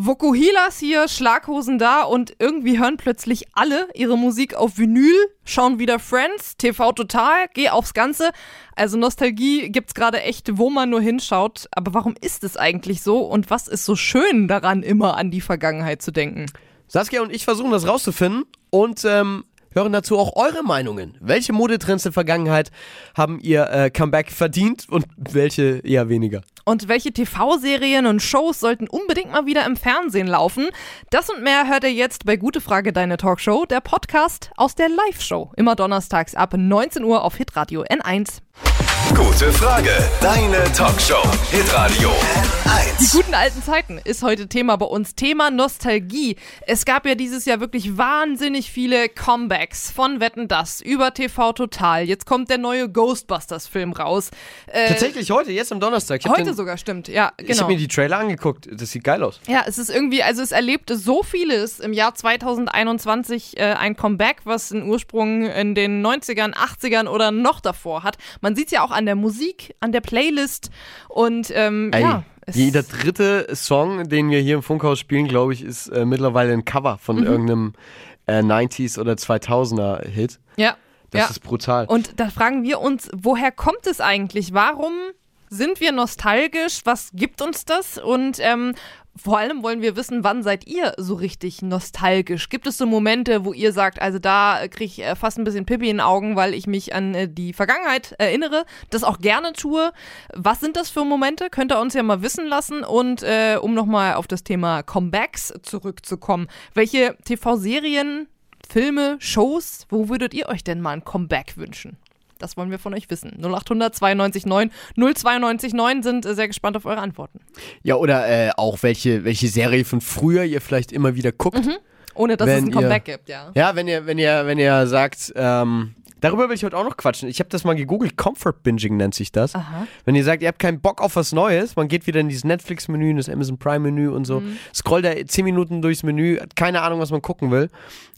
Vokuhilas hier, Schlaghosen da und irgendwie hören plötzlich alle ihre Musik auf Vinyl, schauen wieder Friends, TV Total, geh aufs Ganze. Also Nostalgie gibt's gerade echt, wo man nur hinschaut. Aber warum ist es eigentlich so und was ist so schön daran, immer an die Vergangenheit zu denken? Saskia und ich versuchen das rauszufinden und ähm, hören dazu auch eure Meinungen. Welche Modetrends der Vergangenheit haben ihr äh, Comeback verdient und welche eher weniger? Und welche TV-Serien und Shows sollten unbedingt mal wieder im Fernsehen laufen? Das und mehr hört ihr jetzt bei Gute Frage, deine Talkshow, der Podcast aus der Live-Show. Immer donnerstags ab 19 Uhr auf Hitradio N1. Gute Frage, deine Talkshow. Hitradio Die N1. guten alten Zeiten ist heute Thema bei uns. Thema Nostalgie. Es gab ja dieses Jahr wirklich wahnsinnig viele Comebacks von Wetten Das über TV Total. Jetzt kommt der neue Ghostbusters-Film raus. Äh, Tatsächlich heute, jetzt am Donnerstag. Ich heute den, sogar, stimmt. Ja, Ich genau. habe mir die Trailer angeguckt. Das sieht geil aus. Ja, es ist irgendwie, also es erlebte so vieles im Jahr 2021 äh, ein Comeback, was einen Ursprung in den 90ern, 80ern oder noch davor hat. Man sieht es ja auch an der Musik, an der Playlist und ähm, Ey, ja. jeder dritte Song, den wir hier im Funkhaus spielen, glaube ich, ist äh, mittlerweile ein Cover Mhm. von irgendeinem äh, 90s oder 2000er Hit. ja, Das ja. ist brutal. Und da fragen wir uns, woher kommt es eigentlich? Warum sind wir nostalgisch? Was gibt uns das? Und ähm, vor allem wollen wir wissen, wann seid ihr so richtig nostalgisch? Gibt es so Momente, wo ihr sagt, also da kriege ich äh, fast ein bisschen Pippi in den Augen, weil ich mich an äh, die Vergangenheit erinnere, das auch gerne tue? Was sind das für Momente? Könnt ihr uns ja mal wissen lassen. Und äh, um nochmal auf das Thema Comebacks zurückzukommen, welche TV-Serien Filme, Shows, wo würdet ihr euch denn mal ein Comeback wünschen? Das wollen wir von euch wissen. 0800 92 9 092 9 sind äh, sehr gespannt auf eure Antworten. Ja, oder äh, auch welche, welche Serie von früher ihr vielleicht immer wieder guckt. Ohne dass Wenn es ein Comeback gibt, ja. Ja, wenn ihr, wenn ihr, wenn ihr sagt, ähm, darüber will ich heute auch noch quatschen. Ich habe das mal gegoogelt, Comfort Binging nennt sich das. Wenn ihr sagt, ihr habt keinen Bock auf was Neues, man geht wieder in dieses Netflix-Menü, in das Amazon Prime-Menü und so, Mhm. scrollt da 10 Minuten durchs Menü, hat keine Ahnung, was man gucken will.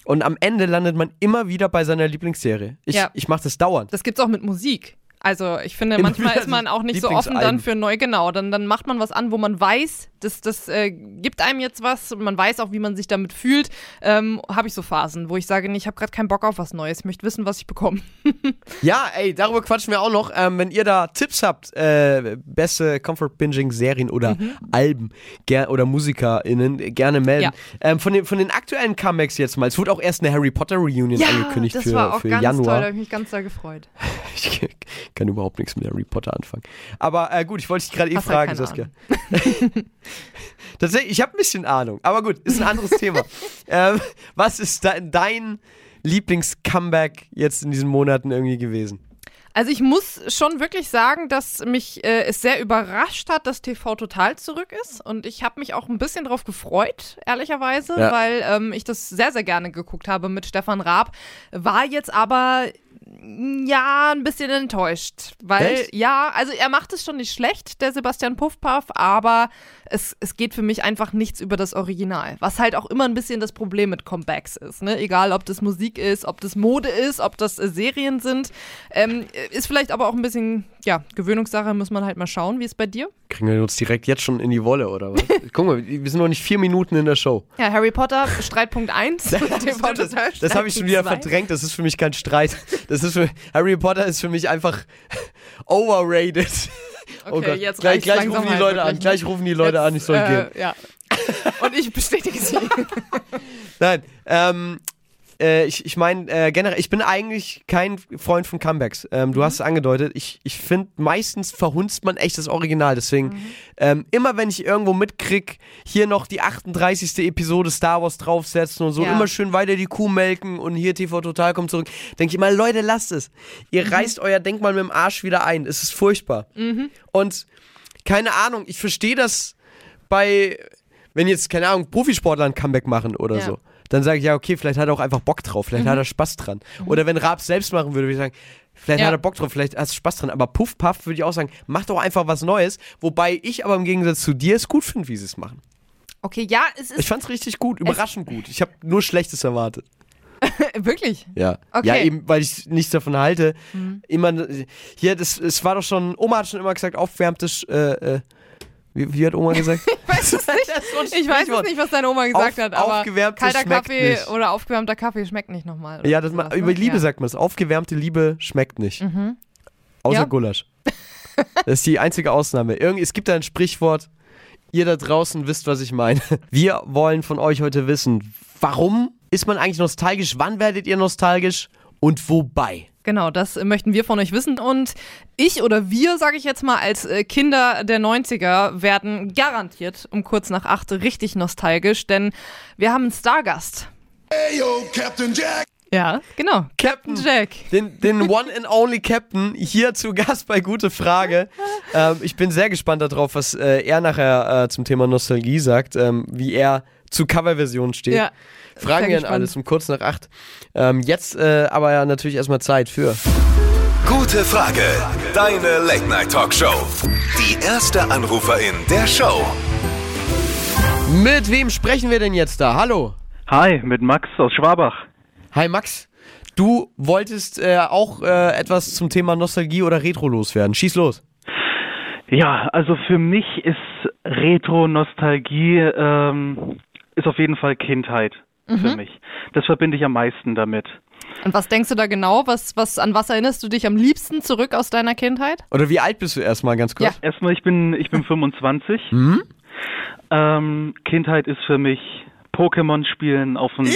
Und am Ende landet man immer wieder bei seiner Lieblingsserie. Ich, Ja. ich mache das dauernd. Das gibt's auch mit Musik. Also ich finde, manchmal ist man auch nicht so offen dann für neu, genau. Dann, dann macht man was an, wo man weiß, das, das äh, gibt einem jetzt was und man weiß auch, wie man sich damit fühlt. Ähm, habe ich so Phasen, wo ich sage, nee, ich habe gerade keinen Bock auf was Neues, ich möchte wissen, was ich bekomme. Ja, ey, darüber quatschen wir auch noch. Ähm, wenn ihr da Tipps habt, äh, beste Comfort Binging Serien oder Alben ger oder MusikerInnen, gerne melden. Ja. Ähm, von, den, von den aktuellen Comebacks jetzt mal. Es wurde auch erst eine Harry Potter Reunion angekündigt das für, war auch für ganz toll, da Januar. habe ich mich ganz doll gefreut. Ich kann überhaupt nichts mit Harry Potter anfangen. Aber äh, gut, ich wollte dich gerade eh fragen, Saskia. Tatsächlich, ich habe ein bisschen Ahnung. Aber gut, ist ein anderes Thema. Ähm, was ist de dein Lieblings-Comeback jetzt in diesen Monaten irgendwie gewesen? Also ich muss schon wirklich sagen, dass mich äh, es sehr überrascht hat, dass TV Total zurück ist. Und ich habe mich auch ein bisschen drauf gefreut, ehrlicherweise, Ja. weil ähm, ich das sehr, sehr gerne geguckt habe mit Stefan Raab. War jetzt aber ja ein bisschen enttäuscht. Weil, Echt? ja, also er macht es schon nicht schlecht, der Sebastian Puffpaff, aber es, es geht für mich einfach nichts über das Original. Was halt auch immer ein bisschen das Problem mit Comebacks ist. Ne? Egal, ob das Musik ist, ob das Mode ist, ob das äh, Serien sind. Ähm, ist vielleicht aber auch ein bisschen, ja, Gewöhnungssache, muss man halt mal schauen. Wie ist bei dir? Kriegen wir uns direkt jetzt schon in die Wolle, oder was? Guck mal, wir sind noch nicht vier Minuten in der Show. Ja, Harry Potter, Streitpunkt 1. TV das Total, das habe ich schon wieder Streitpunkt zwei. verdrängt, das ist für mich kein Streit. Das ist für, Harry Potter ist für mich einfach overrated. oh Okay, Gott, jetzt gleich, reicht's gleich langsam rufen die halt Leute an, ne? gleich rufen die Leute an, ich soll gehen. äh, Ja. Und ich bestätige sie. Nein, ähm, äh, ich, ich meine, äh, generell, ich bin eigentlich kein Freund von Comebacks. Ähm, Mhm. du hast es angedeutet. Ich, ich finde, meistens verhunzt man echt das Original. Deswegen, Mhm. ähm, immer wenn ich irgendwo mitkrieg, hier noch die 38. Episode Star Wars draufsetzen und so, Ja. immer schön weiter die Kuh melken und hier TV Total kommt zurück, denke ich immer, Leute, lasst es. Ihr Mhm. reißt euer Denkmal mit dem Arsch wieder ein. Es ist furchtbar. Und keine Ahnung, ich verstehe das bei, wenn jetzt, keine Ahnung, Profisportler ein Comeback machen oder Ja. so. Dann sage ich, ja, okay, vielleicht hat er auch einfach Bock drauf, vielleicht Mhm. hat er Spaß dran. Oder wenn Raab selbst machen würde, würde ich sagen, vielleicht Ja. hat er Bock drauf, vielleicht hast du Spaß dran. Aber Puff Puff würde ich auch sagen, mach doch einfach was Neues. Wobei ich aber im Gegensatz zu dir es gut finde, wie sie es machen. Okay, ja, es Ich ist fand's richtig gut, überraschend gut. Ich habe nur Schlechtes erwartet. wirklich. Ja. Okay. Mhm. Ja, eben, weil ich nichts davon halte. Immer, hier, das, es war doch schon, Oma hat schon immer gesagt, aufwärmtes, äh, äh, Wie, wie hat Oma gesagt? Ich weiß es nicht. Ich weiß es nicht, was deine Oma gesagt Auf- hat, aber kalter schmeckt Kaffee nicht. oder aufgewärmter Kaffee schmeckt nicht nochmal. Ja, das, ma- über Liebe sagt man es. Aufgewärmte Liebe schmeckt nicht. Außer Mhm. Ja. Gulasch. Das ist die einzige Ausnahme. Irgend, es gibt da ein Sprichwort, ihr da draußen wisst, was ich meine. Wir wollen von euch heute wissen, warum ist man eigentlich nostalgisch? Wann werdet ihr nostalgisch? Und wobei? Genau, das möchten wir von euch wissen. Und ich oder wir, sage ich jetzt mal, als äh, Kinder der 90er werden garantiert um kurz nach acht richtig nostalgisch, denn wir haben einen Stargast. Hey, yo, Captain Jack. Ja, genau. Captain Jack. Den, den One and Only Captain hier zu Gast bei Gute Frage. Ähm, ich bin sehr gespannt darauf, was äh, er nachher äh, zum Thema Nostalgie sagt, ähm, wie er zu Coverversionen steht. Ja. Fragen sehr wir ihn gespannt. alles um kurz nach acht. Ähm, jetzt äh, aber ja natürlich erstmal Zeit für. Gute Frage. Deine Late Night Talkshow. Die erste Anruferin der Show. Mit wem sprechen wir denn jetzt da? Hallo. Hi, mit Max aus Schwabach. Hi Max. Du wolltest äh, auch äh, etwas zum Thema Nostalgie oder Retro loswerden. Schieß los. Ja, also für mich ist Retro-Nostalgie ähm, ist auf jeden Fall Kindheit für mich. Das verbinde ich am meisten damit. Und was denkst du da genau? Was, was, an was erinnerst du dich am liebsten zurück aus deiner Kindheit? Oder wie alt bist du erstmal ganz kurz? Erstmal, ich bin ich bin 25. Ähm, Kindheit ist für mich Pokémon spielen auf dem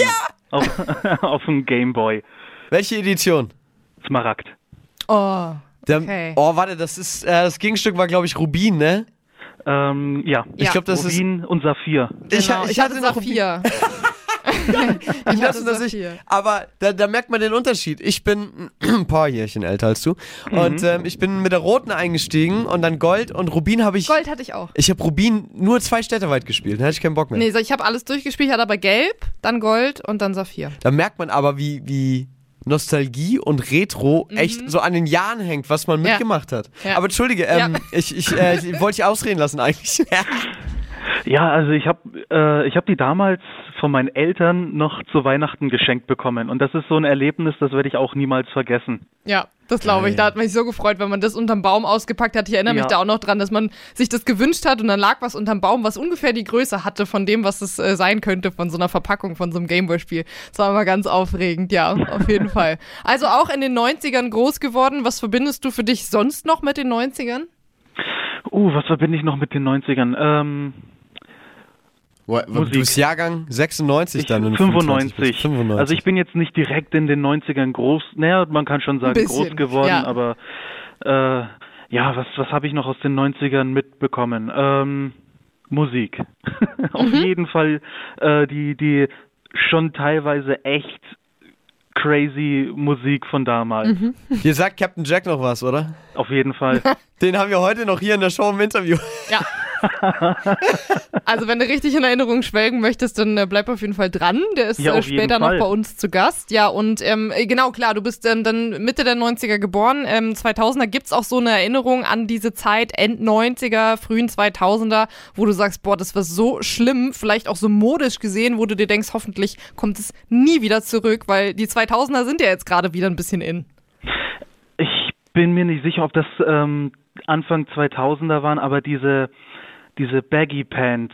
auf, auf dem Gameboy. Welche Edition? Smaragd. Oh, Der, Okay. Oh, warte, das ist äh, das Gegenstück war glaube ich Rubin, ne? Ähm, ja. Ich Ja. glaube, das ist Rubin und Saphir. ich, genau. ich, hatte noch Rubin. Saphir. ich dass ich, Saphir. aber da, da merkt man den Unterschied. Ich bin ein paar Jährchen älter als du und Mhm. ähm, ich bin mit der roten eingestiegen und dann Gold und Rubin habe ich. Gold hatte ich auch. Ich habe Rubin nur zwei Städte weit gespielt, da hatte ich keinen Bock mehr. Nee, so, ich habe alles durchgespielt, hatte aber Gelb, dann Gold und dann Saphir. Da merkt man aber, wie, wie Nostalgie und Retro echt so an den Jahren hängt, was man Mhm. Ja. mitgemacht hat. Ja. Aber entschuldige, ähm, Ja. ich, ich, äh, ich wollte dich ausreden lassen eigentlich. Ja, also ich habe äh, ich habe die damals von meinen Eltern noch zu Weihnachten geschenkt bekommen und das ist so ein Erlebnis, das werde ich auch niemals vergessen. Ja, das glaube ich. Da hat man sich so gefreut, wenn man das unterm Baum ausgepackt hat. Ich erinnere mich Ja. da auch noch dran, dass man sich das gewünscht hat und dann lag was unterm Baum, was ungefähr die Größe hatte von dem, was es äh, sein könnte von so einer Verpackung von so einem Gameboy-Spiel. Das war immer ganz aufregend, ja, auf jeden Fall. Also auch in den 90ern groß geworden. Was verbindest du für dich sonst noch mit den 90ern? Uh, was verbinde ich noch mit den 90ern? Ähm, Du bist Jahrgang 96 dann. wenn du 25 bist. 95. 95. Also ich bin jetzt nicht direkt in den 90ern groß, naja, man kann schon sagen bisschen, groß geworden, ja. aber äh, ja, was, was habe ich noch aus den 90ern mitbekommen? Ähm, Musik. Auf Mhm. jeden Fall äh, die, die schon teilweise echt crazy Musik von damals. Mhm. Dir sagt Captain Jack noch was, oder? Auf jeden Fall. Den haben wir heute noch hier in der Show im Interview. Ja. also wenn du richtig in Erinnerung schwelgen möchtest, dann äh, bleib auf jeden Fall dran. Der ist Ja, äh, später noch bei uns zu Gast. Ja, und ähm, äh, genau, klar, du bist ähm, dann Mitte der 90er geboren. Ähm, 2000er gibt's auch so eine Erinnerung an diese Zeit, End 90er, frühen 2000er, wo du sagst, boah, das war so schlimm, vielleicht auch so modisch gesehen, wo du dir denkst, hoffentlich kommt es nie wieder zurück, weil die 2000er sind ja jetzt gerade wieder ein bisschen in. Ich bin mir nicht sicher, ob das ähm, Anfang 2000er waren, aber diese diese Baggy Pants,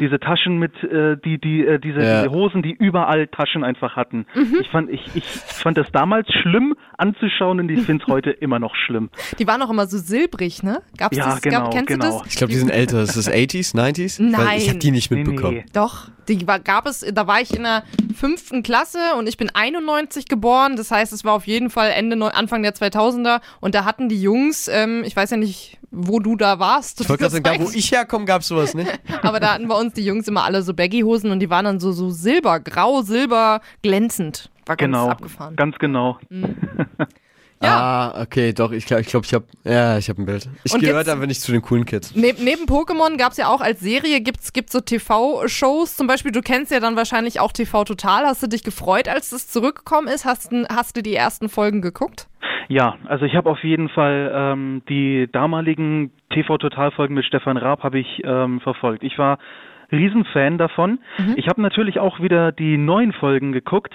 diese Taschen mit äh, die die äh, diese, Ja. diese Hosen, die überall Taschen einfach hatten. Ich fand ich ich fand das damals schlimm anzuschauen und ich finde es heute immer noch schlimm. Die waren auch immer so silbrig, ne? Gab's Ja, das? genau, kennst genau. du das? Ich glaube, die sind älter. Ist das 80s, 90s? Nein. Weil ich habe die nicht Nee, mitbekommen. nee. Doch, die war, gab es, da war ich in der fünften Klasse und ich bin 91 geboren. Das heißt, es war auf jeden Fall Ende, Anfang der 2000er und da hatten die Jungs, ähm, ich weiß ja nicht, wo du da warst. Ich wollte gerade sagen, da wo ich herkomme, gab es sowas nicht. Aber da hatten bei uns die Jungs immer alle so Baggy-Hosen und die waren dann so, so silber, grau, silber, glänzend. War ganz Genau, abgefahren. ganz genau. Ja. Ah, okay, doch. Ich glaube, ich, glaub, ich habe ja, ich habe ein Bild. Ich Und gehört aber nicht zu den coolen Kids. Neb, neben Pokémon gab es ja auch als Serie, gibt's gibt so TV-Shows. Zum Beispiel, du kennst ja dann wahrscheinlich auch TV Total. Hast du dich gefreut, als das zurückgekommen ist? Hast, du- hast du die ersten Folgen geguckt? Ja, also ich habe auf jeden Fall ähm, die damaligen TV-Total-Folgen mit Stefan Raab habe ich ähm, verfolgt. Ich war Riesenfan davon. Ich habe natürlich auch wieder die neuen Folgen geguckt.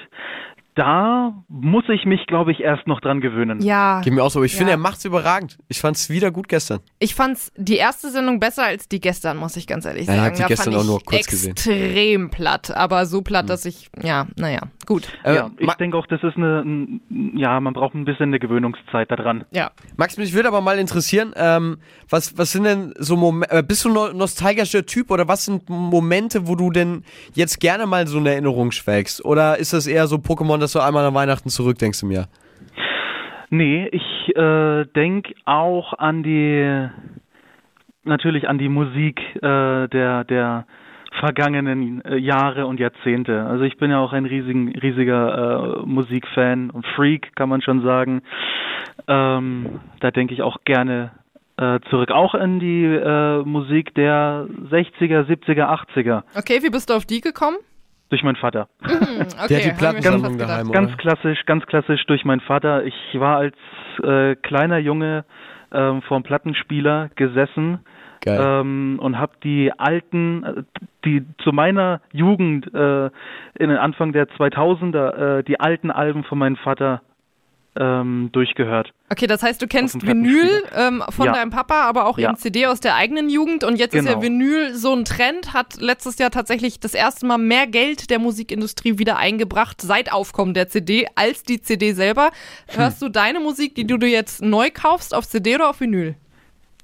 Da muss ich mich, glaube ich, erst noch dran gewöhnen. Ja. Geht mir auch so. Aber ich Ja. finde, er macht's überragend. Ich fand's wieder gut gestern. Ich fand's die erste Sendung besser als die gestern, muss ich ganz ehrlich Ja, sagen. die Da gestern fand auch ich nur kurz gesehen. extrem platt, aber so platt, dass ich, ja, naja, gut. Äh, Ja, ich denke auch, das ist eine, ein- ja, man braucht ein bisschen eine Gewöhnungszeit daran. Ja. Max, mich würde aber mal interessieren, ähm, was, was sind denn so Momente, äh, bist du no nostalgischer Typ oder was sind Momente, wo du denn jetzt gerne mal so eine Erinnerung schwelgst? Oder ist das eher so Pokémon, dass du einmal an Weihnachten zurückdenkst im Jahr? Nee, ich äh, denke auch an die, natürlich an die Musik äh, der, der vergangenen äh, Jahre und Jahrzehnte. Also ich bin ja auch ein riesigen, riesiger äh, Musikfan und Freak, kann man schon sagen. Ähm, da denke ich auch gerne äh, zurück, auch in die äh, Musik der 60er, 70er, 80er Okay, wie bist du auf die gekommen? Durch meinen Vater. Okay, Der hat die Plattensammlung daheim, Ganz oder? klassisch, ganz klassisch durch meinen Vater. Ich war als äh, kleiner Junge ähm, vor dem Plattenspieler gesessen ähm, und habe die alten, äh, die zu meiner Jugend äh, in den Anfang der 2000er, äh, die alten Alben von meinem Vater ähm, durchgehört. Okay, das heißt, du kennst Vinyl ähm, von Ja. deinem Papa, aber auch Ja. eben CD aus der eigenen Jugend. Und jetzt ist ja Genau. Vinyl so ein Trend, hat letztes Jahr tatsächlich das erste Mal mehr Geld der Musikindustrie wieder eingebracht seit Aufkommen der CD als die CD selber. Hm. Hörst du deine Musik, die du dir jetzt neu kaufst, auf CD oder auf Vinyl?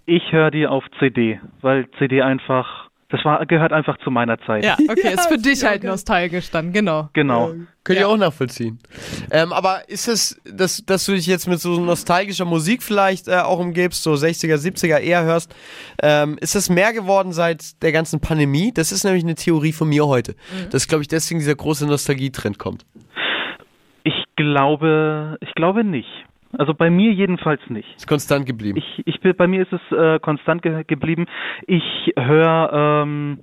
Ich höre die auf CD, weil CD einfach, das war gehört einfach zu meiner Zeit. Ja, okay, ist für dich ja, halt geil. nostalgisch dann, genau. Genau. Könnt ihr Ja. auch nachvollziehen. Ähm, aber ist es, dass, dass du dich jetzt mit so nostalgischer Musik vielleicht äh, auch umgibst, so 60er, 70er eher hörst, ähm, ist das mehr geworden seit der ganzen Pandemie? Das ist nämlich eine Theorie von mir heute. Dass, glaube ich, deswegen dieser große Nostalgietrend kommt. Ich glaube, ich glaube nicht. Also bei mir jedenfalls nicht. Ist konstant geblieben. Ich, ich bin, bei mir ist es äh, konstant ge geblieben. Ich höre ähm,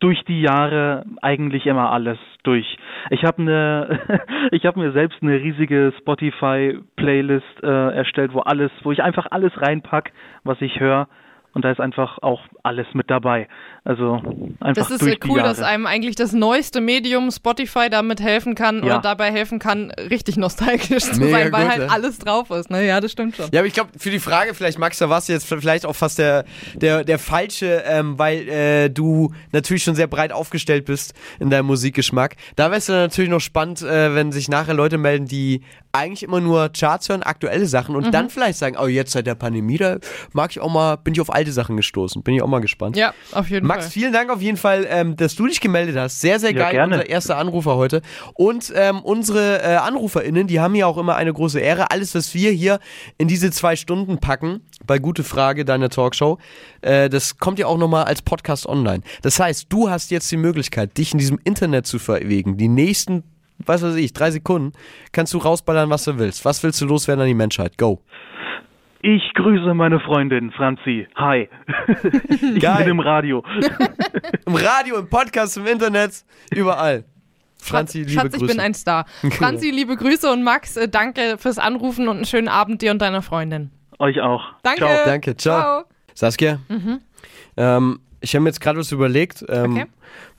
durch die Jahre eigentlich immer alles durch. Ich habe eine, ich habe mir selbst eine riesige Spotify Playlist äh, erstellt, wo alles, wo ich einfach alles reinpack, was ich höre. Und da ist einfach auch alles mit dabei. Also einfach Das ist durch die cool, Jahre. dass einem eigentlich das neueste Medium Spotify damit helfen kann Ja. oder dabei helfen kann, richtig nostalgisch zu Mega sein, weil gut, halt ja. alles drauf ist. Ne? Ja, das stimmt schon. Ja, aber ich glaube, für die Frage, vielleicht Max, da warst du jetzt vielleicht auch fast der, der, der Falsche, ähm, weil äh, du natürlich schon sehr breit aufgestellt bist in deinem Musikgeschmack. Da wäre es dann natürlich noch spannend, äh, wenn sich nachher Leute melden, die eigentlich immer nur Charts hören, aktuelle Sachen und dann vielleicht sagen, oh, jetzt seit der Pandemie, da mag ich auch mal, bin ich auf alte Sachen gestoßen. Bin ich auch mal gespannt. Ja, auf jeden Max, Fall. vielen Dank auf jeden Fall, ähm, dass du dich gemeldet hast. Sehr, sehr Ja, geil, gerne. unser erster Anrufer heute. Und ähm, unsere äh, AnruferInnen, die haben ja auch immer eine große Ehre. Alles, was wir hier in diese zwei Stunden packen, bei Gute Frage, deiner Talkshow, äh, das kommt ja auch nochmal als Podcast online. Das heißt, du hast jetzt die Möglichkeit, dich in diesem Internet zu verwegen. Die nächsten, was weiß ich, drei Sekunden, kannst du rausballern, was du willst. Was willst du loswerden an die Menschheit? Go. Ich grüße meine Freundin Franzi. Hi. ich Geil. bin im Radio. Im Radio, im Podcast, im Internet, überall. Franzi, liebe Schatz, Grüße. ich bin ein Star. Franzi, liebe Grüße und Max, äh, danke fürs Anrufen und einen schönen Abend dir und deiner Freundin. Euch auch. Danke. Ciao. Danke, ciao. Saskia, ähm, ich habe mir jetzt gerade was überlegt, ähm, Okay.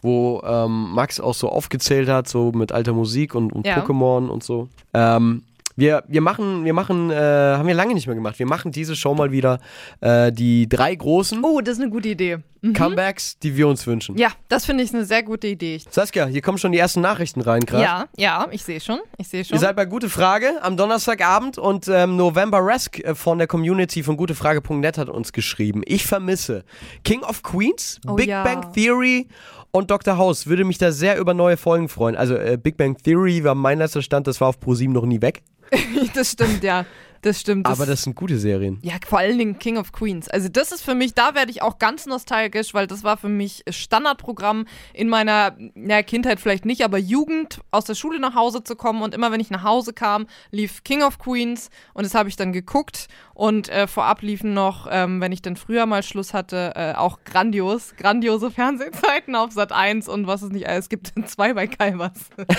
wo ähm, Max auch so aufgezählt hat, so mit alter Musik und, und Ja. Pokémon und so. Ähm, wir, wir machen, wir machen, äh, haben wir lange nicht mehr gemacht. Wir machen diese Show mal wieder äh, die drei großen Oh, das ist eine gute Idee. Comebacks, die wir uns wünschen. Ja, das finde ich eine sehr gute Idee. Saskia, hier kommen schon die ersten Nachrichten rein gerade. Ja, ja, ich sehe schon. Ich sehe schon. Ihr seid bei Gute Frage am Donnerstagabend und ähm, November Resk äh, von der Community von gutefrage.net hat uns geschrieben. Ich vermisse King of Queens, Oh Big ja. Bang Theory und Dr. House. Würde mich da sehr über neue Folgen freuen. Also äh, Big Bang Theory war mein letzter Stand, das war auf ProSieben noch nie weg. das stimmt, ja. Das stimmt. Aber das sind gute Serien. Ja, vor allen Dingen King of Queens. Also das ist für mich, da werde ich auch ganz nostalgisch, weil das war für mich Standardprogramm in meiner na, Kindheit vielleicht nicht, aber Jugend, aus der Schule nach Hause zu kommen und immer wenn ich nach Hause kam, lief King of Queens und das habe ich dann geguckt und äh, vorab liefen noch, ähm, wenn ich dann früher mal Schluss hatte, äh, auch grandios, grandiose Fernsehzeiten auf Sat 1 und was es nicht alles gibt, zwei bei Calvas.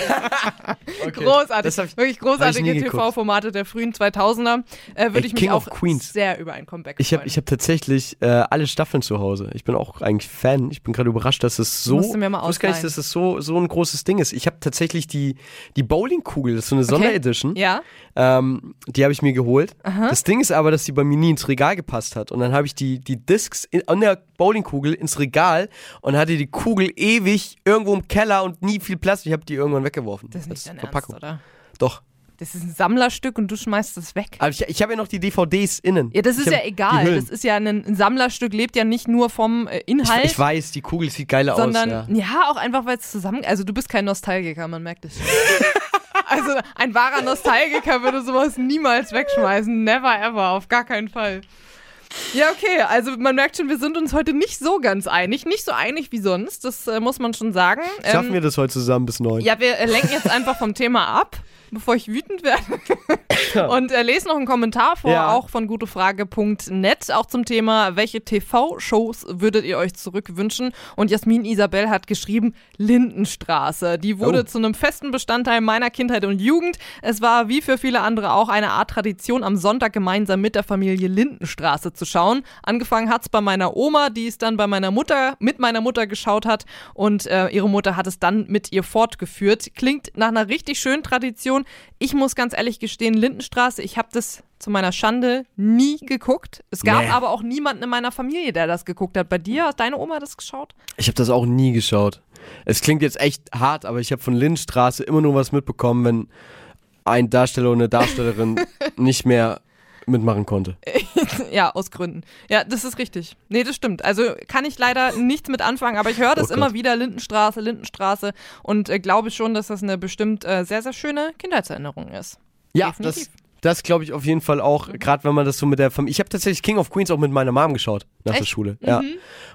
Okay. Großartig, ich- wirklich großartige. TV-Formate der frühen 2000er. miteinander, äh, würde ich mich King auch of Queens. sehr über ein Comeback Ich habe freuen. ich hab tatsächlich äh, alle Staffeln zu Hause. Ich bin auch eigentlich Fan. Ich bin gerade überrascht, dass es so. Ich wusste gar nicht, dass es so, so ein großes Ding ist. Ich habe tatsächlich die, die Bowlingkugel, das ist so eine Sonderedition. ja, Ähm, die habe ich mir geholt. Das Ding ist aber, dass die bei mir nie ins Regal gepasst hat. Und dann habe ich die, die Discs in, an der Bowlingkugel ins Regal und hatte die Kugel ewig irgendwo im Keller und nie viel Platz. Ich habe die irgendwann weggeworfen. das ist nicht dein Verpackung. Ernst, oder? Doch. Das ist ein Sammlerstück und du schmeißt es weg. Aber ich, ich habe ja noch die DVDs innen. Ja, das ist ich ja egal. Das ist ja ein, ein Sammlerstück, lebt ja nicht nur vom äh, ich, Inhalt. ich weiß, die Kugel sieht geiler sondern aus. Ja. ja. auch einfach, weil es zusammen. Also du bist kein Nostalgiker, man merkt es. also ein wahrer Nostalgiker würde sowas niemals wegschmeißen. Never ever, auf gar keinen Fall. Ja, okay, also man merkt schon, wir sind uns heute nicht so ganz einig. Nicht so einig wie sonst, das äh, muss man schon sagen. Schaffen Ähm, wir das heute zusammen bis neun? ja, wir äh, lenken jetzt einfach vom Thema ab, bevor ich wütend werde. Und äh, lese noch einen Kommentar vor, Ja. auch von gutefrage.net, auch zum Thema, welche TV-Shows würdet ihr euch zurückwünschen? Und Jasmin Isabel hat geschrieben, Lindenstraße. Die wurde Oh. zu einem festen Bestandteil meiner Kindheit und Jugend. Es war wie für viele andere auch eine Art Tradition, am Sonntag gemeinsam mit der Familie Lindenstraße zu schauen. Angefangen hat's bei meiner Oma, die es dann bei meiner Mutter, mit meiner Mutter geschaut hat und äh, ihre Mutter hat es dann mit ihr fortgeführt. Klingt nach einer richtig schönen Tradition. Ich muss ganz ehrlich gestehen, Lindenstraße, ich habe das zu meiner Schande nie geguckt. Es gab Nee. aber auch niemanden in meiner Familie, der das geguckt hat. Bei dir hat deine Oma das geschaut? Ich habe das auch nie geschaut. Es klingt jetzt echt hart, aber ich habe von Lindstraße immer nur was mitbekommen, wenn ein Darsteller oder eine Darstellerin nicht mehr mitmachen konnte. Ja, aus Gründen. Ja, das ist richtig. Nee, das stimmt. Also kann ich leider nichts mit anfangen, aber ich höre das Oh immer wieder, Lindenstraße, Lindenstraße und äh, glaube schon, dass das eine bestimmt äh, sehr, sehr schöne Kindheitserinnerung ist. Ja, Definitiv. das, das glaube ich auf jeden Fall auch, gerade wenn man das so mit der Familie. Ich habe tatsächlich King of Queens auch mit meiner Mom geschaut nach der Echt? Schule. Ja.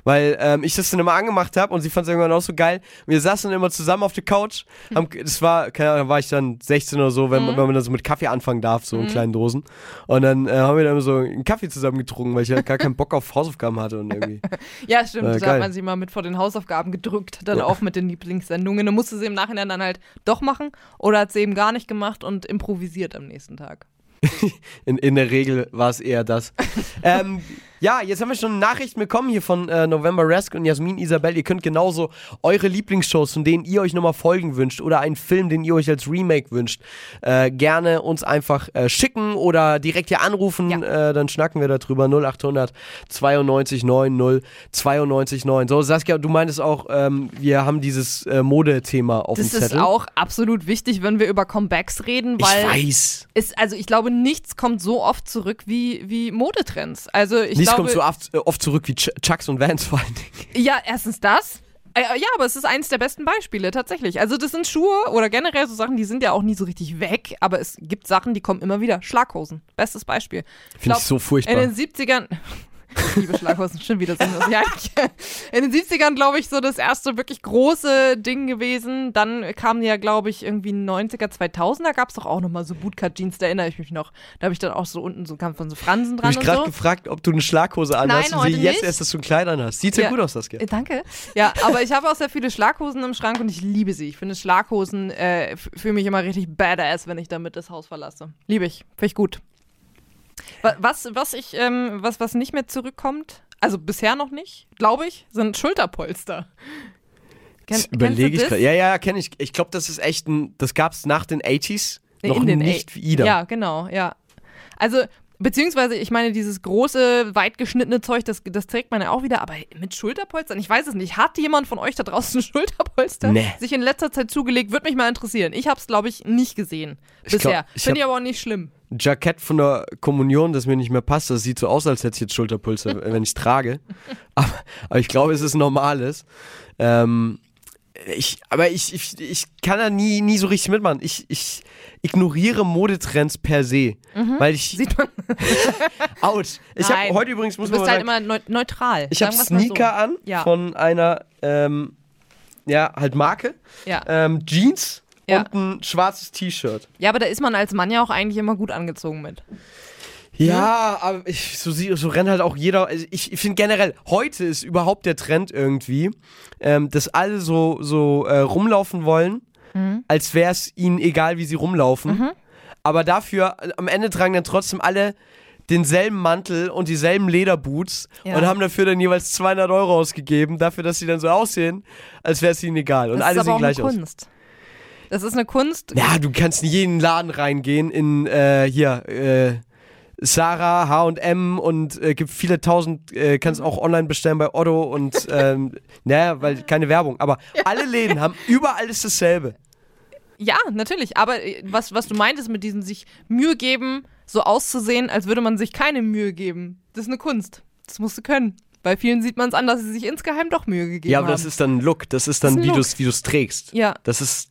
Weil ähm, ich das dann immer angemacht habe und sie fand es irgendwann auch so geil. Wir saßen dann immer zusammen auf der Couch. Haben, das war, keine Ahnung, da war ich dann 16 oder so, wenn, man, wenn man dann so mit Kaffee anfangen darf, so in kleinen Dosen. Und dann äh, haben wir dann immer so einen Kaffee zusammen getrunken, weil ich halt gar keinen Bock auf Hausaufgaben hatte und irgendwie. Ja, stimmt. Äh, da hat man sich mal mit vor den Hausaufgaben gedrückt, dann Ja. auch mit den Lieblingssendungen. Dann musste sie im Nachhinein dann halt doch machen oder hat sie eben gar nicht gemacht und improvisiert am nächsten Tag. In, in der Regel war es eher das. ähm, ja, jetzt haben wir schon Nachrichten bekommen hier von äh, November Rask und Jasmin Isabel. Ihr könnt genauso eure Lieblingsshows, von denen ihr euch nochmal Folgen wünscht oder einen Film, den ihr euch als Remake wünscht, äh, gerne uns einfach äh, schicken oder direkt hier anrufen. Ja. Äh, dann schnacken wir darüber. 0800 92 90 92 9. So, Saskia, du meintest auch, ähm, wir haben dieses äh, Modethema auf Das dem ist Zettel. auch absolut wichtig, wenn wir über Comebacks reden, ich weil weiß. es, also ich glaube, nichts kommt so oft zurück wie, wie Modetrends. Also ich Nichts glaube, kommt so oft, äh, oft zurück wie Ch Chucks und Vans vor allen Dingen. Ja, erstens das. Äh, ja, aber es ist eines der besten Beispiele, tatsächlich. Also, das sind Schuhe oder generell so Sachen, die sind ja auch nie so richtig weg, aber es gibt Sachen, die kommen immer wieder. Schlaghosen, bestes Beispiel. Finde ich so furchtbar. In den 70ern. Ich liebe Schlaghosen, schon wieder das. Ja, ich, in den 70ern, glaube ich, so das erste wirklich große Ding gewesen. Dann kamen ja, glaube ich, irgendwie 90er, 2000er gab es doch auch nochmal so Bootcut-Jeans, da erinnere ich mich noch. Da habe ich dann auch so unten so, kam von so Fransen Ich dran habe und gerade so. gefragt, ob du eine Schlaghose anhast Nein, und heute jetzt nicht. erst, dass du ein Kleid anhast. Sieht sehr Ja. gut aus, Saskia. Äh, Danke. Ja, aber ich habe auch sehr viele Schlaghosen im Schrank und ich liebe sie. Ich finde Schlaghosen äh, fühle mich immer richtig badass, wenn ich damit das Haus verlasse. Liebe ich. Finde ich gut. Wa- Was, was ich, ähm, was, was nicht mehr zurückkommt, also bisher noch nicht, glaube ich, sind Schulterpolster. Das überlege ich gerade. Ja, ja, kenne ich. Ich glaube, das ist echt ein, das gab es nach den 80s Nee, noch in den nicht A- wieder. Ja, genau, ja. Also, beziehungsweise, ich meine, dieses große, weit geschnittene Zeug, das, das trägt man ja auch wieder, aber mit Schulterpolstern, ich weiß es nicht. Hat jemand von euch da draußen Schulterpolster Nee. sich in letzter Zeit zugelegt? Würde mich mal interessieren. Ich habe es, glaube ich, nicht gesehen. Ich Bisher. Finde ich aber auch nicht schlimm. Jackett von der Kommunion, das mir nicht mehr passt, das sieht so aus, als hätte ich jetzt Schulterpulse, wenn ich trage. Aber, aber ich glaube, es ist normales. Ähm, ich, aber ich, ich, ich kann da nie, nie so richtig mitmachen. Ich, ich ignoriere Modetrends per se. Weil ich. Mhm. Sieht man. Ouch. Ich habe heute übrigens, muss Du man bist mal halt sagen, immer neu neutral. Ich habe mal so. Sneaker an Ja. von einer, ähm, ja, halt Marke. Ja. Ähm, Jeans Ja. und ein schwarzes T-Shirt. ja, aber da ist man als Mann ja auch eigentlich immer gut angezogen mit. Ja, aber ich, so, so rennt halt auch jeder. Also ich ich finde generell, heute ist überhaupt der Trend irgendwie, ähm, dass alle so, so äh, rumlaufen wollen, Mhm. als wäre es ihnen egal, wie sie rumlaufen. Aber dafür, äh, am Ende tragen dann trotzdem alle denselben Mantel und dieselben Lederboots Ja. und haben dafür dann jeweils 200 Euro ausgegeben, dafür, dass sie dann so aussehen, als wäre es ihnen egal. Und das alle sehen gleich aus. Kunst. Das ist eine Kunst. Ja, du kannst in jeden Laden reingehen, in äh, hier, äh, Sarah, H&M und äh, gibt viele tausend, äh, kannst auch online bestellen bei Otto und ähm, naja, weil keine Werbung, aber alle Läden haben, überall ist dasselbe. Ja, natürlich. Aber äh, was, was du meintest mit diesem sich Mühe geben, so auszusehen, als würde man sich keine Mühe geben, das ist eine Kunst. Das musst du können. Bei vielen sieht man es an, dass sie sich insgeheim doch Mühe gegeben Ja, aber haben. das ist dann ein Look, das ist dann, Das ist wie wie du's trägst. Ja. Das ist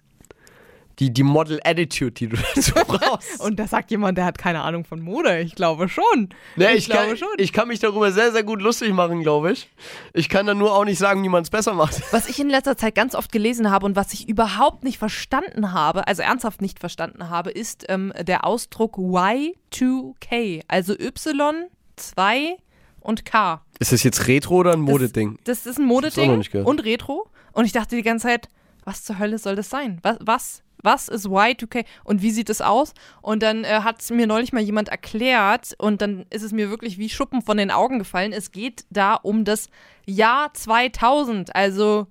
die, die Model-Attitude, die du dazu brauchst. Und das sagt jemand, der hat keine Ahnung von Mode. Ich glaube schon. Ne, ich, ich, glaube kann, schon. ich kann mich darüber sehr, sehr gut lustig machen, glaube ich. Ich kann dann nur auch nicht sagen, wie man es besser macht. Was ich in letzter Zeit ganz oft gelesen habe und was ich überhaupt nicht verstanden habe, also ernsthaft nicht verstanden habe, ist ähm, der Ausdruck Y2K, also Y, 2 und K. Ist das jetzt Retro oder ein Modeding? Das ist ein Modeding und Retro. Und ich dachte die ganze Zeit, was zur Hölle soll das sein? Was, was, was ist Y2K und wie sieht es aus? Und dann äh, hat es mir neulich mal jemand erklärt und dann ist es mir wirklich wie Schuppen von den Augen gefallen. Es geht da um das Jahr 2000, also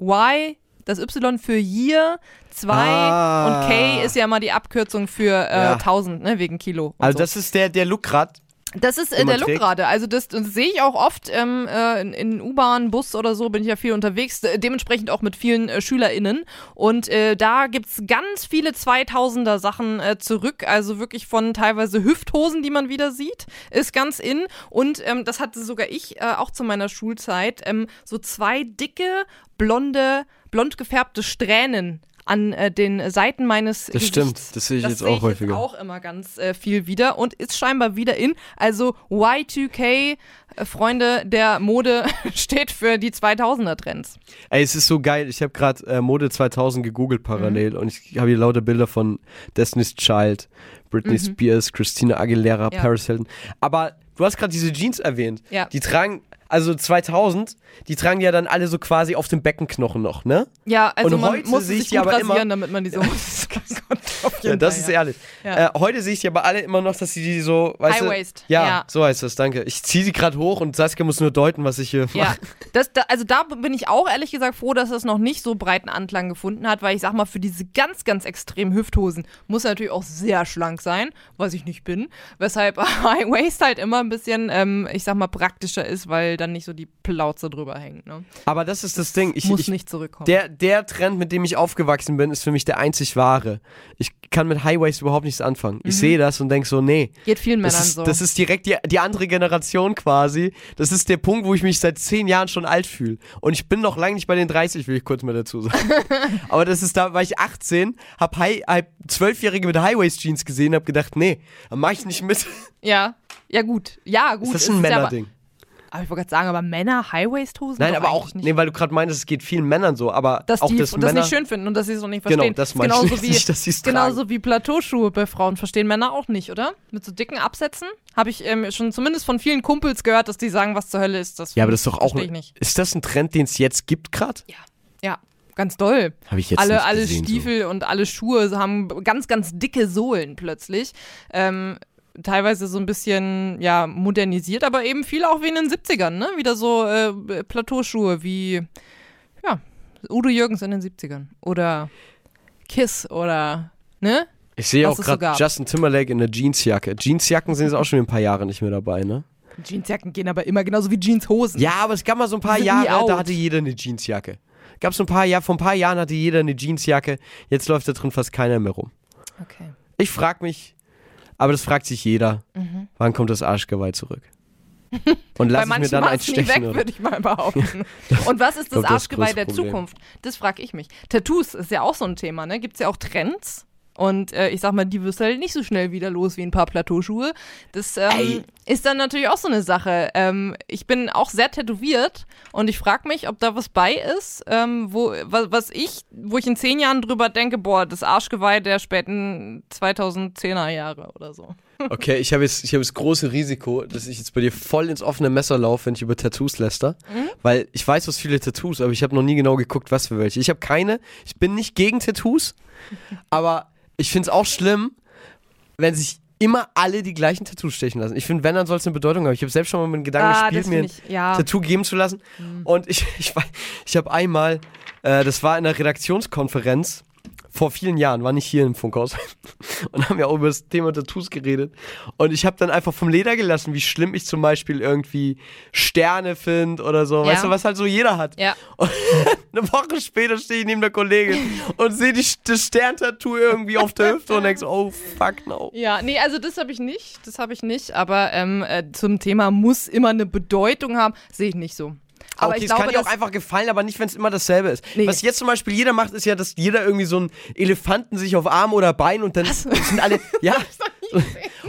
Y, das Y für Year, 2 Ah. und K ist ja mal die Abkürzung für äh, Ja. 1000, ne, wegen Kilo. Also so. das ist der, der Look grad. Das ist äh, der Look gerade. Also das, das sehe ich auch oft ähm, äh, in, in U-Bahn, Bus oder so bin ich ja viel unterwegs. Äh, dementsprechend auch mit vielen äh, SchülerInnen. Und äh, da gibt's ganz viele 2000er Sachen äh, zurück. Also wirklich von teilweise Hüfthosen, die man wieder sieht, ist ganz in. Und ähm, das hatte sogar ich äh, auch zu meiner Schulzeit. Ähm, so zwei dicke, blonde, blond gefärbte Strähnen an äh, den Seiten meines Das Gesichts. stimmt, das sehe ich jetzt sehe auch häufiger. auch immer ganz äh, viel wieder und ist scheinbar wieder in. Also Y2K, äh, Freunde der Mode, steht für die 2000er Trends. Ey, es ist so geil. Ich habe gerade äh, Mode 2000 gegoogelt Mhm. parallel und ich habe hier lauter Bilder von Destiny's Child, Britney Spears, Christina Aguilera, Mhm. Ja. Paris Hilton. Aber du hast gerade diese Jeans erwähnt. Ja. Die tragen, also 2000, die tragen ja dann alle so quasi auf dem Beckenknochen noch, ne? Ja, also Und man heute muss sehe ich sich die aber rasieren, immer- damit man die so... Ja, das ist ehrlich. Ja. Äh, heute sehe ich die aber alle immer noch, dass sie die so, weißt High Waist, Ja, ja. so heißt das, danke. Ich ziehe sie gerade hoch und Saskia muss nur deuten, was ich hier Ja, mache. das, da, also da bin ich auch ehrlich gesagt froh, dass es noch nicht so breiten Anklang gefunden hat, weil ich sag mal, für diese ganz, ganz extremen Hüfthosen muss er natürlich auch sehr schlank sein, was ich nicht bin. Weshalb High Waist halt immer ein bisschen, ähm, ich sag mal, praktischer ist, weil dann nicht so die Plauze drüber hängt. Ne? Aber das ist das Ding. Ich, muss ich, nicht zurückkommen. Der, der Trend, mit dem ich aufgewachsen bin, ist für mich der einzig wahre. Ich kann mit Highways überhaupt nichts anfangen. Ich sehe das und denke so, nee. Geht vielen Das Männern ist, so. das ist direkt die, die andere Generation quasi. Das ist der Punkt, wo ich mich seit zehn Jahren schon alt fühle. Und ich bin noch lange nicht bei den 30, will ich kurz mal dazu sagen. Aber das ist da, war ich 18, hab, High, hab Zwölfjährige mit Highways-Jeans gesehen, hab gedacht, nee, dann mach ich nicht mit. ja, ja gut. Ja, gut. Ist das es ein Männerding? Aber ich wollte gerade sagen, aber Männer High-Waist-Hosen? Nein, aber auch, nicht. nee, weil du gerade meintest, es geht vielen Männern so, aber dass auch die das das Männer, nicht schön finden und dass sie es auch nicht Genau, verstehen. das Ist meine ich genauso nicht, wie, nicht, dass sie's genauso wie Plateauschuhe bei Frauen verstehen Männer auch nicht, oder? Mit so dicken Absätzen habe ich ähm, schon zumindest von vielen Kumpels gehört, dass die sagen, was zur Hölle ist das. Ja, aber das ist doch auch. ich nicht. Ist das ein Trend, den es jetzt gibt gerade? Ja, ja, ganz doll. Habe ich jetzt alle, nicht alle gesehen, Stiefel und alle Schuhe haben ganz, ganz dicke Sohlen plötzlich. Ähm, teilweise so ein bisschen, ja, modernisiert, aber eben viel auch wie in den 70ern, ne? Wieder so äh, Plateauschuhe wie, ja, Udo Jürgens in den 70ern. Oder Kiss oder, ne? So. Ich sehe auch es so gerade gab. Justin Timberlake in der Jeansjacke. Jeansjacken sind jetzt auch schon ein paar Jahre nicht mehr dabei, ne? Jeansjacken gehen aber immer genauso wie Jeanshosen. Ja, aber es gab mal so ein paar Jahre, da hatte jeder eine Jeansjacke. Gab so ein paar Jahre, vor ein paar Jahren hatte jeder eine Jeansjacke. Jetzt läuft da drin fast keiner mehr rum. Okay. Ich frag mich, aber das fragt sich jeder, Mhm. wann kommt das Arschgeweih zurück? Und Bei lass ich mir dann war eins es nie stechen. weg, oder? würde ich mal behaupten. Und was ist das glaub, das Arschgeweih größte der. Zukunft? Das frage ich mich. Tattoos ist ja auch so ein Thema, ne? Gibt es ja auch Trends. Und äh, ich sag mal, die wirst du halt nicht so schnell wieder los wie ein paar Plateauschuhe. Das ähm, ist dann natürlich auch so eine Sache. Ähm, ich bin auch sehr tätowiert und ich frage mich, ob da was bei ist, ähm, wo, was, was ich, wo ich in zehn Jahren drüber denke, boah, das Arschgeweih der späten 2010er Jahre oder so. Okay, ich habe jetzt, ich habe das große Risiko, dass ich jetzt bei dir voll ins offene Messer laufe, wenn ich über Tattoos läster. Mhm. Weil ich weiß, was viele Tattoos, aber ich habe noch nie genau geguckt, was für welche. Ich habe keine, ich bin nicht gegen Tattoos, aber ich finde es auch schlimm, wenn sich immer alle die gleichen Tattoos stechen lassen. Ich finde, wenn, dann soll es eine Bedeutung haben. Ich habe selbst schon mal mit dem Gedanken Ah, gespielt, mir ein ich- ja. Tattoo geben zu lassen. Und ich, ich, ich habe einmal, äh, das war in einer Redaktionskonferenz vor vielen Jahren, war nicht hier im Funkhaus. Und haben ja auch über das Thema Tattoos geredet. Und ich habe dann einfach vom Leder gelassen, wie schlimm ich zum Beispiel irgendwie Sterne finde oder so. Ja. Weißt du, was halt so jeder hat. Ja. Und eine Woche später stehe ich neben der Kollegin und sehe die- das Sterntattoo irgendwie auf der Hüfte und denk so, oh fuck no. Ja, nee, also das habe ich nicht. Das habe ich nicht. Aber ähm, äh, zum Thema muss immer eine Bedeutung haben, sehe ich nicht so. Aber okay, ich es glaube, kann dir auch einfach gefallen, aber nicht, wenn es immer dasselbe ist. Nee. Was jetzt zum Beispiel jeder macht, ist ja, dass jeder irgendwie so einen Elefanten sich auf Arm oder Bein und dann sind alle, ja,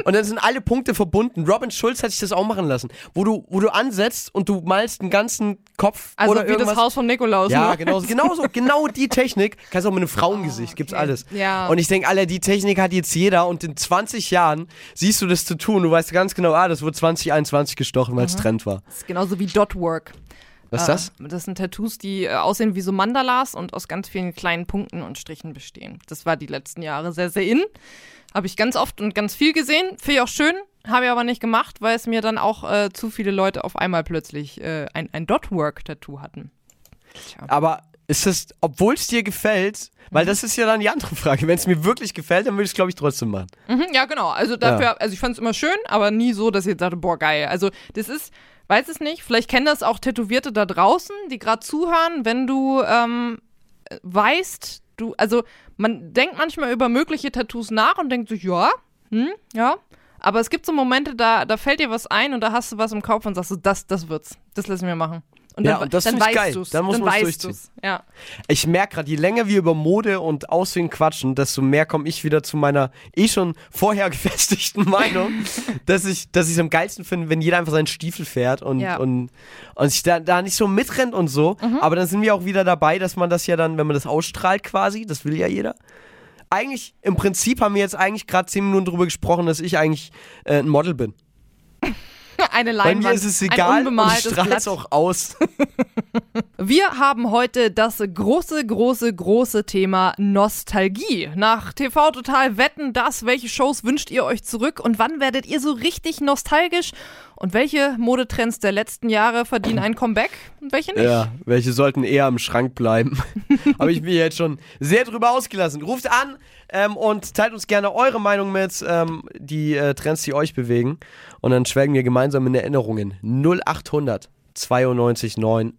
und dann sind alle Punkte verbunden. Robin Schulz hat sich das auch machen lassen, wo du, wo du ansetzt und du malst den ganzen Kopf also oder wie irgendwas. das Haus von Nikolaus. Ja, ne? genau, genau so, genau die Technik. Kannst auch mit einem Frauengesicht, gibt's Oh, okay. alles. Ja. Und ich denke, alle, die Technik hat jetzt jeder und in 20 Jahren siehst du das zu tun. Du weißt ganz genau, ah, das wurde 2021 gestochen, weil es Trend war. Das ist genauso wie Dotwork. Was ist das? Äh, Das sind Tattoos, die äh, aussehen wie so Mandalas und aus ganz vielen kleinen Punkten und Strichen bestehen. Das war die letzten Jahre sehr, sehr in. Habe ich ganz oft und ganz viel gesehen. Finde ich auch schön. Habe ich aber nicht gemacht, weil es mir dann auch äh, zu viele Leute auf einmal plötzlich äh, ein, ein Dotwork-Tattoo hatten. Aber ist das, obwohl es dir gefällt, Mhm. weil das ist ja dann die andere Frage. Wenn es mir wirklich gefällt, dann würde ich es, glaube ich, trotzdem machen. Mhm, ja, genau. Also dafür, also ich fand es immer schön, aber nie so, dass ich jetzt dachte, boah, geil. Also das ist, weiß es nicht, vielleicht kennen das auch Tätowierte da draußen, die gerade zuhören, wenn du ähm, weißt, du, also man denkt manchmal über mögliche Tattoos nach und denkt sich, ja, hm, ja. Aber es gibt so Momente, da, da fällt dir was ein und da hast du was im Kopf und sagst du, das, das wird's. Das lassen wir machen. Und Ja, dann, und das dann weißt geil. du's. Dann muss weißt durchziehen. du's. Ja. Ich merke gerade, je länger wir über Mode und Aussehen quatschen, desto mehr komme ich wieder zu meiner eh schon vorher gefestigten Meinung, dass ich dass ich es am geilsten finde, wenn jeder einfach seinen Stiefel fährt und, Ja. und, und sich da, da nicht so mitrennt und so. Aber dann sind wir auch wieder dabei, dass man das ja dann, wenn man das ausstrahlt quasi, das will ja jeder. Eigentlich, im Prinzip haben wir jetzt eigentlich gerade zehn Minuten darüber gesprochen, dass ich eigentlich äh, ein Model bin. Eine Bei Leinwand. mir ist es egal ich strahle es auch aus. Wir haben heute das große, große, große Thema Nostalgie. Nach TV Total wetten das, welche Shows wünscht ihr euch zurück und wann werdet ihr so richtig nostalgisch? Und welche Modetrends der letzten Jahre verdienen ein Comeback und welche nicht? Ja, welche sollten eher im Schrank bleiben. Habe ich mir jetzt schon sehr drüber ausgelassen. Ruft an ähm, und teilt uns gerne eure Meinung mit, ähm, die äh, Trends, die euch bewegen. Und dann schwelgen wir gemeinsam in Erinnerungen. 0800 92 9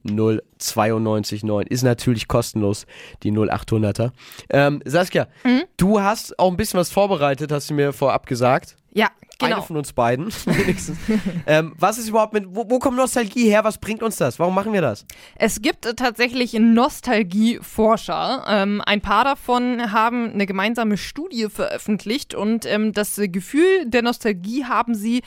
092 9 ist natürlich kostenlos, die 0800er. Ähm, Saskia, Mhm. du hast auch ein bisschen was vorbereitet, hast du mir vorab gesagt. Ja, Eine genau. von uns beiden, wenigstens. ähm, was ist überhaupt mit, wo, wo kommt Nostalgie her? Was bringt uns das? Warum machen wir das? Es gibt äh, tatsächlich Nostalgieforscher. Ähm, ein paar davon haben eine gemeinsame Studie veröffentlicht und ähm, das Gefühl der Nostalgie haben sie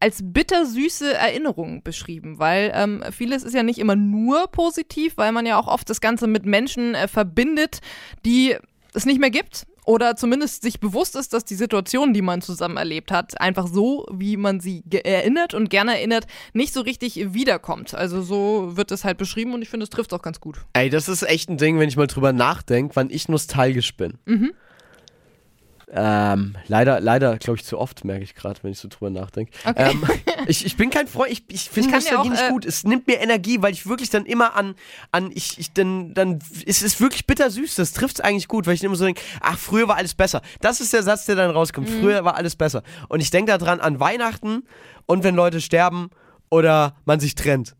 als bittersüße Erinnerung beschrieben, weil ähm, vieles ist ja nicht immer nur positiv, weil man ja auch oft das Ganze mit Menschen äh, verbindet, die es nicht mehr gibt oder zumindest sich bewusst ist, dass die Situation, die man zusammen erlebt hat, einfach so, wie man sie erinnert und gerne erinnert, nicht so richtig wiederkommt. Also so wird es halt beschrieben und ich finde, es trifft auch ganz gut. Ey, das ist echt ein Ding, wenn ich mal drüber nachdenke, wann ich nostalgisch bin. Mhm. Ähm, leider, leider, glaube ich, zu oft, merke ich gerade, wenn ich so drüber nachdenke. Okay. Ähm, ich, ich bin kein Freund, ich, ich finde Nostalgie auch, nicht äh, gut. Es nimmt mir Energie, weil ich wirklich dann immer an, an ich, ich dann, dann, es ist wirklich bittersüß, das trifft es eigentlich gut, weil ich immer so denke, ach, früher war alles besser. Das ist der Satz, der dann rauskommt. Mhm. Früher war alles besser. Und ich denke daran an Weihnachten und wenn Leute sterben oder man sich trennt.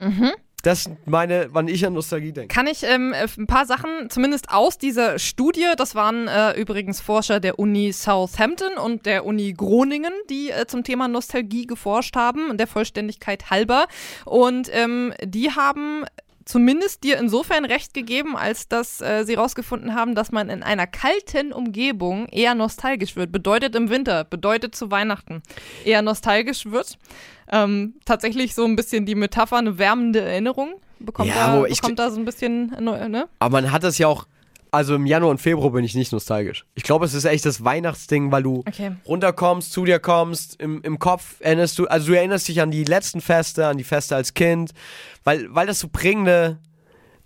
Mhm. Das meine, wann ich an Nostalgie denke. Kann ich ähm, ein paar Sachen zumindest aus dieser Studie, das waren äh, übrigens Forscher der Uni Southampton und der Uni Groningen, die äh, zum Thema Nostalgie geforscht haben, der Vollständigkeit halber. Und ähm, die haben zumindest dir insofern recht gegeben, als dass äh, sie herausgefunden haben, dass man in einer kalten Umgebung eher nostalgisch wird. Bedeutet im Winter, bedeutet zu Weihnachten eher nostalgisch wird. Ähm, tatsächlich so ein bisschen die Metapher, eine wärmende Erinnerung bekommt, Ja, da, bekommt da so ein bisschen, ne? Aber man hat das ja auch, also im Januar und Februar bin ich nicht nostalgisch. Ich glaube, es ist echt das Weihnachtsding, weil du Okay. runterkommst, zu dir kommst, im, im Kopf erinnerst du, also du erinnerst dich an die letzten Feste, an die Feste als Kind, weil, weil das so prägende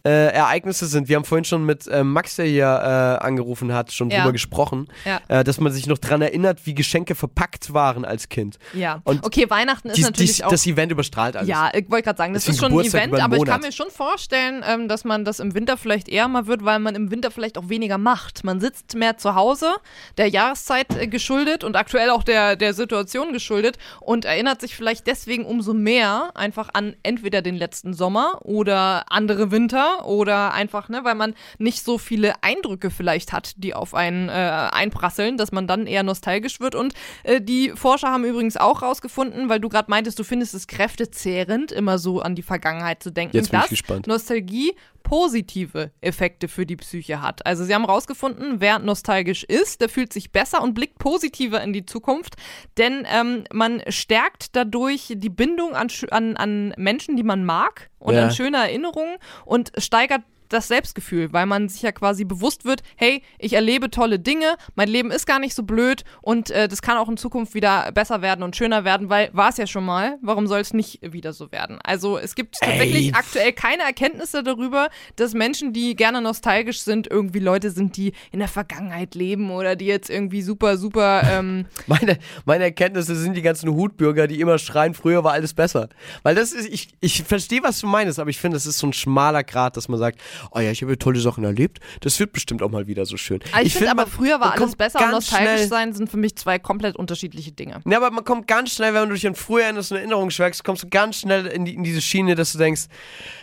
äh, Ereignisse sind. Wir haben vorhin schon mit äh, Max, der hier äh, angerufen hat, schon Ja. drüber gesprochen, Ja. äh, dass man sich noch dran erinnert, wie Geschenke verpackt waren als Kind. Ja. Und okay, Weihnachten ist Die, natürlich die, auch. das Event überstrahlt alles. Ja, ich wollte gerade sagen, das Das ist schon ein Event, aber ich kann mir schon vorstellen, ähm, dass man das im Winter vielleicht eher mal wird, weil man im Winter vielleicht auch weniger macht. Man sitzt mehr zu Hause, der Jahreszeit äh, geschuldet und aktuell auch der, der Situation geschuldet und erinnert sich vielleicht deswegen umso mehr einfach an entweder den letzten Sommer oder andere Winter oder einfach, ne, weil man nicht so viele Eindrücke vielleicht hat, die auf einen äh, einprasseln, dass man dann eher nostalgisch wird. Und äh, die Forscher haben übrigens auch rausgefunden, weil du gerade meintest, du findest es kräftezehrend, immer so an die Vergangenheit zu denken, Jetzt bin ich dass gespannt. Nostalgie positive Effekte für die Psyche hat. Also sie haben rausgefunden, wer nostalgisch ist, der fühlt sich besser und blickt positiver in die Zukunft, denn ähm, man stärkt dadurch die Bindung an, an, an Menschen, die man mag und Ja. an schöne Erinnerungen und steigert das Selbstgefühl, weil man sich ja quasi bewusst wird, hey, ich erlebe tolle Dinge, mein Leben ist gar nicht so blöd und äh, das kann auch in Zukunft wieder besser werden und schöner werden, weil war es ja schon mal, warum soll es nicht wieder so werden? Also es gibt tatsächlich Ey. aktuell keine Erkenntnisse darüber, dass Menschen, die gerne nostalgisch sind, irgendwie Leute sind, die in der Vergangenheit leben oder die jetzt irgendwie super, super, ähm, Meine, meine Erkenntnisse sind die ganzen Hutbürger, die immer schreien, früher war alles besser. Weil das ist, ich, ich verstehe, was du meinst, aber ich finde, das ist so ein schmaler Grat, dass man sagt, oh ja, ich habe tolle Sachen erlebt, das wird bestimmt auch mal wieder so schön. Ah, ich, finde aber man- früher war alles besser und nostalgisch schnell- sein sind für mich zwei komplett unterschiedliche Dinge. Ja, aber man kommt ganz schnell, wenn du dich an früher erinnerst und Erinnerungen schwelgst, kommst du ganz schnell in, die, in diese Schiene, dass du denkst,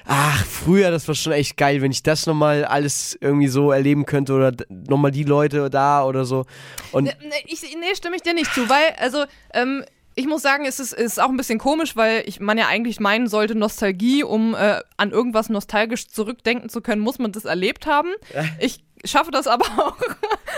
ach, früher, das war schon echt geil, wenn ich das nochmal alles irgendwie so erleben könnte oder nochmal die Leute da oder so. Und Ne, ne, ich, nee, stimme ich dir nicht zu, weil, also, ähm, ich muss sagen, es ist, ist auch ein bisschen komisch, weil ich, man ja eigentlich meinen sollte, Nostalgie, um äh, an irgendwas nostalgisch zurückdenken zu können, muss man das erlebt haben. Ich schaffe das aber auch,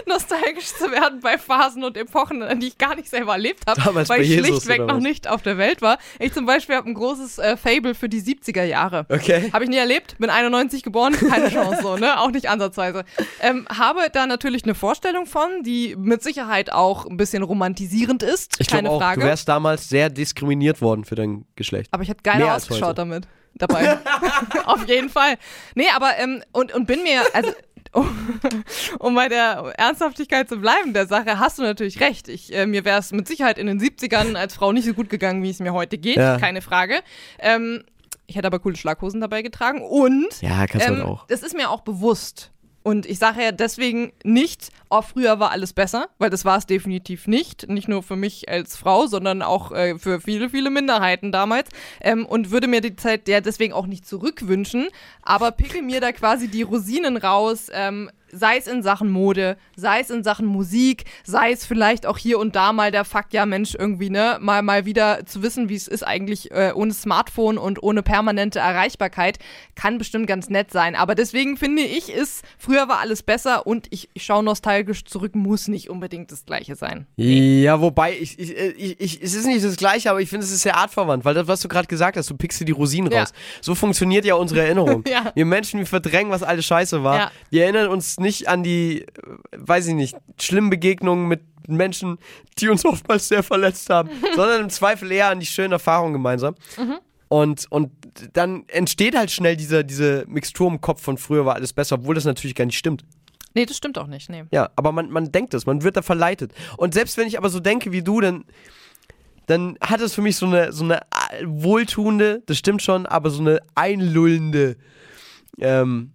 nostalgisch zu werden bei Phasen und Epochen, die ich gar nicht selber erlebt habe, Damals weil ich Jesus schlichtweg noch nicht auf der Welt war. Ich zum Beispiel habe ein großes äh, Fable für die 70er Jahre. Okay. Habe ich nie erlebt, bin 91 geboren, keine Chance so, ne? Auch nicht ansatzweise. Ähm, habe da natürlich eine Vorstellung von, die mit Sicherheit auch ein bisschen romantisierend ist, ich keine glaube auch, Frage. du wärst damals sehr diskriminiert worden für dein Geschlecht. aber ich hätte geil ausgeschaut damit. Dabei. Auf jeden Fall. Nee, aber ähm, und, und bin mir, also um, um bei der Ernsthaftigkeit zu bleiben der Sache, hast du natürlich recht. Ich, äh, mir wäre es mit Sicherheit in den 70ern als Frau nicht so gut gegangen, wie es mir heute geht, Ja. keine Frage. Ähm, ich hätte aber coole Schlaghosen dabei getragen und Ja, kannst ähm, halt auch. Das ist mir auch bewusst. Und ich sage ja deswegen nicht, oh, früher war alles besser, weil das war es definitiv nicht. Nicht nur für mich als Frau, sondern auch äh, für viele, viele Minderheiten damals. Ähm, und würde mir die Zeit ja deswegen auch nicht zurückwünschen. Aber picke mir da quasi die Rosinen raus. Ähm, sei es in Sachen Mode, sei es in Sachen Musik, sei es vielleicht auch hier und da mal der Fakt, ja Mensch, irgendwie, ne, mal, mal wieder zu wissen, wie es ist eigentlich äh, ohne Smartphone und ohne permanente Erreichbarkeit, kann bestimmt ganz nett sein. Aber deswegen finde ich, ist, früher war alles besser und ich, ich schaue nostalgisch zurück, muss nicht unbedingt das Gleiche sein. Ja, wobei, ich, ich, ich, ich, es ist nicht das Gleiche, aber ich finde, es ist sehr artverwandt, weil das, was du gerade gesagt hast, du pickst dir die Rosinen Ja. raus. So funktioniert ja unsere Erinnerung. Ja. Wir Menschen, wir verdrängen, was alles scheiße war. Ja. Wir erinnern uns nicht an die, weiß ich nicht, schlimmen Begegnungen mit Menschen, die uns oftmals sehr verletzt haben, sondern im Zweifel eher an die schönen Erfahrungen gemeinsam. Mhm. Und, und dann entsteht halt schnell diese, diese Mixtur im Kopf von früher war alles besser, obwohl das natürlich gar nicht stimmt. Nee, das stimmt auch nicht, nee. Ja, aber man, man denkt es, man wird da verleitet. Und selbst wenn ich aber so denke wie du, dann, dann hat es für mich so eine, so eine äh, wohltuende, das stimmt schon, aber so eine einlullende ähm,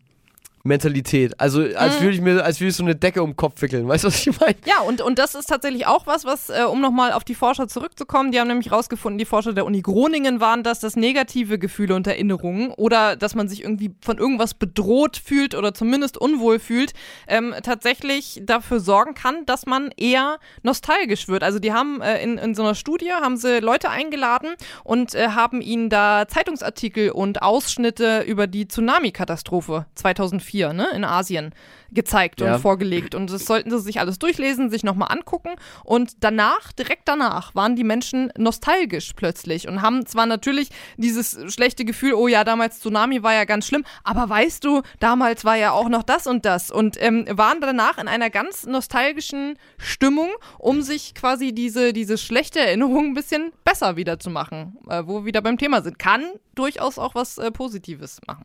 Mentalität. Also als würde ich mir, als würde ich so eine Decke um den Kopf wickeln. Weißt du, was ich meine? Ja, und, und das ist tatsächlich auch was, was, äh, um nochmal auf die Forscher zurückzukommen, die haben nämlich rausgefunden, die Forscher der Uni Groningen waren das, dass negative Gefühle und Erinnerungen oder dass man sich irgendwie von irgendwas bedroht fühlt oder zumindest unwohl fühlt, ähm, tatsächlich dafür sorgen kann, dass man eher nostalgisch wird. Also die haben äh, in, in so einer Studie, haben sie Leute eingeladen und äh, haben ihnen da Zeitungsartikel und Ausschnitte über die Tsunami-Katastrophe 2004 ne, in Asien gezeigt Ja. und vorgelegt. Und das sollten sie sich alles durchlesen, sich nochmal angucken. Und danach, direkt danach, waren die Menschen nostalgisch plötzlich und haben zwar natürlich dieses schlechte Gefühl, oh ja, damals Tsunami war ja ganz schlimm, aber weißt du, damals war ja auch noch das und das. Und ähm, waren danach in einer ganz nostalgischen Stimmung, um sich quasi diese, diese schlechte Erinnerung ein bisschen besser wieder zu machen, äh, wo wir wieder beim Thema sind. Kann durchaus auch was äh, Positives machen.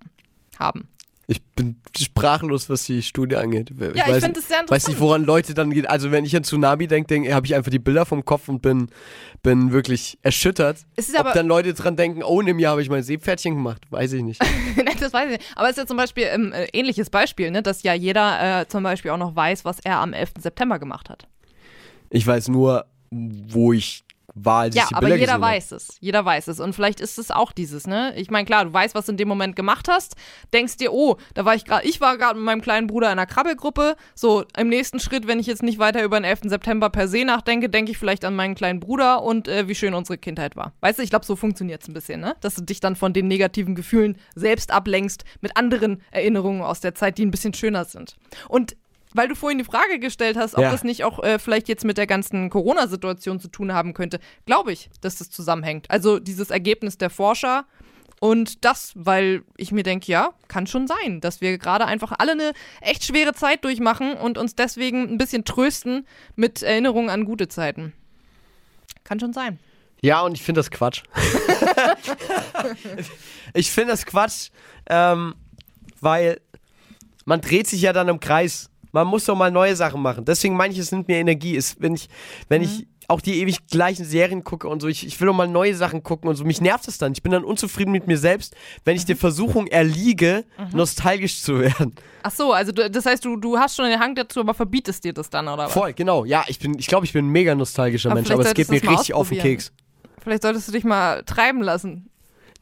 Haben. Ich bin sprachlos, was die Studie angeht. Ich Ja, ich weiß, find das sehr Weiß nicht, interessant. woran Leute dann geht. Also wenn ich an Tsunami denke, denk, habe ich einfach die Bilder vom Kopf und bin, bin wirklich erschüttert. Es ist Ob aber- dann Leute dran denken, oh, in einem Jahr habe ich mein Seepferdchen gemacht, weiß ich nicht. Nein, das weiß ich nicht. Aber es ist ja zum Beispiel ein äh, ähnliches Beispiel, ne? dass ja jeder äh, zum Beispiel auch noch weiß, was er am 11. September gemacht hat. Ich weiß nur, wo ich war, als Ja, die aber Bilder jeder weiß es. Jeder weiß es. Und vielleicht ist es auch dieses, ne? Ich meine, klar, du weißt, was du in dem Moment gemacht hast, denkst dir, oh, da war ich gerade, ich war gerade mit meinem kleinen Bruder in einer Krabbelgruppe. So, im nächsten Schritt, wenn ich jetzt nicht weiter über den 11. September per se nachdenke, denke ich vielleicht an meinen kleinen Bruder und äh, wie schön unsere Kindheit war. Weißt du, ich glaube, so funktioniert es ein bisschen, ne? Dass du dich dann von den negativen Gefühlen selbst ablenkst mit anderen Erinnerungen aus der Zeit, die ein bisschen schöner sind. Und weil du vorhin die Frage gestellt hast, ob Ja. das nicht auch äh, vielleicht jetzt mit der ganzen Corona-Situation zu tun haben könnte, glaube ich, dass das zusammenhängt. Also dieses Ergebnis der Forscher und das, weil ich mir denke, ja, kann schon sein, dass wir gerade einfach alle eine echt schwere Zeit durchmachen und uns deswegen ein bisschen trösten mit Erinnerungen an gute Zeiten. Kann schon sein. Ja, und ich finde das Quatsch. ich finde das Quatsch, ähm, weil man dreht sich ja dann im Kreis. Man muss doch mal neue Sachen machen. Deswegen meine ich, es nimmt mir Energie. Ist, wenn ich, wenn ich auch die ewig gleichen Serien gucke und so, ich, ich will doch mal neue Sachen gucken und so. Mich nervt es dann. Ich bin dann unzufrieden mit mir selbst, wenn ich der Versuchung erliege, nostalgisch zu werden. Ach so, also du, das heißt, du, du hast schon den Hang dazu, aber verbietest dir das dann, oder was? Voll, genau. Ja, ich bin, ich glaube, ich bin ein mega nostalgischer Aber Mensch, aber es geht mir richtig auf den. Keks. Vielleicht solltest du dich mal treiben lassen.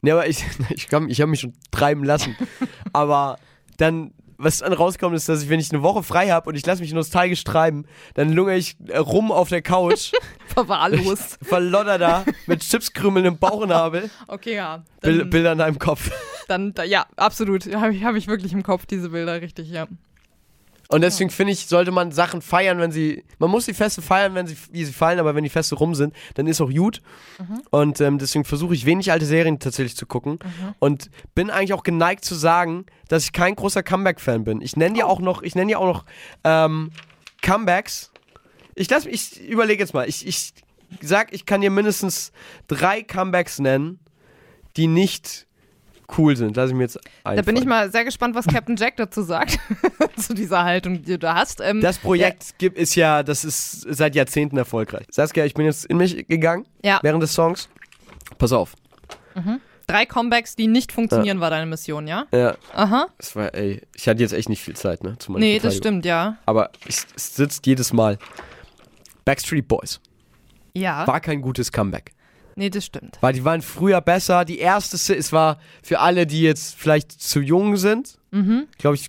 Ne, aber ich, ich, ich habe mich schon treiben lassen. aber dann, was dann rauskommt, ist, dass ich, wenn ich eine Woche frei habe und ich lasse mich nostalgisch treiben, dann lungere ich äh, rum auf der Couch, Verwahrlost. verlodder da mit Chipskrümeln im Bauchnabel, Okay, ja. Dann, Bilder in einem Kopf. dann da, ja, absolut. Habe ich, hab ich wirklich im Kopf, diese Bilder, richtig, ja. Und deswegen finde ich, sollte man Sachen feiern, wenn sie. Man muss die Feste feiern, wenn sie, wie sie fallen, aber wenn die Feste rum sind, dann ist auch gut. Und ähm, deswegen versuche ich wenig alte Serien tatsächlich zu gucken. Und bin eigentlich auch geneigt zu sagen, dass ich kein großer Comeback-Fan bin. Ich nenne ja auch noch, ich nenne ja auch noch ähm, Comebacks. Ich lass ich überlege jetzt mal. Ich, ich sag, ich kann dir mindestens drei Comebacks nennen, die nicht cool sind. Lass ich mir jetzt einfallen. Da bin ich mal sehr gespannt, was Captain Jack dazu sagt. zu dieser Haltung, die du da hast. Ähm, Das Projekt gibt, ist ja, das ist seit Jahrzehnten erfolgreich. Saskia, ich bin jetzt in mich gegangen Ja. während des Songs. Pass auf. Drei Comebacks, die nicht funktionieren, war deine Mission, ja? Ja, Aha. das war, ey, ich hatte jetzt echt nicht viel Zeit, ne? Zu Nee, das stimmt, ja. Aber es, es sitzt jedes Mal. Backstreet Boys. Ja. War kein gutes Comeback. Nee, das stimmt. Weil die waren früher besser. Die erste, es war für alle, die jetzt vielleicht zu jung sind, Mhm. glaube ich,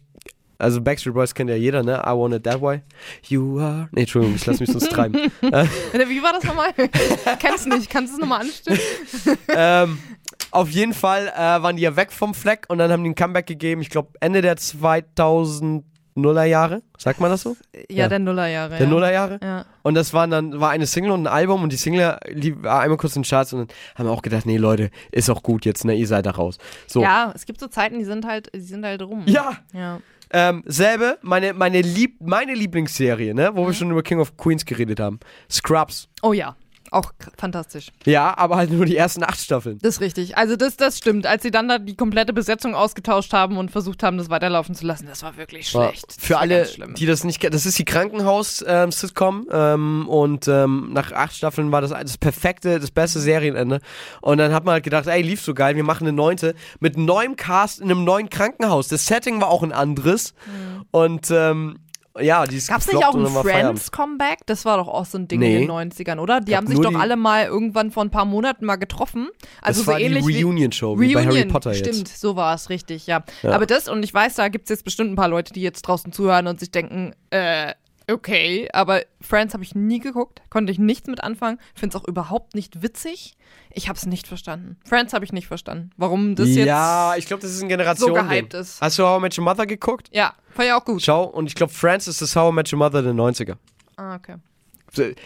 also Backstreet Boys kennt ja jeder, ne? I want it that way. You are. Nee, Entschuldigung, ich lass mich sonst treiben. Äh, Wie war das nochmal? Kennst nicht. Kannst du es nochmal anstimmen? ähm, auf jeden Fall äh, waren die ja weg vom Fleck und dann haben die ein Comeback gegeben, ich glaube Ende der 2000er Jahre, sagt man das so? Ja, Ja. der Nullerjahre. Der ja. Nullerjahre. Ja. Und das waren dann, war eine Single und ein Album und die Single lief, war einmal kurz in den Charts und dann haben wir auch gedacht, nee Leute, ist auch gut jetzt, ne, ihr seid da raus. So. ja, es gibt so Zeiten, die sind halt, die sind halt rum. Ja, Ja. ähm, selbe, meine, meine, Lieb meine Lieblingsserie, ne, Mhm. wo wir schon über King of Queens geredet haben. Scrubs. Oh ja. Auch fantastisch. Ja, aber halt nur die ersten acht Staffeln. Das ist richtig. Also das, das stimmt. Als sie dann da die komplette Besetzung ausgetauscht haben und versucht haben, das weiterlaufen zu lassen, das war wirklich schlecht. Das Für alle, die das nicht kennen, das ist die Krankenhaus-Sitcom ähm, und ähm, nach acht Staffeln war das das perfekte, das beste Serienende. Und dann hat man halt gedacht, ey, lief so geil, wir machen eine neunte mit neuem Cast in einem neuen Krankenhaus. Das Setting war auch ein anderes und ähm, ja, die ist Gab es nicht auch ein. Friends-Comeback? Das war doch auch so ein Ding Nee. in den 90ern, oder? Die haben sich doch die- alle mal irgendwann vor ein paar Monaten mal getroffen. Also das so war ähnlich die wie Reunion-Show, wie bei Harry Potter stimmt, jetzt. so war es richtig, ja. Ja. Aber das, und ich weiß, da gibt es jetzt bestimmt ein paar Leute, die jetzt draußen zuhören und sich denken, äh, okay, aber Friends habe ich nie geguckt, konnte ich nichts mit anfangen, finde es auch überhaupt nicht witzig. Ich habe es nicht verstanden. Friends habe ich nicht verstanden. Warum das jetzt Ja, ich glaube, das ist ein Generation. gehypt ist. Hast du How I Met Your Mother geguckt? Ja, fand ich auch gut. Schau, und ich glaube, Friends ist das How I Met Your Mother der 90er. Ah, okay.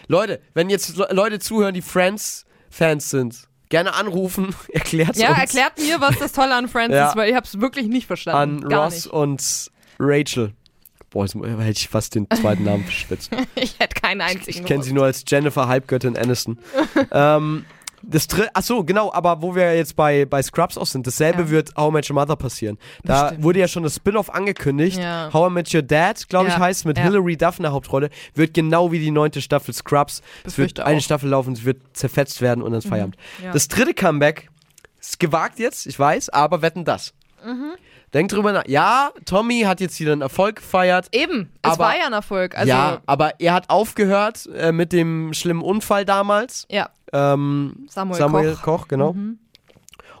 Leute, wenn jetzt Le- Leute zuhören, die Friends-Fans sind, gerne anrufen, erklärt Ja, uns erklärt mir, was das Tolle an Friends Ja. ist, weil ich habe es wirklich nicht verstanden. an Ross nicht. und Rachel. Boah, jetzt hätte ich fast den zweiten Namen verschwitzt. Ich hätte keinen einzigen. Ich kenne sie nur als Jennifer Halbgöttin Aniston. ähm, Das Ach so, genau, aber wo wir jetzt bei, bei Scrubs auch sind, dasselbe Ja. wird How I Met Your Mother passieren. Da Bestimmt. wurde ja schon das Spin-off angekündigt. Ja. How I Met Your Dad, glaube ich, Ja, heißt, mit. Hilary Duff in der Hauptrolle, wird genau wie die neunte Staffel Scrubs. Es wird eine auch. Mhm. Staffel laufen, es wird zerfetzt werden und dann ist Feierabend. Das dritte Comeback ist gewagt jetzt, ich weiß, aber wetten das. Mhm. Denkt drüber nach. Ja, Tommy hat jetzt wieder einen Erfolg gefeiert. Eben, es Aber- war ja ein Erfolg. Also, ja, aber er hat aufgehört äh, mit dem schlimmen Unfall damals. ja. Ähm, Samuel Koch. Koch. genau. Mhm.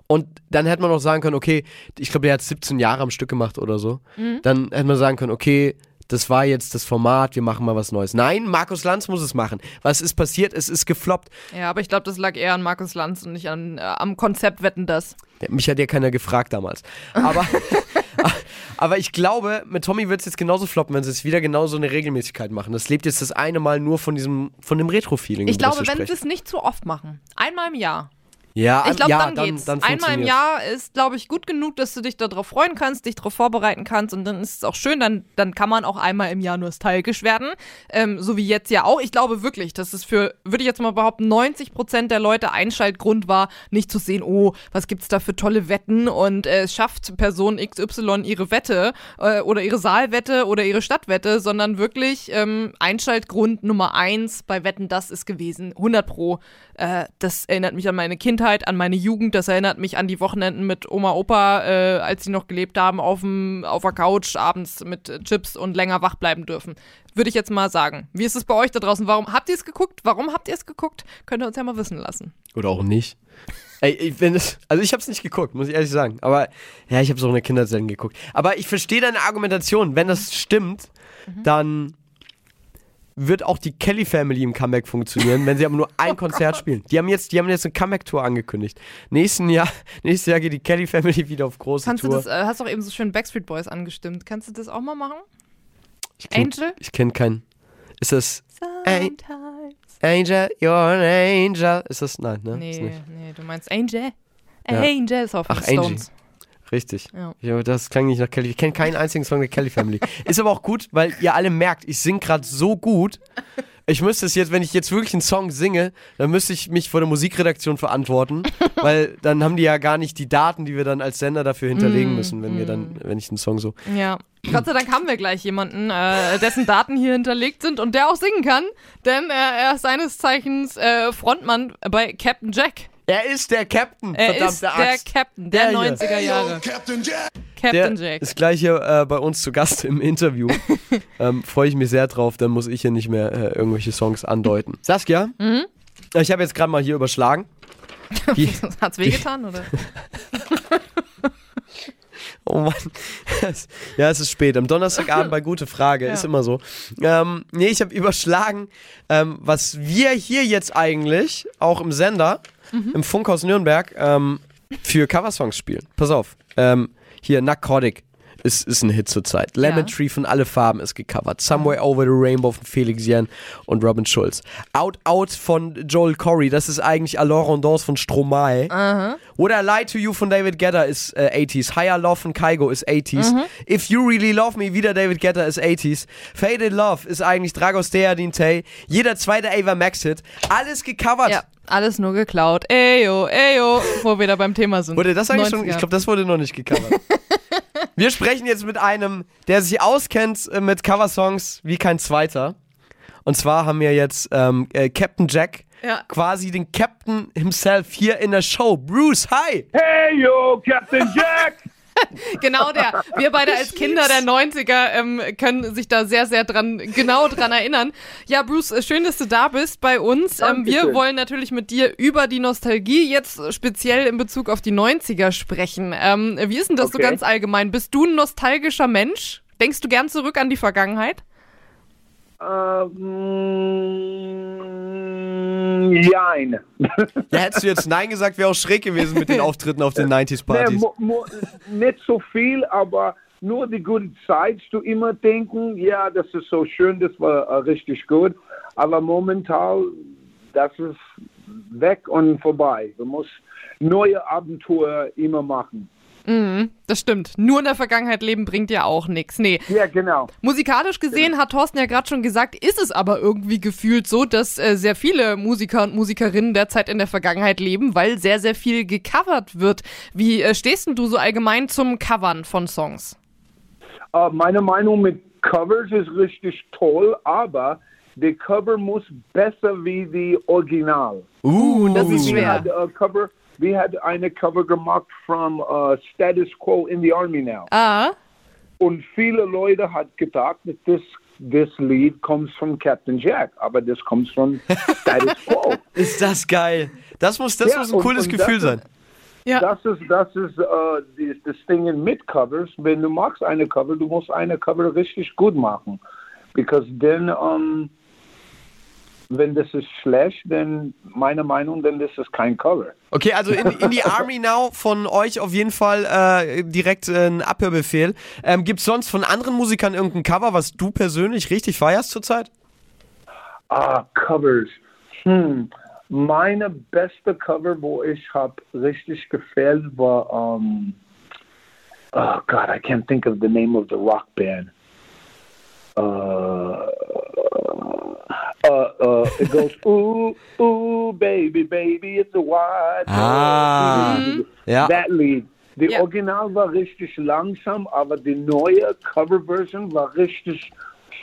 Und dann hätte man auch sagen können, okay, ich glaube, der hat 17 Jahre am Stück gemacht oder so. Mhm. Dann hätte man sagen können, okay, das war jetzt das Format, wir machen mal was Neues. Nein, Markus Lanz muss es machen. Was ist passiert? Es ist gefloppt. Ja, aber ich glaube, das lag eher an Markus Lanz und nicht an, äh, am Konzept Wetten das. Ja, Mich hat ja keiner gefragt damals. Aber, aber ich glaube, mit Tommy wird es jetzt genauso floppen, wenn sie es wieder genauso eine Regelmäßigkeit machen. Das lebt jetzt das eine Mal nur von diesem, von dem Retro-Feeling. Ich glaube, wenn sie es nicht zu oft machen, einmal im Jahr. Ja, Ich glaube, ja, dann, geht's. Dann Einmal im. Jahr ist, glaube ich, gut genug, dass du dich darauf freuen kannst, dich darauf vorbereiten kannst und dann ist es auch schön, dann, dann kann man auch einmal im Jahr nostalgisch werden. Ähm, so wie jetzt ja auch. Ich glaube wirklich, dass es für, würde ich jetzt mal behaupten, 90 Prozent der Leute Einschaltgrund war, nicht zu sehen, oh, was gibt's da für tolle Wetten und äh, es schafft Person XY ihre Wette äh, oder ihre Saalwette oder ihre Stadtwette, sondern wirklich ähm, Einschaltgrund Nummer eins bei Wetten, das ist gewesen. 100 Pro. Äh, das erinnert mich an meine Kindheit, an meine Jugend. Das erinnert mich an die Wochenenden mit Oma, Opa, äh, als sie noch gelebt haben, auf, dem, auf der Couch abends mit äh, Chips und länger wach bleiben dürfen. Würde ich jetzt mal sagen. Wie ist es bei euch da draußen? Warum habt ihr es geguckt? Warum habt ihr es geguckt? Könnt ihr uns ja mal wissen lassen. Oder auch nicht. Ey, ich bin es, also ich habe es nicht geguckt, muss ich ehrlich sagen. Aber ja, ich habe es auch in der Kindheit selten geguckt. Aber ich verstehe deine Argumentation. Wenn das stimmt, Mhm. dann wird auch die Kelly Family im Comeback funktionieren, wenn sie aber nur ein Konzert spielen. Die haben jetzt, die haben jetzt eine Comeback-Tour angekündigt. Nächsten Jahr, nächstes Jahr geht die Kelly Family wieder auf große Kannst du Tour. das, äh, hast doch eben so schön Backstreet Boys angestimmt. Kannst du das auch mal machen? ich kenn, Angel? Ich kenne keinen. Ist das. Sometimes. Angel? You're an Angel? Ist das? Nein, ne? Nee, nee, du meinst Angel. Ja. Angel ist auf Ach, Angie. Richtig. Ja. Ja, das klang nicht nach Kelly. Ich kenne keinen einzigen Song der Kelly Family. Ist aber auch gut, weil ihr alle merkt, ich singe gerade so gut. Ich müsste es jetzt, wenn ich jetzt wirklich einen Song singe, dann müsste ich mich vor der Musikredaktion verantworten, weil dann haben die ja gar nicht die Daten, die wir dann als Sender dafür hinterlegen müssen, wenn wir dann, wenn ich einen Song so. Ja. Gott sei Dank haben wir gleich jemanden, äh, dessen Daten hier hinterlegt sind und der auch singen kann, denn äh, er ist seines Zeichens äh, Frontmann bei Captain Jack. Er ist der Captain, Er verdammte ist der Axt. Captain der, Der hier. 90er Hey, yo, Jahre. Captain Jack. Der Captain Jack. ist gleich hier äh, bei uns zu Gast im Interview. ähm, Freue ich mich sehr drauf, dann muss ich hier nicht mehr äh, irgendwelche Songs andeuten. Saskia, Mhm. ich habe jetzt gerade mal hier überschlagen. Wie, Hat's wehgetan, oder? Oh Mann. ja, es ist spät. Am Donnerstagabend bei Gute Frage. Ja. Ist immer so. Ähm, nee, ich habe überschlagen, ähm, was wir hier jetzt eigentlich, auch im Sender, Mhm. im Funkhaus Nürnberg, ähm, für Coversongs spielen. Pass auf. Ähm, hier, Narcotic ist, ist ein Hit zurzeit. Lemon Ja. Tree von Alle Farben ist gecovert. Somewhere Over the Rainbow von Felix Jen und Robin Schulz. Out Out von Joel Corey, das ist eigentlich Alors Rondance von Stromae. Would I Lie to You von David Guetta ist äh, 80s. Higher Love von Kygo ist 80s. If You Really Love Me wieder David Guetta ist 80s. Faded Love ist eigentlich Dragos Deadin Tay. Jeder zweite Ava Max Hit. Alles gecovert. Ja, alles nur geklaut. Eyo, eyo, wo wir da beim Thema sind. Wurde das eigentlich schon? 90er. Ich glaube, das wurde noch nicht gecovert. Wir sprechen jetzt mit einem, der sich auskennt äh, mit Coversongs wie kein zweiter. Und zwar haben wir jetzt ähm, äh, Captain Jack, Ja. quasi den Captain himself hier in der Show. Bruce, hi! Hey yo, Captain Jack! Genau der. Wir beide als Kinder der 90er ähm, können sich da sehr, sehr dran, genau dran erinnern. Ja, Bruce, äh, schön, dass du da bist bei uns. Ähm, wir wollen natürlich mit dir über die Nostalgie jetzt speziell in Bezug auf die 90er sprechen. Ähm, wie ist denn das so Okay. ganz allgemein? Bist du ein nostalgischer Mensch? Denkst du gern zurück an die Vergangenheit? Ähm, jein. Ja, hättest du jetzt Nein gesagt, wäre auch schräg gewesen mit den Auftritten auf den 90s Nee, nicht so viel, aber nur die gute Zeit du immer denken, ja, das ist so schön, das war äh, richtig gut. Aber momentan, das ist weg und vorbei. Du musst neue Abenteuer immer machen. Das stimmt. Nur in der Vergangenheit leben bringt ja auch nichts. Nee. Ja, genau. Musikalisch gesehen hat Thorsten ja gerade schon gesagt, ist es aber irgendwie gefühlt so, dass äh, sehr viele Musiker und Musikerinnen derzeit in der Vergangenheit leben, weil sehr, sehr viel gecovert wird. Wie äh, stehst denn du so allgemein zum Covern von Songs? Äh, meine Meinung mit Covers ist richtig toll, aber der Cover muss besser wie die Original. Uh, das ist We schwer. had a cover. We had eine Cover gemacht from uh, Status Quo in the Army now. Ah, Und viele Leute hat gedacht, dass this this Lied comes from Captain Jack, aber das kommt von Status Quo. Ist das geil. Das muss, das Ja, muss ein und- cooles und Gefühl das sein. ja. Das ist das ist uh, das, das Ding in mit Covers. Wenn du machst eine Cover, du musst eine Cover richtig gut machen, because then um, wenn das ist schlecht, dann meine Meinung, dann das ist kein Cover. Okay, also in, in die Army Now von euch auf jeden Fall äh, direkt äh, ein Abhörbefehl. Ähm, Gibt es sonst von anderen Musikern irgendein Cover, was du persönlich richtig feierst zurzeit? Ah, Covers. Hm. Meine beste Cover, wo ich hab richtig gefällt, war um, oh God, I can't think of the name of the rock band. Uh, uh, uh, it goes, ooh, ooh, baby, baby, it's a white Ah, dog." ja. That lead. Die Ja. Original war richtig langsam, aber die neue Coverversion war richtig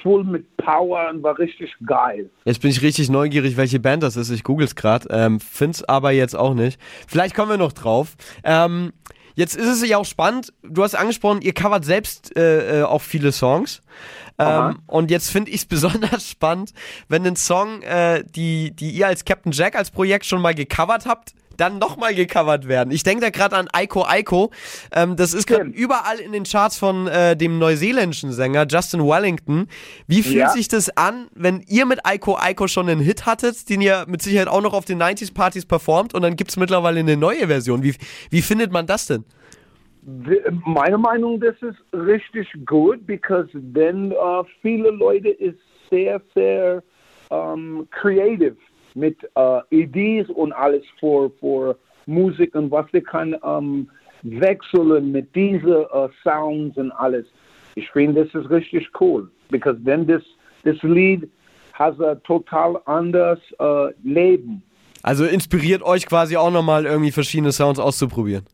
voll mit Power und war richtig geil. Jetzt bin ich richtig neugierig, welche Band das ist. Ich google's gerade. Ähm, find's aber jetzt auch nicht. Vielleicht kommen wir noch drauf. Ähm, jetzt ist es ja auch spannend. Du hast angesprochen, ihr covert selbst äh, äh, auch viele Songs. Ähm, und jetzt finde ich es besonders spannend, wenn ein Song, äh, die, die ihr als Captain Jack als Projekt schon mal gecovert habt, dann nochmal gecovert werden. Ich denke da gerade an Aiko Aiko. Ähm, das ist gerade überall in den Charts von äh, dem neuseeländischen Sänger Justin Wellington. Wie fühlt Ja. sich das an, wenn ihr mit Aiko Aiko schon einen Hit hattet, den ihr mit Sicherheit auch noch auf den 90s-Partys performt und dann gibt es mittlerweile eine neue Version? Wie, wie findet man das denn? Meine Meinung, das ist richtig gut, because then uh, viele Leute ist sehr, sehr um, creative mit uh, Ideen und alles für, für Musik und was sie kann um, wechseln mit diesen uh, Sounds und alles. Ich finde, das ist richtig cool, because then this, this Lied has a total anderes uh, Leben. Also inspiriert euch quasi auch nochmal irgendwie verschiedene Sounds auszuprobieren.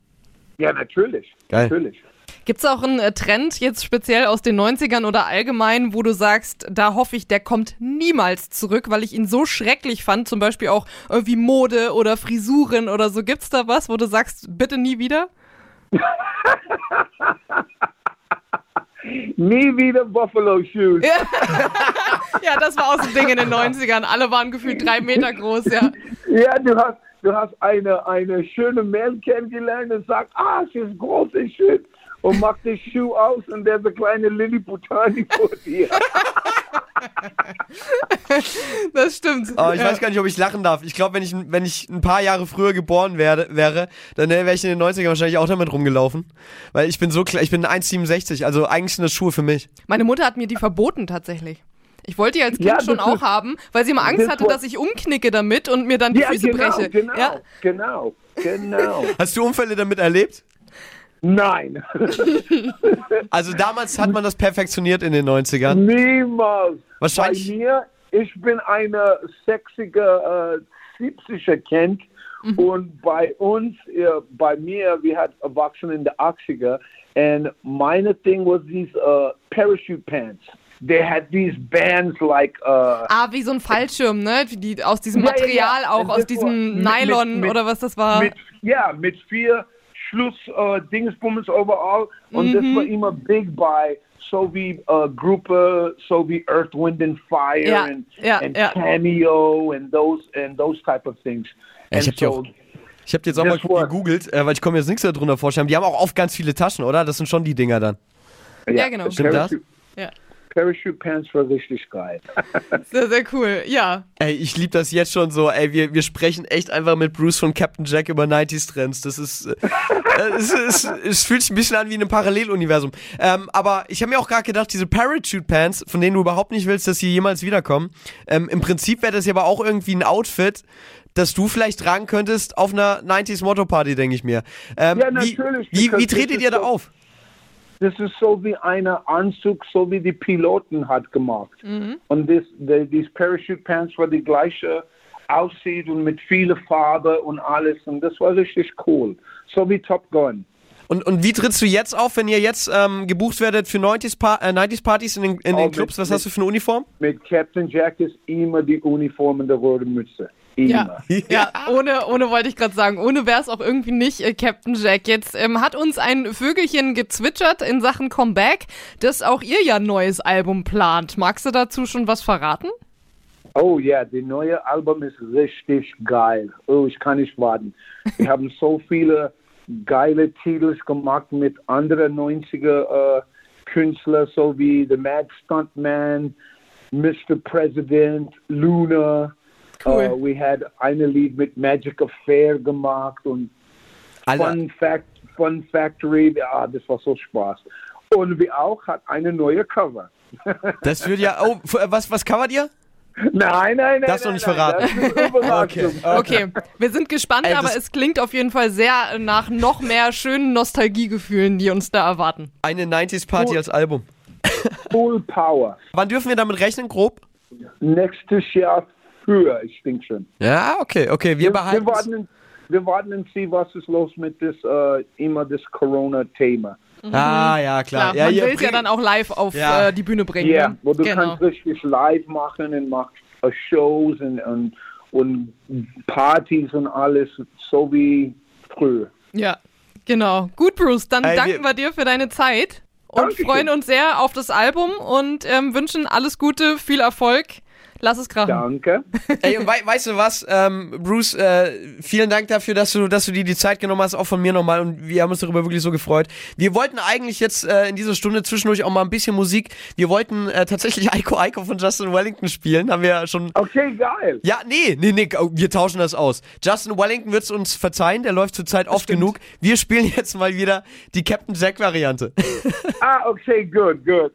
Ja, natürlich. Geil. Natürlich. Gibt es auch einen äh, Trend jetzt speziell aus den 90ern oder allgemein, wo du sagst, da hoffe ich, der kommt niemals zurück, weil ich ihn so schrecklich fand, zum Beispiel auch irgendwie Mode oder Frisuren oder so. Gibt's da was, wo du sagst, bitte nie wieder? Nie wieder Buffalo Shoes. Ja, das war auch so ein Ding in den 90ern. Alle waren gefühlt drei Meter groß, ja. Ja, du hast, du hast eine, eine schöne Mädel kennengelernt und sagt, ah, sie ist groß und schön und macht den Schuh aus und der ist eine kleine Lilliputani vor dir. Das stimmt. Aber Oh, ich ja. weiß gar nicht, ob ich lachen darf. Ich glaube, wenn ich, wenn ich ein paar Jahre früher geboren werde, wäre, dann wäre ich in den 90ern wahrscheinlich auch damit rumgelaufen. Weil ich bin so klein, ich bin 1,67, also eigentlich sind das Schuhe für mich. Meine Mutter hat mir die verboten tatsächlich. Ich wollte die als Kind Ja, schon auch haben, weil sie immer Angst das hatte, dass ich umknicke damit und mir dann die ja, Füße genau, breche. genau, Ja? genau, genau. Hast du Unfälle damit erlebt? Nein, Also damals hat man das perfektioniert in den 90ern. niemals. Wahrscheinlich- Bei mir, ich bin eine sexige äh, 70er Kind und bei uns, äh, bei mir, wir hatten erwachsen in der 80er and meine thing was these uh, parachute pants. They had these bands like uh, Ah, wie so ein Fallschirm, ne? Die, aus diesem Ja, ja, Material ja. auch, Und aus diesem war mit- Nylon mit- oder was das war. mit, ja, mit vier Schluss äh, Dingsbums overall und das Mhm. war immer big bei so wie äh, Gruppe, so wie Earth, Wind and Fire Ja, and, ja, and ja. Cameo and those and those type of things. Ja, ich hab die auch- Ich habe jetzt auch mal Das gegoogelt, äh, weil ich komme jetzt nichts darunter vorstellen. Die haben auch oft ganz viele Taschen, oder? Das sind schon die Dinger dann. Ja, genau. Stimmt das? Ja. Parachute Pants war richtig geil. Sehr, sehr cool. Ja. Ey, ich liebe das jetzt schon so. Ey, wir, wir sprechen echt einfach mit Bruce von Captain Jack über 90s Trends. Das ist. Äh, es, es, es fühlt sich ein bisschen an wie in einem Paralleluniversum. Ähm, aber ich habe mir auch gerade gedacht, diese Parachute Pants, von denen du überhaupt nicht willst, dass sie jemals wiederkommen, ähm, im Prinzip wäre das ja aber auch irgendwie ein Outfit, das du vielleicht tragen könntest auf einer 90s Motto Party, denke ich mir. Ähm, Ja, wie, natürlich, Wie, wie because tretet ihr da auf? Das ist so wie ein Anzug, so wie die Piloten hat gemacht. Und das, die, diese Parachute Pants war die gleiche aussieht und mit viel Farbe und alles. Und das war richtig cool. So wie Top Gun. Und, und wie trittst du jetzt auf, wenn ihr jetzt ähm, gebucht werdet für 90s, pa äh, 90s Partys in den, in Oh, den mit- Clubs? Was mit- hast du für eine Uniform? Mit Captain Jack ist immer die Uniform und der rote Mütze. Immer. Ja, ja ohne, ohne wollte ich gerade sagen, ohne wäre es auch irgendwie nicht äh, Captain Jack. Jetzt ähm, hat uns ein Vögelchen gezwitschert in Sachen Comeback, dass auch ihr ja ein neues Album plant. Magst du dazu schon was verraten? Oh ja, die neue Album ist richtig geil. Oh, ich kann nicht warten. Wir haben so viele geile Titel gemacht mit anderen 90er äh, Künstlern, so wie The Mad Stuntman, Mr. President, Luna. Cool. Uh, we had eine Lied mit Magic Affair gemacht und Alter, Fun, Fact, Fun Factory. Ja, das war so Spaß. Und wir auch hat eine neue Cover. das würde ja. Oh, was, was covert ihr? Nein, nein, nein. Darfst du nein, nicht nein, verraten. Das Überraschung. Okay, wir sind gespannt, Ey, aber das- es klingt auf jeden Fall sehr nach noch mehr schönen Nostalgiegefühlen, die uns da erwarten. Eine 90s Party Oh. als Album. Full Power. Wann dürfen wir damit rechnen, grob? Nächstes Jahr höher, ich denke schon. Ja, okay, okay. Wir Wir, wir, behalten. warten, wir warten und sehen, was ist los mit das, äh, immer das Corona-Thema. Ah, ja, klar. Klar, ja, man ihr will es ja dann auch live auf Ja. äh, die Bühne bringen. Ja, ne? wo du genau. kannst richtig live machen und machst äh, Shows und, und, und Partys und alles, so wie früher. Ja, genau. Gut, Bruce, dann Ey, danken wir- wir dir für deine Zeit und Dankeschön. freuen uns sehr auf das Album und ähm, wünschen alles Gute, viel Erfolg. Lass es krachen. Danke. Ey, und wei weißt du was, ähm, Bruce, äh, vielen Dank dafür, dass du, dass du dir die Zeit genommen hast, auch von mir nochmal. Und wir haben uns darüber wirklich so gefreut. Wir wollten eigentlich jetzt äh, in dieser Stunde zwischendurch auch mal ein bisschen Musik. Wir wollten äh, tatsächlich Aiko Aiko von Justin Wellington spielen. Haben wir ja schon. Okay, geil. Ja, nee, nee, nee, oh, wir tauschen das aus. Justin Wellington wird es uns verzeihen, der läuft zurzeit oft stimmt. genug. Wir spielen jetzt mal wieder die Captain Jack-Variante. Ah, okay, good, good.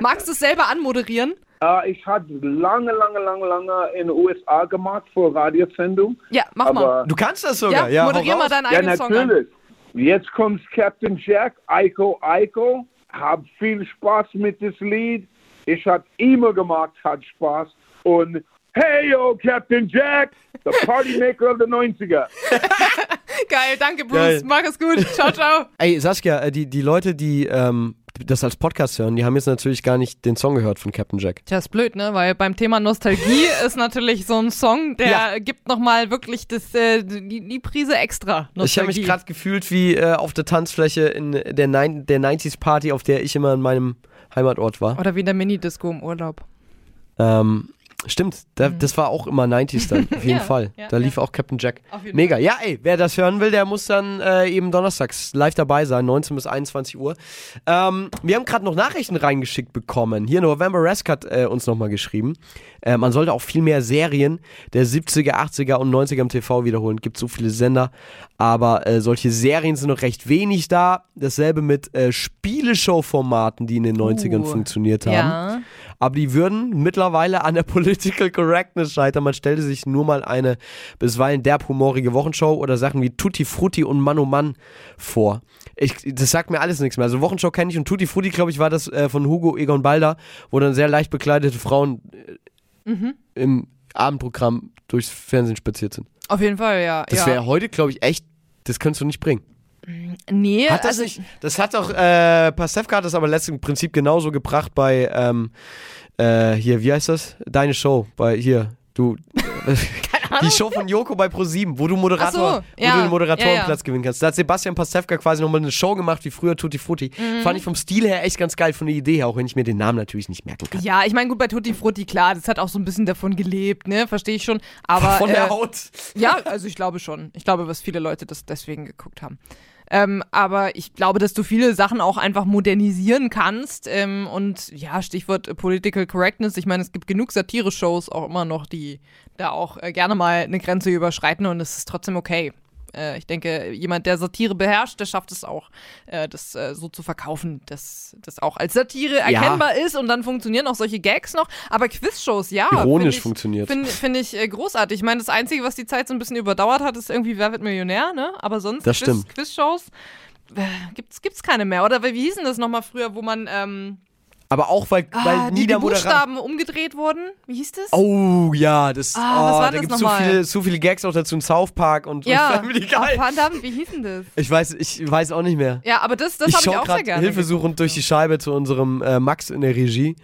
Magst du es selber anmoderieren? Äh, ich hatte lange, lange, lange, lange in den USA gemacht für Radiosendung. Ja, mach mal. Du kannst das Ja, sogar, ja. hau moderier mal deinen ja, eigenen Song an. natürlich. Jetzt kommt Captain Jack, Aiko Aiko. Hab viel Spaß mit das Lied. Ich hab immer gemacht, hat Spaß. Und hey yo, Captain Jack, the Partymaker of the 90er. Geil, danke, Bruce. Geil. Mach es gut. Ciao, ciao. Ey, Saskia, äh, die, die Leute, die ähm, das als Podcast hören, die haben jetzt natürlich gar nicht den Song gehört von Captain Jack. Tja, ist blöd, ne? Weil beim Thema Nostalgie ist natürlich so ein Song, der Ja. gibt nochmal wirklich das, äh, die, die Prise extra. Nostalgie. Ich habe mich gerade gefühlt wie äh, auf der Tanzfläche in der, Nein der 90s Party, auf der ich immer in meinem Heimatort war. Oder wie in der Minidisco im Urlaub. Ähm, stimmt, da, das war auch immer 90s dann, auf jeden Ja, Fall. ja, da ja. lief auch Captain Jack. Mega. Ja, ey, wer das hören will, der muss dann äh, eben donnerstags live dabei sein, 19 bis 21 Uhr. Ähm, wir haben gerade noch Nachrichten reingeschickt bekommen. Hier November Rask hat äh, uns nochmal geschrieben. Äh, man sollte auch viel mehr Serien der 70er, 80er und 90er im TV wiederholen. Gibt so viele Sender, aber äh, solche Serien sind noch recht wenig da. Dasselbe mit äh, Spieleshow-Formaten, die in den 90ern Uh, funktioniert haben. Ja. Aber die würden mittlerweile an der Political Correctness scheitern. Man stellte sich nur mal eine bisweilen derb humorige Wochenshow oder Sachen wie Tutti Frutti und Mann oh Mann vor. Ich, das sagt mir alles nichts mehr. Also Wochenshow kenne ich und Tutti Frutti, glaube ich, war das äh, von Hugo Egon Balder, wo dann sehr leicht bekleidete Frauen äh, im Abendprogramm durchs Fernsehen spaziert sind. Auf jeden Fall, ja. Das ja. wäre heute, glaube ich, echt, das könntest du nicht bringen. Nee, Hat das also nicht, das hat doch, äh, Pastewka hat das aber letztens im Prinzip genauso gebracht bei, ähm, äh, hier, wie heißt das? Deine Show, bei, hier, du, die Show von Joko bei ProSieben, wo du Moderator, so, ja, wo du den Moderatorenplatz ja, ja. gewinnen kannst. Da hat Sebastian Pastewka quasi nochmal eine Show gemacht, wie früher Tutti Frutti. Mhm. Fand ich vom Stil her echt ganz geil, von der Idee her, auch wenn ich mir den Namen natürlich nicht merken kann. Ja, ich meine, gut, bei Tutti Frutti, klar, das hat auch so ein bisschen davon gelebt, ne? Verstehe ich schon. Aber. von der äh, Haut. Ja, also ich glaube schon. Ich glaube, dass viele Leute das deswegen geguckt haben. Ähm, aber ich glaube, dass du viele Sachen auch einfach modernisieren kannst. Ähm, und ja, Stichwort Political Correctness. Ich meine, es gibt genug Satire-Shows auch immer noch, die da auch äh, gerne mal eine Grenze überschreiten und es ist trotzdem okay. Äh, ich denke, jemand, der Satire beherrscht, der schafft es auch, äh, das äh, so zu verkaufen, dass das auch als Satire erkennbar ist und dann funktionieren auch solche Gags noch. Aber Quizshows, ja. Ironisch find ich- funktioniert. Finde find ich äh, großartig. Ich meine, das Einzige, was die Zeit so ein bisschen überdauert hat, ist irgendwie Wer wird Millionär, ne? Aber sonst Quiz. Quizshows äh, gibt's, gibt's keine mehr. Oder wie hieß denn das nochmal früher, wo man ähm, Aber auch, weil, ah, weil die, die Niedermoderator. Buchstaben umgedreht wurden? Wie hieß das? Oh ja, das, Ah, oh, da gibt es so viele, so viele Gags auch dazu in South Park und, ja. und Family Oh, Guy. verdammt, wie hieß denn das? Ich weiß, ich weiß auch nicht mehr. Ja, aber das, das habe ich auch sehr gerne. hilfesuchend durch die Scheibe zu unserem äh, Max in der Regie,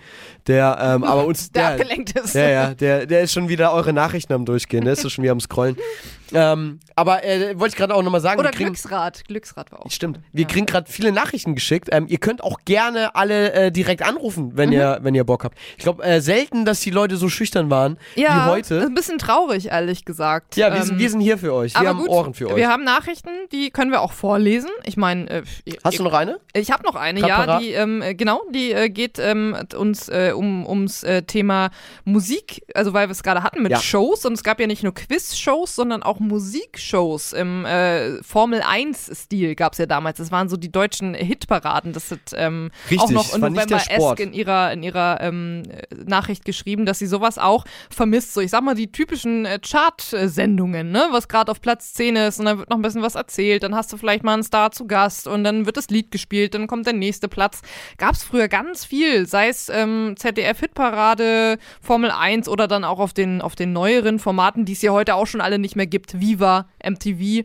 der ähm, aber uns Der abgelenkt ist. Ja, ja, der, der ist schon wieder eure Nachrichten am Durchgehen, der ist schon wieder am Scrollen. Ähm, aber äh, wollte ich gerade auch nochmal sagen, Oder kriegen, Glücksrad. Glücksrad war auch. Stimmt. Wir kriegen gerade viele Nachrichten geschickt. Ähm, ihr könnt auch gerne alle äh, direkt anrufen, wenn, ihr, wenn ihr Bock habt. Ich glaube, äh, selten, dass die Leute so schüchtern waren Ja, wie das ist heute. ein bisschen traurig, ehrlich gesagt. Ja, wir, Ähm, sind, wir sind hier für euch. Wir haben gut, Ohren für euch. Wir haben Nachrichten, die können wir auch vorlesen. Ich meine, äh, Hast du noch eine? Ich habe noch eine, Grad ja, die ähm, äh, genau, die äh, geht ähm, uns äh, um ums äh, Thema Musik, also weil wir es gerade hatten mit Ja. Shows und es gab ja nicht nur Quiz-Shows, sondern auch Musikshows im äh, Formel 1-Stil gab es ja damals. Das waren so die deutschen Hitparaden. Das hat ähm, Richtig, auch noch nicht November. Esk in ihrer in ihrer ähm, äh, Nachricht geschrieben, dass sie sowas auch vermisst. So, ich sag mal die typischen äh, Chart-Sendungen, ne, was gerade auf Platz 10 ist und dann wird noch ein bisschen was erzählt, dann hast du vielleicht mal einen Star zu Gast und dann wird das Lied gespielt, dann kommt der nächste Platz. Gab es früher ganz viel, sei es ähm, ZDF-Hitparade, Formel 1 oder dann auch auf den, auf den neueren Formaten, die es ja heute auch schon alle nicht mehr gibt, Viva, MTV.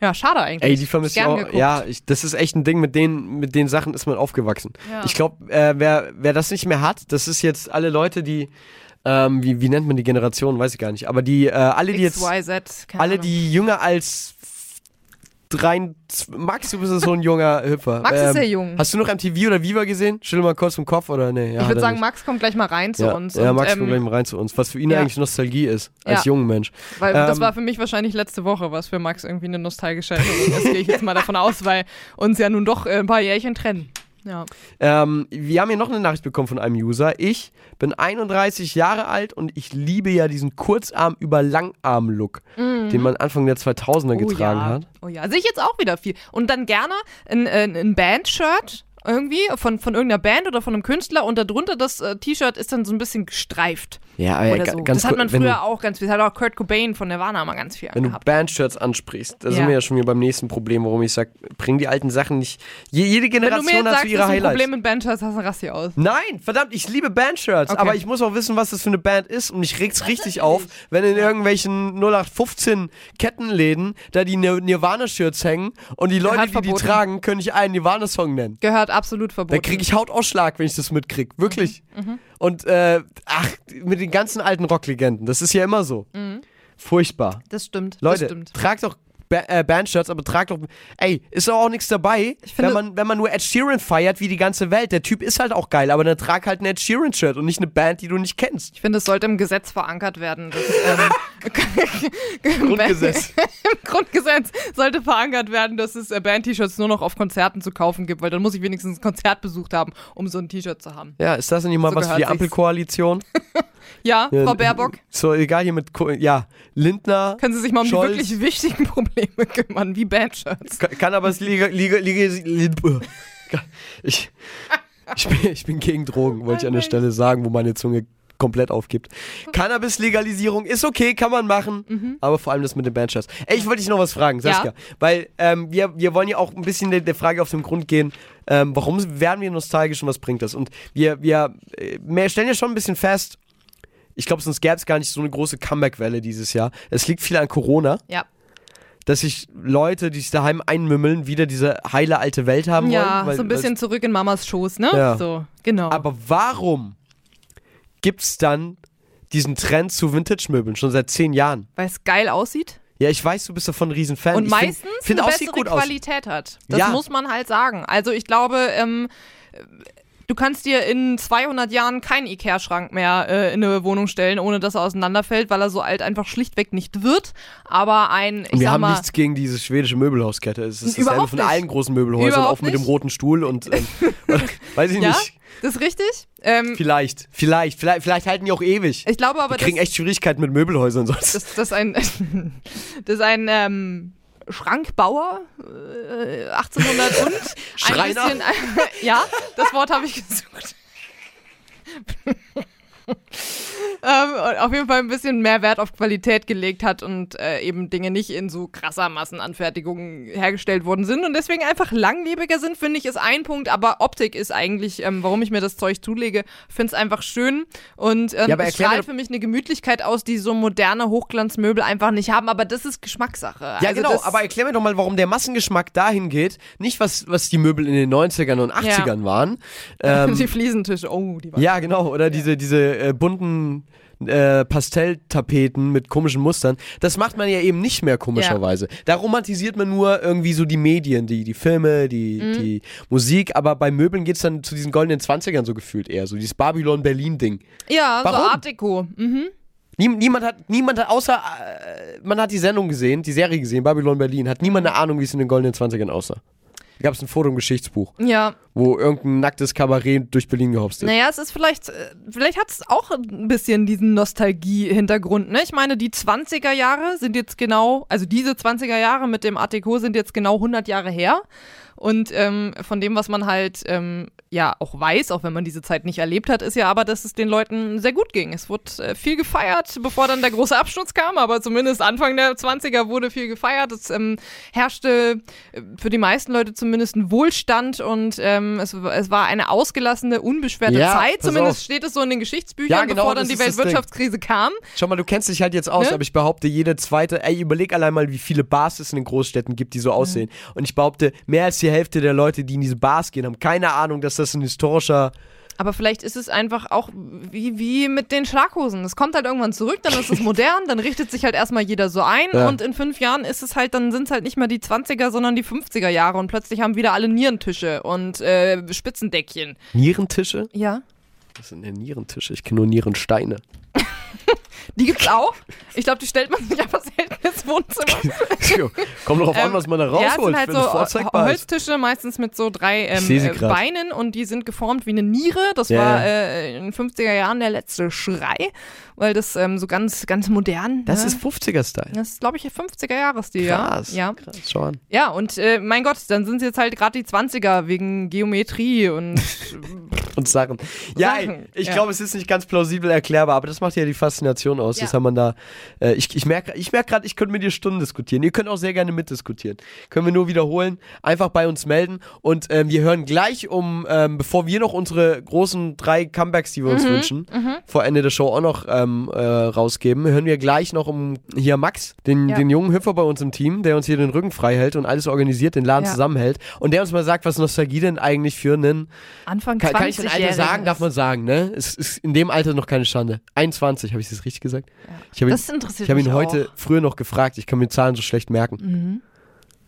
Ja, schade eigentlich. Ey, die vermisse ich auch. geguckt. Ja, ich, das ist echt ein Ding, mit den, mit den Sachen ist man aufgewachsen. Ja. Ich glaube, äh, wer, wer das nicht mehr hat, das ist jetzt alle Leute, die, ähm, wie, wie nennt man die Generation, weiß ich gar nicht, aber die, äh, alle, die jetzt, XYZ, keine alle, die jünger als drei, Max, du bist so ein junger Hüpfer. Max ist sehr jung. Hast du noch MTV oder Viva gesehen? Schüttel mal kurz im Kopf oder nee? Ja, ich würde sagen, nicht. Max kommt gleich mal rein zu ja, uns. Ja, und, Max ähm, kommt gleich mal rein zu uns, was für ihn ja. eigentlich Nostalgie ist, als junger Mensch. Weil das Ähm, war für mich wahrscheinlich letzte Woche, was für Max irgendwie eine nostalgische Erinnerung ist, gehe ich jetzt mal davon aus, weil uns ja nun doch äh, ein paar Jährchen trennen. Ja. Ähm, wir haben hier noch eine Nachricht bekommen von einem User. Ich bin 31 Jahre alt und ich liebe ja diesen Kurzarm über Langarm-Look, den man Anfang der 2000er getragen Mhm. oh ja. hat. Oh ja, sehe ich jetzt auch wieder viel. Und dann gerne ein, ein, ein Band-Shirt irgendwie von, von irgendeiner Band oder von einem Künstler und darunter das äh, T-Shirt ist dann so ein bisschen gestreift. Ja, aber so. ganz das hat man wenn früher du- auch ganz viel. Das hat auch Kurt Cobain von Nirvana mal ganz viel Wenn du angehabt. Bandshirts ansprichst, da Ja. sind wir ja schon wieder beim nächsten Problem, warum ich sage, bring die alten Sachen nicht. Je, jede Wenn du Generation hat sagst, so ihre ist ein Highlights. Problem mit Bandshirts, hast du rass hier aus. Nein, verdammt, ich liebe Bandshirts, Okay. aber ich muss auch wissen, was das für eine Band ist und mich regt's richtig auf, wenn in irgendwelchen 0815 Kettenläden da die Nir- Nirvana-Shirts hängen und die Leute, die die verboten. tragen, können nicht einen Nirvana-Song nennen. Gehört absolut Da verboten. kriege ich Hautausschlag, wenn ich das mitkrieg. Wirklich. Mhm, Und äh, ach, mit den ganzen alten Rocklegenden, das ist ja immer so. Furchtbar. das stimmt. Leute, das stimmt. tragt doch ba äh, Bandshirts, aber tragt doch. Ey, ist doch auch nichts dabei, finde- wenn, man, wenn man nur Ed Sheeran feiert wie die ganze Welt. Der Typ ist halt auch geil, aber dann trag halt ein Ed Sheeran-Shirt und nicht eine Band, die du nicht kennst. Ich finde, es sollte im Gesetz verankert werden. Dass, ähm, Grundgesetz. Im Grundgesetz sollte verankert werden, dass es äh, Band-T-Shirts nur noch auf Konzerten zu kaufen gibt, weil dann muss ich wenigstens ein Konzert besucht haben, um so ein T-Shirt zu haben. Ja, ist das denn nicht mal So was für die. Ampelkoalition? Ja, Ja, Frau Baerbock, So, egal hier mit, Ko ja, Lindner. können Sie sich mal um Scholz. die wirklich wichtigen Probleme kümmern, wie Band-Shirts. Kann, kann aber es Liga ich, ich, bin, ich bin gegen Drogen, wollte ich an der Stelle sagen, wo meine Zunge komplett aufgibt. Cannabis-Legalisierung ist okay, kann man machen, aber vor allem das mit den Bandshirts. Ey, ich wollte dich noch was fragen, Saskia, Ja. weil ähm, wir, wir wollen ja auch ein bisschen der, der Frage auf den Grund gehen, ähm, warum werden wir nostalgisch und was bringt das? Und wir, wir, äh, wir stellen ja schon ein bisschen fest, ich glaube, sonst gäbe es gar nicht so eine große Comeback-Welle dieses Jahr. Es liegt viel an Corona Ja, dass sich Leute, die sich daheim einmümmeln, wieder diese heile alte Welt haben ja wollen. weil- so ein bisschen zurück in Mamas Schoß, ne? Ja. So, genau. Aber warum gibt es dann diesen Trend zu Vintage-Möbeln schon seit zehn Jahren? Weil es geil aussieht Ja, ich weiß, du bist davon ein Riesenfan. und ich find- meistens find eine auch, sieht bessere gut aus. Qualität hat. Das Ja. muss man halt sagen. Also ich glaube, ähm, Du kannst dir in 200 Jahren keinen Ikea-Schrank mehr äh, in eine Wohnung stellen, ohne dass er auseinanderfällt, weil er so alt einfach schlichtweg nicht wird. Aber ein, ich Und wir haben mal, nichts gegen diese schwedische Möbelhauskette. Es ist dasselbe von allen großen Möbelhäusern, Überhaupt auch mit dem nicht. roten Stuhl und ähm, weiß ich ja, nicht. das ist richtig. Ähm, Vielleicht, vielleicht, vielleicht, vielleicht halten die auch ewig. ich glaube aber, die kriegen das, echt Schwierigkeiten mit Möbelhäusern sonst. das, das ist ein, das ist ein ähm, Schrankbauer, äh, 1800 und Schreiner? ein bisschen, ja, das Wort habe ich gesucht. ähm, auf jeden Fall ein bisschen mehr Wert auf Qualität gelegt hat und äh, eben Dinge nicht in so krasser Massenanfertigung hergestellt worden sind und deswegen einfach langlebiger sind, finde ich, ist ein Punkt. Aber Optik ist eigentlich, ähm, warum ich mir das Zeug zulege, finde es einfach schön und ähm, Ja, strahlt für mich eine Gemütlichkeit aus, die so moderne Hochglanzmöbel einfach nicht haben. Aber das ist Geschmackssache. Ja, Also genau, aber erklär mir doch mal, warum der Massengeschmack dahin geht. Nicht, was, was die Möbel in den 90ern und 80ern waren. Ähm, die Fliesentische, oh, die waren. ja, genau, oder diese, diese äh, bunten äh, Pastelltapeten mit komischen Mustern. Das macht man ja eben nicht mehr, komischerweise. Da romantisiert man nur irgendwie so die Medien, die, die Filme, die, Mhm. die Musik, aber bei Möbeln geht es dann zu diesen goldenen 20ern so gefühlt eher, so dieses Babylon-Berlin-Ding. Ja, so Warum? Art Deco. Mhm. Nie, niemand hat, niemand hat, außer, äh, man hat die Sendung gesehen, die Serie gesehen, Babylon Berlin, hat niemand eine Ahnung, wie es in den goldenen 20ern aussah. Gab es ein Foto im Geschichtsbuch, Ja, wo irgendein nacktes Kabarett durch Berlin gehopst ist. naja, es ist vielleicht, äh, vielleicht hat es auch ein bisschen diesen Nostalgie-Hintergrund. Ne? Ich meine, die 20er Jahre sind jetzt genau, also diese 20er Jahre mit dem Art Deco sind jetzt genau 100 Jahre her. Und ähm, von dem, was man halt ähm, ja auch weiß, auch wenn man diese Zeit nicht erlebt hat, ist ja aber, dass es den Leuten sehr gut ging. Es wurde äh, viel gefeiert, bevor dann der große Absturz kam, aber zumindest Anfang der 20er wurde viel gefeiert. Es ähm, herrschte äh, für die meisten Leute zumindest ein Wohlstand und ähm, es, es war eine ausgelassene, unbeschwerte Ja, Zeit. Zumindest auf. steht es so in den Geschichtsbüchern, Ja, genau, bevor dann die. Weltwirtschaftskrise kam. Schau mal, du kennst dich halt jetzt aus, Ne? aber ich behaupte, jede zweite, ey, überleg allein mal, wie viele Bars es in den Großstädten gibt, die so aussehen. Und ich behaupte, mehr als die Hälfte der Leute, die in diese Bars gehen, haben keine Ahnung, dass das ein historischer. Aber vielleicht ist es einfach auch wie, wie mit den Schlaghosen. Es kommt halt irgendwann zurück, dann ist es modern, dann richtet sich halt erstmal jeder so ein Ja. und in fünf Jahren ist es halt, dann sind es halt nicht mehr die 20er, sondern die 50er Jahre und plötzlich haben wieder alle Nierentische und äh, Spitzendeckchen. Nierentische? Ja. Was sind denn Nierentische? Ich kenne nur Nierensteine. Die gibt's auch. Ich glaube, die stellt man sich einfach selten Wohnzimmer. Kommt drauf an, Ähm, was man da ja, es rausholt, sind halt so. Holztische, meistens mit so drei ähm, äh. Beinen und die sind geformt wie eine Niere. Das Ja, war äh, in den 50er Jahren der letzte Schrei, weil das ähm, so ganz, ganz modern. Das ne? ist 50er-Style. Das ist, glaube ich, 50er Jahresstil, ja. Krass. Ja. Krass, schau an. Ja, und äh, mein Gott, dann sind es jetzt halt gerade die 20er wegen Geometrie und Und Sachen. Ja, Sachen, ey, ich ja. glaube, es ist nicht ganz plausibel erklärbar, aber das macht ja die Faszination aus. Ja. Das haben man da. Äh, ich ich merke ich merk gerade, ich könnte mit dir Stunden diskutieren. Ihr könnt auch sehr gerne mitdiskutieren. Können wir nur wiederholen. Einfach bei uns melden. Und ähm, wir hören gleich um, ähm, bevor wir noch unsere großen drei Comebacks, die wir Mhm, uns wünschen, vor Ende der Show auch noch ähm, äh, rausgeben, hören wir gleich noch um hier Max, den, Ja. den jungen Hüpfer bei uns im Team, der uns hier den Rücken frei hält und alles organisiert, den Laden Ja. zusammenhält. Und der uns mal sagt, was Nostalgie denn eigentlich für einen Anfang kann, 20 kann ich denn Alter sagen? Darf man sagen, ne? Es ist in dem Alter noch keine Schande. 21, habe ich das richtig gesagt? Ich habe ihn, Das interessiert ich hab ihn mich heute auch. früher noch gefragt. Ich kann mir Zahlen so schlecht merken.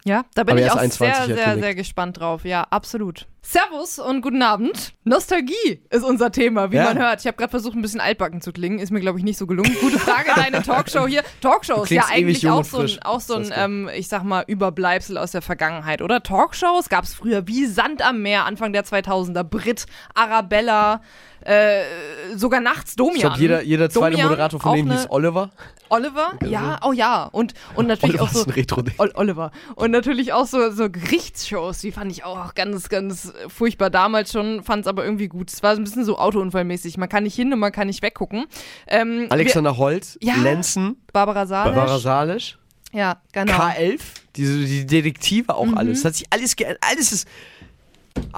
Ja, da bin Aber ich ist auch 21, sehr, sehr, sehr gespannt drauf. Ja, absolut. Servus und guten Abend. Nostalgie ist unser Thema, wie Ja. man hört. Ich habe gerade versucht, ein bisschen altbacken zu klingen. Ist mir, glaube ich, nicht so gelungen. Gute Frage, deine Talkshow hier. Talkshows, Du ja eigentlich auch so ein, auch so ein ist ähm, ich sag mal, Überbleibsel aus der Vergangenheit, oder? Talkshows gab es früher wie Sand am Meer, Anfang der 2000er. Brit, Arabella, äh, sogar nachts Domian. Ich glaube, jeder, jeder zweite Domian, Moderator von denen hieß Oliver. Oliver? Ja, oh ja. Und, und natürlich Oliver auch so. ist ein Retro-Ding. Ol Oliver. Und natürlich auch so, so Gerichtsshows, die fand ich auch ganz, ganz furchtbar damals schon, fand es aber irgendwie gut. Es war so ein bisschen so autounfallmäßig. Man kann nicht hin und man kann nicht weggucken. Ähm, Alexander Holt, Ja. Lenzen, Barbara Salisch. Barbara Salisch, Ja, genau. K11, diese, die Detektive auch alles. Das hat sich alles geändert. Alles ist.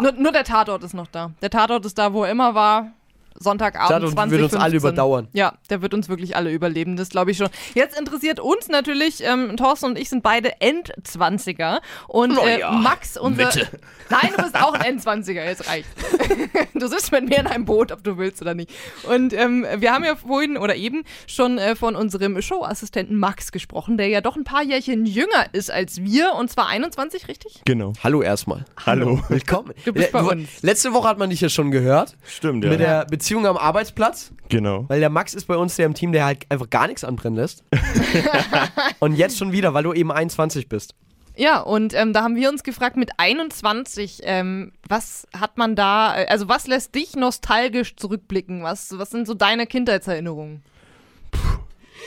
Nur, nur der Tatort ist noch da. Der Tatort ist da, wo er immer war. Sonntagabend und 20, wird uns alle 15. überdauern. Ja, der wird uns wirklich alle überleben, das glaube ich schon. Jetzt interessiert uns natürlich, ähm, Thorsten und ich sind beide Endzwanziger und äh, ja, Max, unser... Mitte. Nein, du bist auch ein Endzwanziger, jetzt reicht. du sitzt mit mir in einem Boot, ob du willst oder nicht. Und ähm, wir haben ja vorhin oder eben schon äh, von unserem Showassistenten Max gesprochen, der ja doch ein paar Jährchen jünger ist als wir und zwar 21, richtig? Genau. Hallo erstmal. Hallo. Willkommen. Du bist bei uns. Letzte Woche hat man dich ja schon gehört. Stimmt, ja. Mit der Beziehung am Arbeitsplatz. genau. Weil der Max ist bei uns der im Team, der halt einfach gar nichts anbrennen lässt. und jetzt schon wieder, weil du eben 21 bist. Ja, und ähm, da haben wir uns gefragt, mit 21, ähm, was hat man da, äh, also was lässt dich nostalgisch zurückblicken? Was, was sind so deine Kindheitserinnerungen?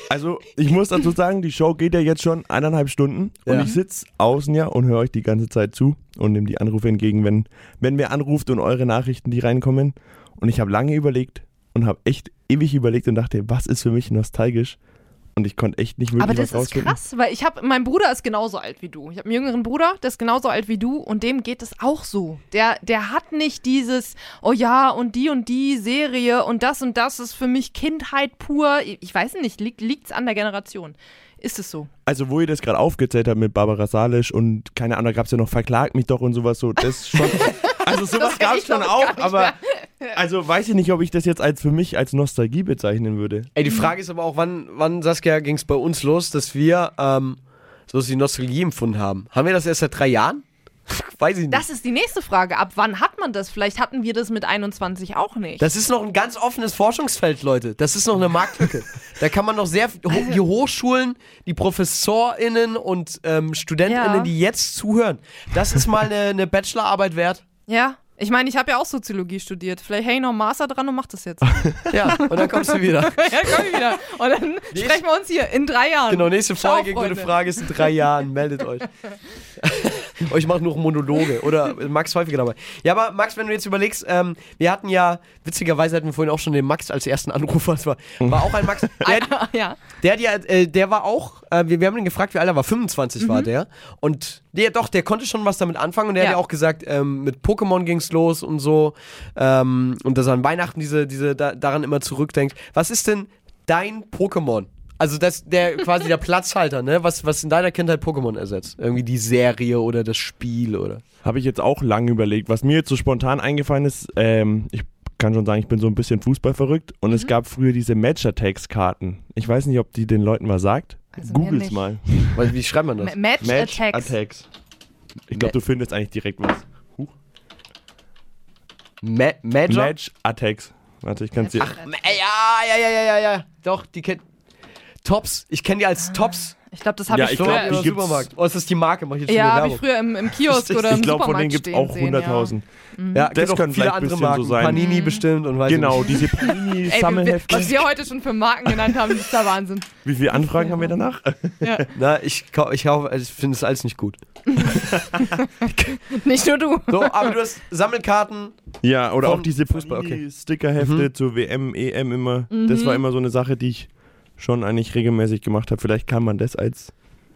Also, ich muss dazu sagen, die Show geht ja jetzt schon eineinhalb Stunden und Ja. ich sitze außen ja und höre euch die ganze Zeit zu und nehme die Anrufe entgegen, wenn, wenn wer anruft und eure Nachrichten, die reinkommen. Und ich habe lange überlegt und habe echt ewig überlegt und dachte, was ist für mich nostalgisch? Und ich konnte echt nicht wirklich Aber was das ist rausfinden. krass, weil ich habe, mein Bruder ist genauso alt wie du. Ich habe einen jüngeren Bruder, der ist genauso alt wie du und dem geht es auch so. Der, der hat nicht dieses, oh ja, und die und die Serie und das und das ist für mich Kindheit pur. Ich weiß nicht, liegt liegt's an der Generation? Ist es so? Also, wo ihr das gerade aufgezählt habt mit Barbara Salisch und keine Ahnung, da gab es ja noch Verklag mich doch und sowas so, das schon. Also sowas gab es schon auch, aber also weiß ich nicht, ob ich das jetzt als für mich als Nostalgie bezeichnen würde. Ey, die Frage ist aber auch, wann, wann Saskia, ging es bei uns los, dass wir ähm, so die Nostalgie empfunden haben. Haben wir das erst seit drei Jahren? Weiß ich nicht. Das ist die nächste Frage. Ab wann hat man das? Vielleicht hatten wir das mit 21 auch nicht. Das ist noch ein ganz offenes Forschungsfeld, Leute. Das ist noch eine Marktlücke. da kann man noch sehr, die Hochschulen, die ProfessorInnen und ähm, StudentInnen, Ja. die jetzt zuhören, das ist mal eine, eine Bachelorarbeit wert. ja. Ich meine, ich habe ja auch Soziologie studiert. Vielleicht hänge ich noch einen Master dran und mach das jetzt. Ja, und dann kommst du wieder. ja, komm ich wieder. Und dann sprechen wir uns hier in drei Jahren. Genau, nächste Ciao, Folge, gute Freunde. Frage ist in drei Jahren. Meldet euch. Euch macht nur Monologe. Oder Max häufiger dabei. Ja, aber Max, wenn du jetzt überlegst, ähm, wir hatten ja, witzigerweise hatten wir vorhin auch schon den Max als ersten Anrufer. Das war, war auch ein Max. Der, ja. der, ja, äh, der war auch, äh, wir, wir haben ihn gefragt, wie alt er war. 25 war der. Und der, doch, der konnte schon was damit anfangen. Und der Ja. hat ja auch gesagt, ähm, mit Pokémon ging's los und so. Ähm, und dass er an Weihnachten diese, diese da, daran immer zurückdenkt. Was ist denn dein Pokémon? Also das, der quasi der Platzhalter, ne? Was, was in deiner Kindheit Pokémon ersetzt? Irgendwie die Serie oder das Spiel oder. Habe ich jetzt auch lange überlegt. Was mir jetzt so spontan eingefallen ist, ähm, ich kann schon sagen, ich bin so ein bisschen Fußball verrückt und Mhm. es gab früher diese Match-Attacks-Karten. Ich weiß nicht, ob die den Leuten was sagt. Also Googles nicht. mal. Weil, wie schreibt man das? Ma- Match, Match Attacks. Attacks. Ich glaube, du findest eigentlich direkt was. Huch. Ma Major? Match Attacks. Warte, ich kann es dir. Ach, ja, ja, ja, ja, ja, ja. Doch, die kennt. Tops. Ich kenne die als Tops. Ich glaube, das habe Ja, ich ich früher. glaub, im die gibt's- Supermarkt. Oh, ist das die Marke? Mach ich jetzt schon ja, habe ich früher im, im Kiosk oder im ich glaube, von Supermarkt denen gibt es stehen auch sehen, ja. 100.000. Ja, Das können viele andere bisschen so Marken. sein. Panini bestimmt und weiß Genau, ich nicht. diese Panini-Sammelhefte. was wir heute schon für Marken genannt haben, das ist der Wahnsinn. Wie viele Anfragen haben wir danach? Na, ich, ich, hau- ich finde es alles nicht gut. Nicht nur du. So, aber du hast Sammelkarten. Ja, oder auch diese Fußball, okay. Panini-Stickerhefte zur WM, EM immer. Das war immer so eine Sache, die ich schon eigentlich regelmäßig gemacht habe. Vielleicht kann man das als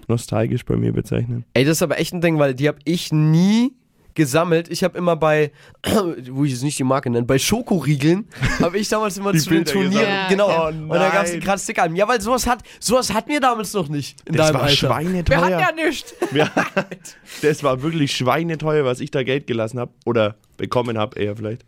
nostalgisch bei mir bezeichnen. Ey, das ist aber echt ein Ding, weil die habe ich nie gesammelt. Ich habe immer bei, wo ich jetzt nicht die Marke nenne, bei Schokoriegeln, habe ich damals immer Die zu den Turnieren, gesammelt. genau. Oh und da gab es die krass Stickeralben. Ja, weil sowas hat, sowas hatten wir damals noch nicht in Das deinem war Alter. Wir schweineteuer. hatten ja nichts. Ja, das war wirklich schweineteuer, was ich da Geld gelassen habe. Oder bekommen habe, eher vielleicht.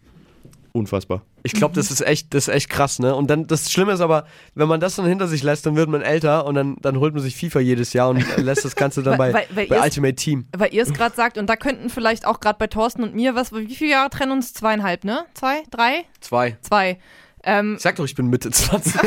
Unfassbar. Ich glaube, das ist echt, das ist echt krass, ne? Und dann, das Schlimme ist aber, wenn man das dann hinter sich lässt, dann wird man älter und dann, dann holt man sich FIFA jedes Jahr und lässt das Ganze dann bei, Weil- weil- bei Ultimate Team. Weil ihr es gerade sagt, und da könnten vielleicht auch gerade bei Thorsten und mir, was, wie viele Jahre trennen uns? Zweieinhalb, ne? Zwei? Drei? Zwei. Zwei. Ähm, Ich sag doch, ich bin Mitte 20.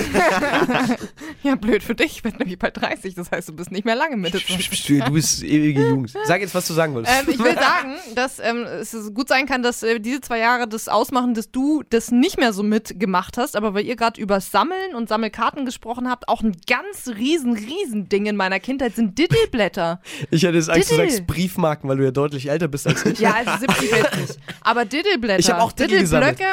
ja, blöd für dich. Ich bin nämlich bald 30, das heißt, du bist nicht mehr lange Mitte 20. du bist ewige Jugend. Sag jetzt, was du sagen wolltest. Ähm, ich will sagen, dass ähm, es gut sein kann, dass äh, diese zwei Jahre das ausmachen, dass du das nicht mehr so mitgemacht hast, aber weil ihr gerade über Sammeln und Sammelkarten gesprochen habt, auch ein ganz riesen, riesen Ding in meiner Kindheit sind Diddleblätter. Ich hätte jetzt Angst, du Diddle. sagst Briefmarken, weil du ja deutlich älter bist als ich. Ja, also 70 jetzt nicht. Aber Diddleblätter. Ich hab auch Diddle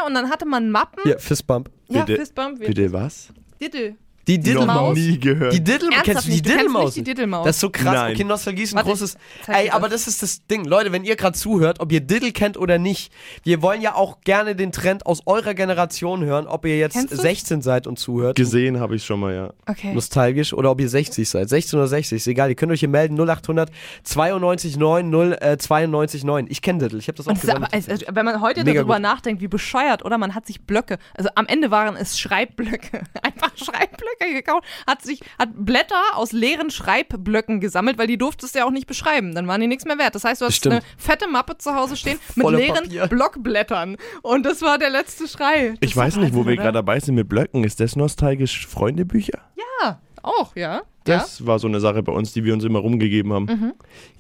und dann hatte man Mappen. Ja, Fistbump. Ja, Bitte- Fistbump. Bitte was? Diddle. Die Diddlemaus. Nie gehört. Die Diddle, Ernsthaft kennst du die Diddlemaus? nicht die Diddlemaus? Das ist so krass. Nein. Okay, Nostalgie ist ein Warte, großes. Ey, aber das. ist das Ding. Leute, wenn ihr gerade zuhört, ob ihr Diddle kennt oder nicht, wir wollen ja auch gerne den Trend aus eurer Generation hören, ob ihr jetzt Kennst du's? 16 seid und zuhört. Gesehen habe ich schon mal, ja. Okay. Nostalgisch oder ob ihr 60 seid. 16 oder 60, ist egal. Ihr könnt euch hier melden 0800 92 9 0 äh, 92 9. Ich kenne Diddle, ich habe das auch gesammelt. also, wenn man heute Mega darüber gut. nachdenkt, wie bescheuert, oder man hat sich Blöcke, also am Ende waren es Schreibblöcke, einfach Schreibblöcke gekauft, hat sich, hat Blätter aus leeren Schreibblöcken gesammelt, weil die durftest du ja auch nicht beschreiben, dann waren die nichts mehr wert. Das heißt, du hast stimmt. eine fette Mappe zu Hause stehen mit Voller leeren Papier. Blockblättern und das war der letzte Schrei. Das Ich weiß nicht, wo wir gerade dabei sind mit Blöcken. Ist das nostalgisch Freundebücher? Ja, auch, ja. Das war so eine Sache bei uns, die wir uns immer rumgegeben haben. Mhm.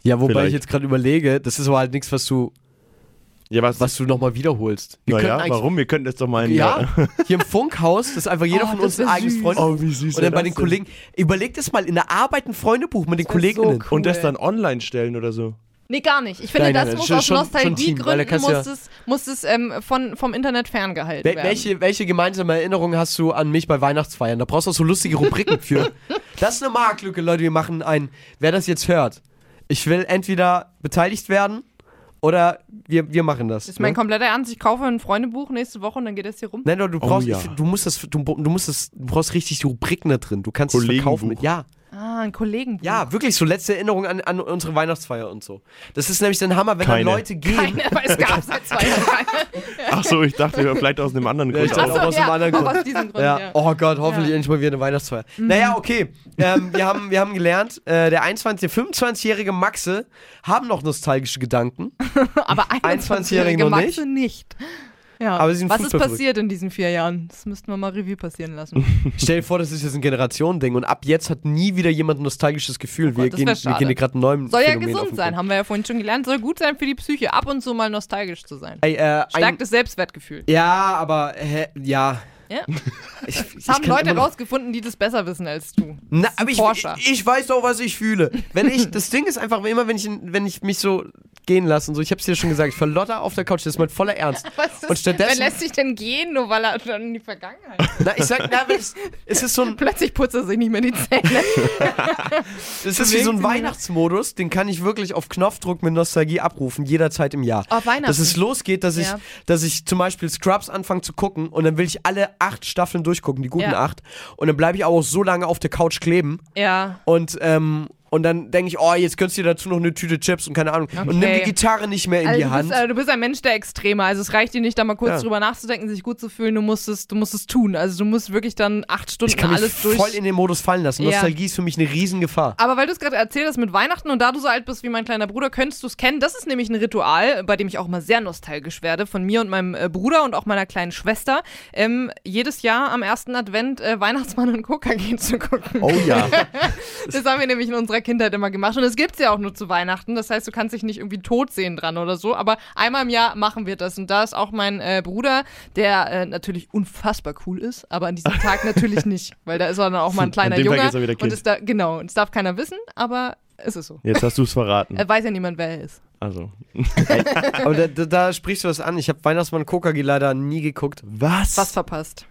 Ja, wobei Vielleicht. ich jetzt gerade überlege, das ist aber halt nichts, was du, Ja, was? was du nochmal wiederholst. Wir naja, warum? Wir könnten das doch mal in Ja, hier im Funkhaus, das ist einfach jeder Oh, von das uns ein eigenes süß. Freund. Oh, wie süß. Und dann bei den Kollegen, überlegt es mal, in der Arbeit ein Freundebuch mit den Das wär so cool. Und das dann online stellen oder so. Nee, gar nicht. Ich finde, Nein, nein, das nein, muss schon- aus schon- schon Team, weil da Nostalgiegründen muss ja- es, muss es ähm, von, vom Internet ferngehalten Wel werden. welche, welche gemeinsame Erinnerungen hast du an mich bei Weihnachtsfeiern? Da brauchst du auch so lustige Rubriken für. Das ist eine Marktlücke, Leute. Wir machen ein, wer das jetzt hört. Ich will entweder beteiligt werden oder wir, wir machen das. Das ist mein ne? kompletter Ernst. Ich kaufe ein Freundebuch nächste Woche und dann geht das hier rum. Nein, du Oh brauchst, ja. ich, du musst das, du, du musst das, du brauchst richtig die Rubriken da drin. Du kannst es verkaufen mit, ja. Ah, ein Kollegenbuch. Ja, wirklich so letzte Erinnerung an, an unsere Weihnachtsfeier und so. Das ist nämlich dann Hammer, wenn Keine. dann Leute gehen. Keine, aber es gab seit zwei Jahren. Ach so, ich dachte vielleicht aus einem anderen Ja, Grund. ich dachte auch. aus einem anderen Grund. aus diesem Grund, Ja. ja. Oh Gott, hoffentlich Ja. endlich mal wieder eine Weihnachtsfeier. Naja, okay. ähm, wir, haben, wir haben gelernt, äh, der 21, 25-jährige Maxe haben noch nostalgische Gedanken. Aber 21-Jährige 21-jährige noch Maxe nicht. Ja. Aber sie sind Was ist passiert in diesen vier Jahren? Das müssten wir mal Revue passieren lassen. Stell dir vor, das ist jetzt ein Generationending und ab jetzt hat nie wieder jemand ein nostalgisches Gefühl. Wir, das gehen, wir gehen gerade einen neuen Soll ja Phänomen auf gesund sein, haben wir ja vorhin schon gelernt. Soll gut sein für die Psyche, ab und zu mal nostalgisch zu sein. Ey, äh, ein, Stärkt das Selbstwertgefühl. ja, aber hä, ja. Ja. Ich, Das haben Leute rausgefunden, die das besser wissen als du. Na, aber ich, Forscher. ich, ich weiß doch, was ich fühle. Wenn ich, das Ding ist einfach immer, wenn ich, wenn ich mich so gehen lasse und so, ich hab's dir schon gesagt, ich verlotter auf der Couch, das ist mein voller Ernst. Was ist, Und stattdessen- wer lässt sich denn gehen, nur weil er schon in die Vergangenheit Na, ich sag, na, es, es ist so ein, Plötzlich putzt er sich nicht mehr die Zähne. es ist wie so ein Weihnachtsmodus, den kann ich wirklich auf Knopfdruck mit Nostalgie abrufen, jederzeit im Jahr. Auf Weihnachten. Dass es losgeht, dass ich, Ja. dass ich zum Beispiel Scrubs anfange zu gucken und dann will ich alle acht Staffeln durchgucken, die guten Ja. acht. Und dann bleibe ich auch so lange auf der Couch kleben ja. und, ähm, und dann denke ich, oh, jetzt könntest du dir dazu noch eine Tüte Chips und keine Ahnung. Und nimm die Okay. Gitarre nicht mehr in Also die Hand. bist, äh, du bist ein Mensch der Extreme. Also es reicht dir nicht, da mal kurz Ja. drüber nachzudenken, sich gut zu fühlen. Du musst es, du musst es tun. Also du musst wirklich dann acht Stunden ich kann mich alles durch. voll in den Modus fallen lassen. Ja. Nostalgie ist für mich eine Riesengefahr. Aber weil du es gerade erzählt hast mit Weihnachten und da du so alt bist wie mein kleiner Bruder, könntest du es kennen. Das ist nämlich ein Ritual, bei dem ich auch mal sehr nostalgisch werde, von mir und meinem äh, Bruder und auch meiner kleinen Schwester. Ähm, jedes Jahr am ersten Advent äh, Weihnachtsmann und Coca-Cola zu gucken. Oh ja. Das haben wir nämlich in unserer Kindheit immer gemacht. Und das gibt's ja auch nur zu Weihnachten. Das heißt, du kannst dich nicht irgendwie tot sehen dran oder so. Aber einmal im Jahr machen wir das. Und da ist auch mein äh, Bruder, der äh, natürlich unfassbar cool ist, aber an diesem Tag natürlich nicht. Weil da ist er dann auch mal ein kleiner dem Tag Junge. ist er wieder und Kind. es da, genau, und es darf keiner wissen, aber es ist so. Jetzt hast du es verraten. Er weiß ja niemand, wer er ist. Also. Aber da, da, da sprichst du was an. Ich habe Weihnachtsmann Coca-Cola leider nie geguckt. Was? Was verpasst.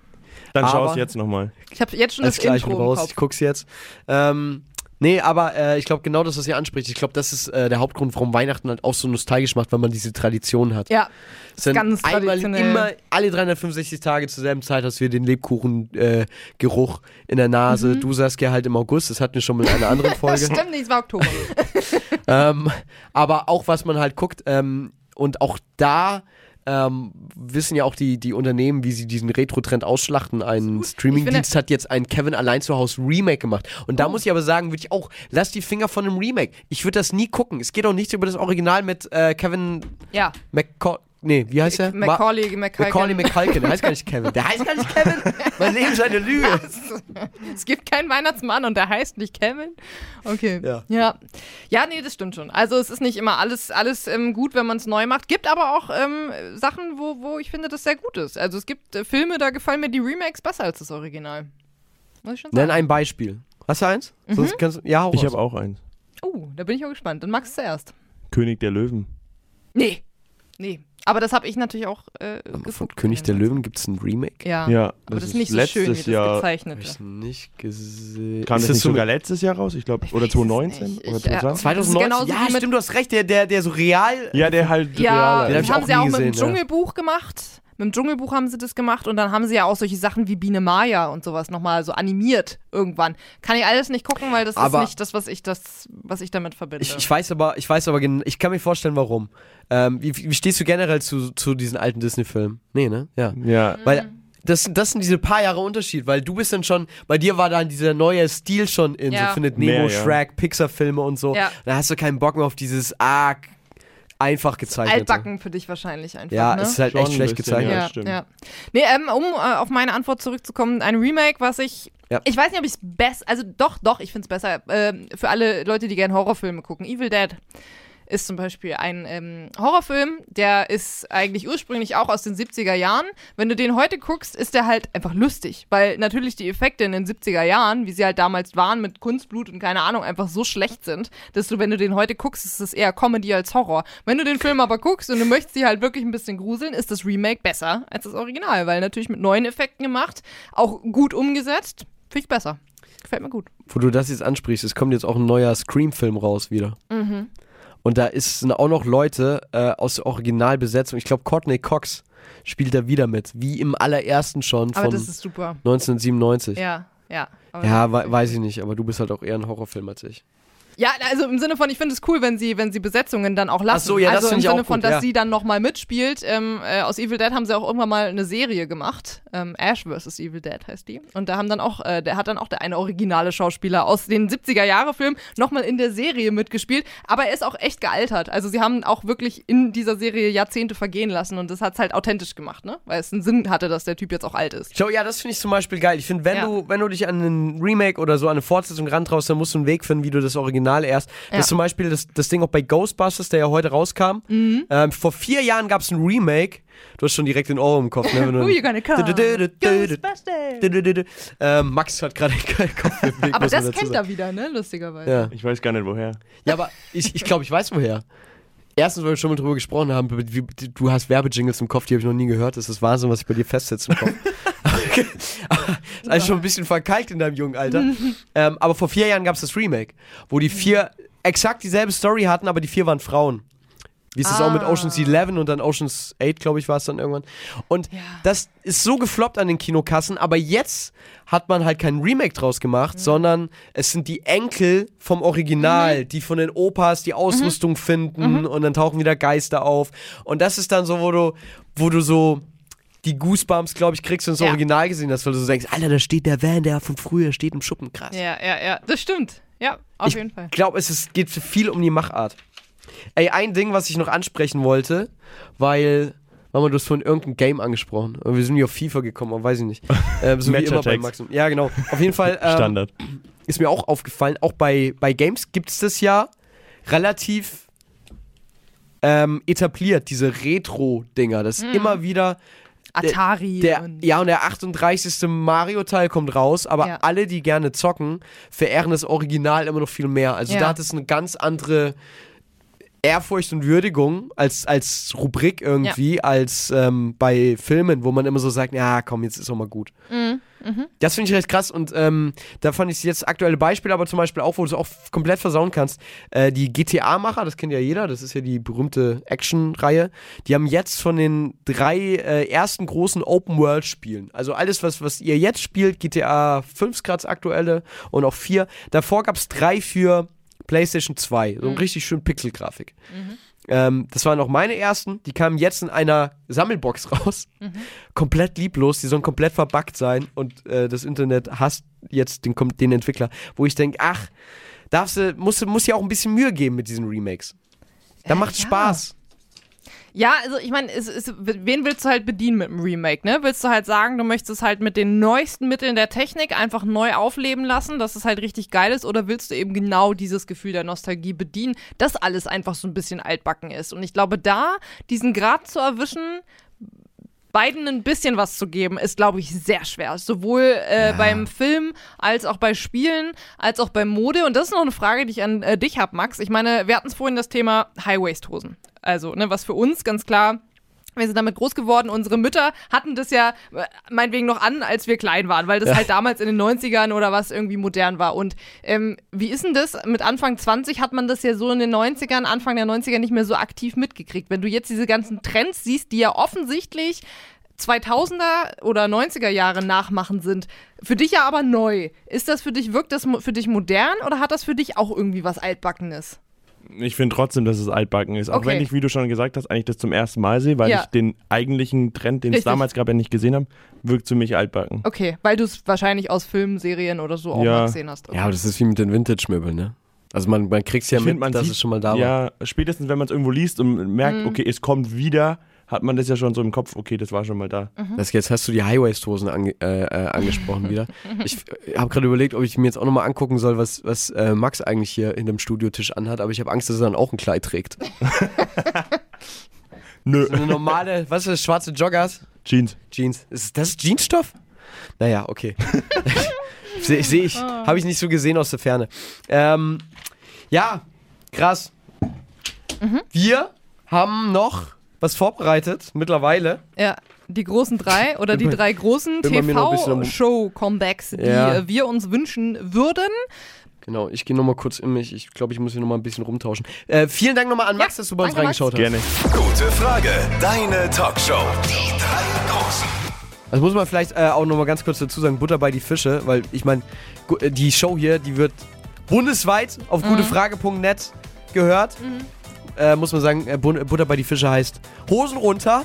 Dann schau es jetzt nochmal. Ich habe jetzt schon das Intro raus. Kopf. Ich guck's jetzt. Ähm, nee, aber äh, ich glaube genau das, was ihr anspricht. Ich glaube, das ist äh, der Hauptgrund, warum Weihnachten halt auch so nostalgisch macht, weil man diese Tradition hat. Ja, Es sind ganz einmal immer alle 365 Tage zur selben Zeit hast du den Lebkuchen-Geruch äh, in der Nase. Du sagst ja halt im August, das hatten wir schon mal in einer anderen Folge. stimmt nicht, es war Oktober. ähm, aber auch was man halt guckt ähm, und auch da ähm, wissen ja auch die, die Unternehmen, wie sie diesen Retro-Trend ausschlachten. Ein Streamingdienst hat jetzt ein Kevin allein zu Hause Remake gemacht. Und da muss ich aber sagen, würde ich auch, lass die Finger von einem Remake. Ich würde das nie gucken. Es geht auch nichts über das Original mit äh, Kevin ja. McCall. Nee, wie heißt er? Ma- Macaulay, Macaulay, Macaulay McCulkin. Der heißt gar nicht Kevin. Der heißt gar nicht Kevin. Mein Leben ist eine Lüge. Es gibt keinen Weihnachtsmann und der heißt nicht Kevin. Okay. Ja. Ja, ja nee, das stimmt schon. Also es ist nicht immer alles, alles ähm, gut, wenn man es neu macht. Gibt aber auch ähm, Sachen, wo, wo ich finde, das sehr gut ist. Also es gibt äh, Filme, da gefallen mir die Remakes besser als das Original. Muss ich schon Nenn sagen. ein Beispiel. Hast du eins? Mhm. Sonst kannst du, ja, hau Ich habe auch eins. Oh, da bin ich auch gespannt. Dann magst du zuerst. König der Löwen. Nee. Nee. Aber das habe ich natürlich auch äh, Aber Von. König der Löwen gibt es ein Remake. Ja. Ja, Aber das, das ist nicht ist so schön wie letztes das Jahr- Hab gezeichnete. ich nicht gesehen. Kam Ist das nicht so sogar letztes Jahr raus? Ich glaube, oder weiß es 2019? nicht. Oder Ich, äh, 2020? 2019? genauso ja, wie mit- stimmt, du hast recht, der, der, der so real. Ja, der halt Ja, realer Den hab das ich haben auch sie auch nie mit dem gesehen, ja. Dschungelbuch gemacht. Mit dem Dschungelbuch haben sie das gemacht und dann haben sie ja auch solche Sachen wie Biene Maya und sowas nochmal so animiert irgendwann. Kann ich alles nicht gucken, weil das Aber- ist nicht das, was ich das, was ich damit verbinde. Ich, ich weiß aber, ich weiß aber, ich kann mir vorstellen, warum. Ähm, wie, wie stehst du generell zu, zu diesen alten Disney-Filmen? Nee, ne? Ja. Ja, Weil das, das sind diese paar Jahre Unterschied, weil du bist dann schon, bei dir war dann dieser neue Stil schon in, Ja. so findet Nemo, Mehr, ja. Shrek, Pixar-Filme und so. Ja. Da hast du keinen Bock mehr auf dieses arg einfach gezeichnete. Altbacken für dich wahrscheinlich einfach. Ja, ne? es ist halt Schon echt schlecht bisschen, gezeichnet. ja. ja, stimmt. ja. Nee, ähm, um äh, auf meine Antwort zurückzukommen, ein Remake, was ich. Ja. Ich weiß nicht, ob ich es besser. Also doch, doch, ich finde es besser. Ähm, für alle Leute, die gerne Horrorfilme gucken. Evil Dead ist zum Beispiel ein ähm, Horrorfilm, der ist eigentlich ursprünglich auch aus den 70er Jahren. Wenn du den heute guckst, ist der halt einfach lustig, weil natürlich die Effekte in den 70er Jahren, wie sie halt damals waren mit Kunstblut und keine Ahnung, einfach so schlecht sind, dass du, wenn du den heute guckst, ist es eher Comedy als Horror. Wenn du den Film aber guckst und du möchtest sie halt wirklich ein bisschen gruseln, ist das Remake besser als das Original, weil natürlich mit neuen Effekten gemacht, auch gut umgesetzt, finde ich besser. Gefällt mir gut. Wo du das jetzt ansprichst, es kommt jetzt auch ein neuer Scream-Film raus wieder. Mhm. Und da ist, sind auch noch Leute äh, aus der Originalbesetzung. Ich glaube, Courtney Cox spielt da wieder mit, wie im allerersten schon Aber von das ist super. 1997. Ja, ja. Ja, we weiß ich nicht, aber du bist halt auch eher ein Horrorfilm als ich. Ja, also im Sinne von, ich finde es cool, wenn sie, wenn sie Besetzungen dann auch lassen. Ach so, ja, das also im Sinne von, gut, dass ja. sie dann nochmal mitspielt. Ähm, äh, aus Evil Dead haben sie auch irgendwann mal eine Serie gemacht. Ähm, Ash vs. Evil Dead heißt die. Und da haben dann auch, äh, der hat dann auch der eine originale Schauspieler aus den 70er-Jahre-Filmen nochmal in der Serie mitgespielt. Aber er ist auch echt gealtert. Also sie haben auch wirklich in dieser Serie Jahrzehnte vergehen lassen und das hat es halt authentisch gemacht, ne? Weil es einen Sinn hatte, dass der Typ jetzt auch alt ist. Schau, ja, das finde ich zum Beispiel geil. Ich finde, wenn Ja. du, wenn du dich an einen Remake oder so an eine Fortsetzung rantraust, dann musst du einen Weg finden, wie du das Original erst. Das Ja. ist zum Beispiel das, das Ding auch bei Ghostbusters, der ja heute rauskam. Mhm. Ähm, vor vier Jahren gab es ein Remake. Du hast schon direkt den Ohr im Kopf, ne? Who you gonna call? Ghostbusters. Ähm, Max hat gerade den Kopf bewegt, Aber das kennt er wieder, ne? Lustigerweise. Ja. ich weiß gar nicht woher. Ja, aber ich, ich glaube, ich weiß woher. Erstens, weil wir schon mal drüber gesprochen haben, du hast Werbejingles im Kopf, die habe ich noch nie gehört. Das ist Wahnsinn, was ich bei dir festsetze im Kopf. das ist also schon ein bisschen verkalkt in deinem jungen Alter. ähm, aber vor vier Jahren gab es das Remake, wo die vier exakt dieselbe Story hatten, aber die vier waren Frauen. Wie ist es auch mit Ah. Ocean's 11 und dann Ocean's 8, glaube ich, war es dann irgendwann. Und Ja. das ist so gefloppt an den Kinokassen, aber jetzt hat man halt kein Remake draus gemacht, Mhm. sondern es sind die Enkel vom Original, die von den Opas die Ausrüstung Mhm. finden und dann tauchen wieder Geister auf. Und das ist dann so, wo du, wo du so die Goosebumps, glaube ich, kriegst, wenn du das Ja. Original gesehen hast, weil du so denkst, Alter, da steht der Van, der von früher steht im Schuppen, krass. Ja, ja, ja, das stimmt. Ja, auf ich jeden Fall. glaube, es ist, geht viel um die Machart. Ey, ein Ding, was ich noch ansprechen wollte, weil, Mama, du hast vorhin irgendein Game angesprochen. Und wir sind hier auf FIFA gekommen, aber weiß ich nicht. Ähm, so wie immer bei. Maxim. Ja, genau. Auf jeden Fall ähm, Standard. ist mir auch aufgefallen, auch bei, bei Games gibt es das ja relativ ähm, etabliert, diese Retro-Dinger. Das ist immer wieder Atari. der, und ja, und der 38. Mario-Teil kommt raus, aber Ja. alle, die gerne zocken, verehren das Original immer noch viel mehr. Also Ja. da hat es eine ganz andere Ehrfurcht und Würdigung als, als Rubrik irgendwie, als ähm, bei Filmen, wo man immer so sagt, ja, komm, jetzt ist auch mal gut. Mhm, Das finde ich recht krass und ähm, da fand ich jetzt aktuelle Beispiele, aber zum Beispiel auch, wo du es auch komplett versauen kannst. Äh, die GTA-Macher, das kennt ja jeder, das ist ja die berühmte Action-Reihe, die haben jetzt von den drei äh, ersten großen Open-World-Spielen, also alles, was, was ihr jetzt spielt, GTA 5 ist gerade aktuelle und auch 4, davor gab es drei für PlayStation 2, so eine richtig schön Pixel-Grafik. Ähm, das waren auch meine ersten. Die kamen jetzt in einer Sammelbox raus. Komplett lieblos. Die sollen komplett verbuggt sein. Und äh, das Internet hasst jetzt den, den Entwickler. Wo ich denke, ach, darfst du, musst, du- musst ja auch ein bisschen Mühe geben mit diesen Remakes. Da macht ja. Spaß. Ja, also ich meine, wen willst du halt bedienen mit dem Remake, ne? Willst du halt sagen, du möchtest es halt mit den neuesten Mitteln der Technik einfach neu aufleben lassen, dass es halt richtig geil ist, oder willst du eben genau dieses Gefühl der Nostalgie bedienen, dass alles einfach so ein bisschen altbacken ist? Und ich glaube, da diesen Grad zu erwischen, beiden ein bisschen was zu geben, ist, glaube ich, sehr schwer. Sowohl äh, beim Film als auch bei Spielen, als auch bei Mode. Und das ist noch eine Frage, die ich an äh, dich habe, Max. Ich meine, wir hatten es vorhin das Thema High-Waist-Hosen. Also, ne, was für uns ganz klar Wir sind damit groß geworden. Unsere Mütter hatten das ja äh, meinetwegen noch an, als wir klein waren, weil das halt damals in den 90ern oder was irgendwie modern war. Und ähm, wie ist denn das? Mit Anfang 20 hat man das ja so in den 90ern, Anfang der 90er nicht mehr so aktiv mitgekriegt. Wenn du jetzt diese ganzen Trends siehst, die ja offensichtlich 2000er oder 90er Jahre nachmachen sind. Für dich ja aber neu. Ist das für dich, wirkt das für dich modern oder hat das für dich auch irgendwie was Altbackenes? Ich finde trotzdem, dass es altbacken ist. Auch Okay. wenn ich, wie du schon gesagt hast, eigentlich das zum ersten Mal sehe, weil Ja. ich den eigentlichen Trend, den es damals gab, ja nicht gesehen habe, wirkt für mich altbacken. Okay, weil du es wahrscheinlich aus Filmen, Serien oder so auch Ja. mal gesehen hast. Okay. Ja, aber das ist wie mit den Vintage-Möbeln, ne? Also man, man kriegt ja Ich mit, find, man dass sieht- es schon mal da war. Ja, spätestens wenn man es irgendwo liest und Mhm. merkt, okay, es kommt wieder, hat man das ja schon so im Kopf, okay, das war schon mal da. Mhm. Das, jetzt hast du die Highwaist-Hosen ange äh, äh, angesprochen wieder. Ich habe gerade überlegt, ob ich mir jetzt auch nochmal angucken soll, was, was äh, Max eigentlich hier hinterm Studiotisch anhat, aber ich habe Angst, dass er dann auch ein Kleid trägt. Nö, So eine normale, was ist das, schwarze Joggers? Jeans. Jeans. Ist das Jeansstoff? Naja, okay. Sehe ich, seh ich. habe ich nicht so gesehen aus der Ferne. Ähm, ja, krass. Wir haben noch was vorbereitet, mittlerweile. Ja, die großen drei oder die drei großen TV-Show-Comebacks, die Ja. äh, wir uns wünschen würden. Genau, ich gehe nochmal kurz in mich. Ich glaube, ich muss hier nochmal ein bisschen rumtauschen. Äh, vielen Dank nochmal an Max, dass du bei uns danke, Max. reingeschaut hast. Gerne. Gute Frage. Deine Talkshow. Die drei Großen. Das muss man vielleicht äh, auch nochmal ganz kurz dazu sagen, Butter bei die Fische, weil ich meine, die Show hier, die wird bundesweit auf gutefrage.net gehört. Äh, muss man sagen, äh, Butter bei die Fische heißt Hosen runter.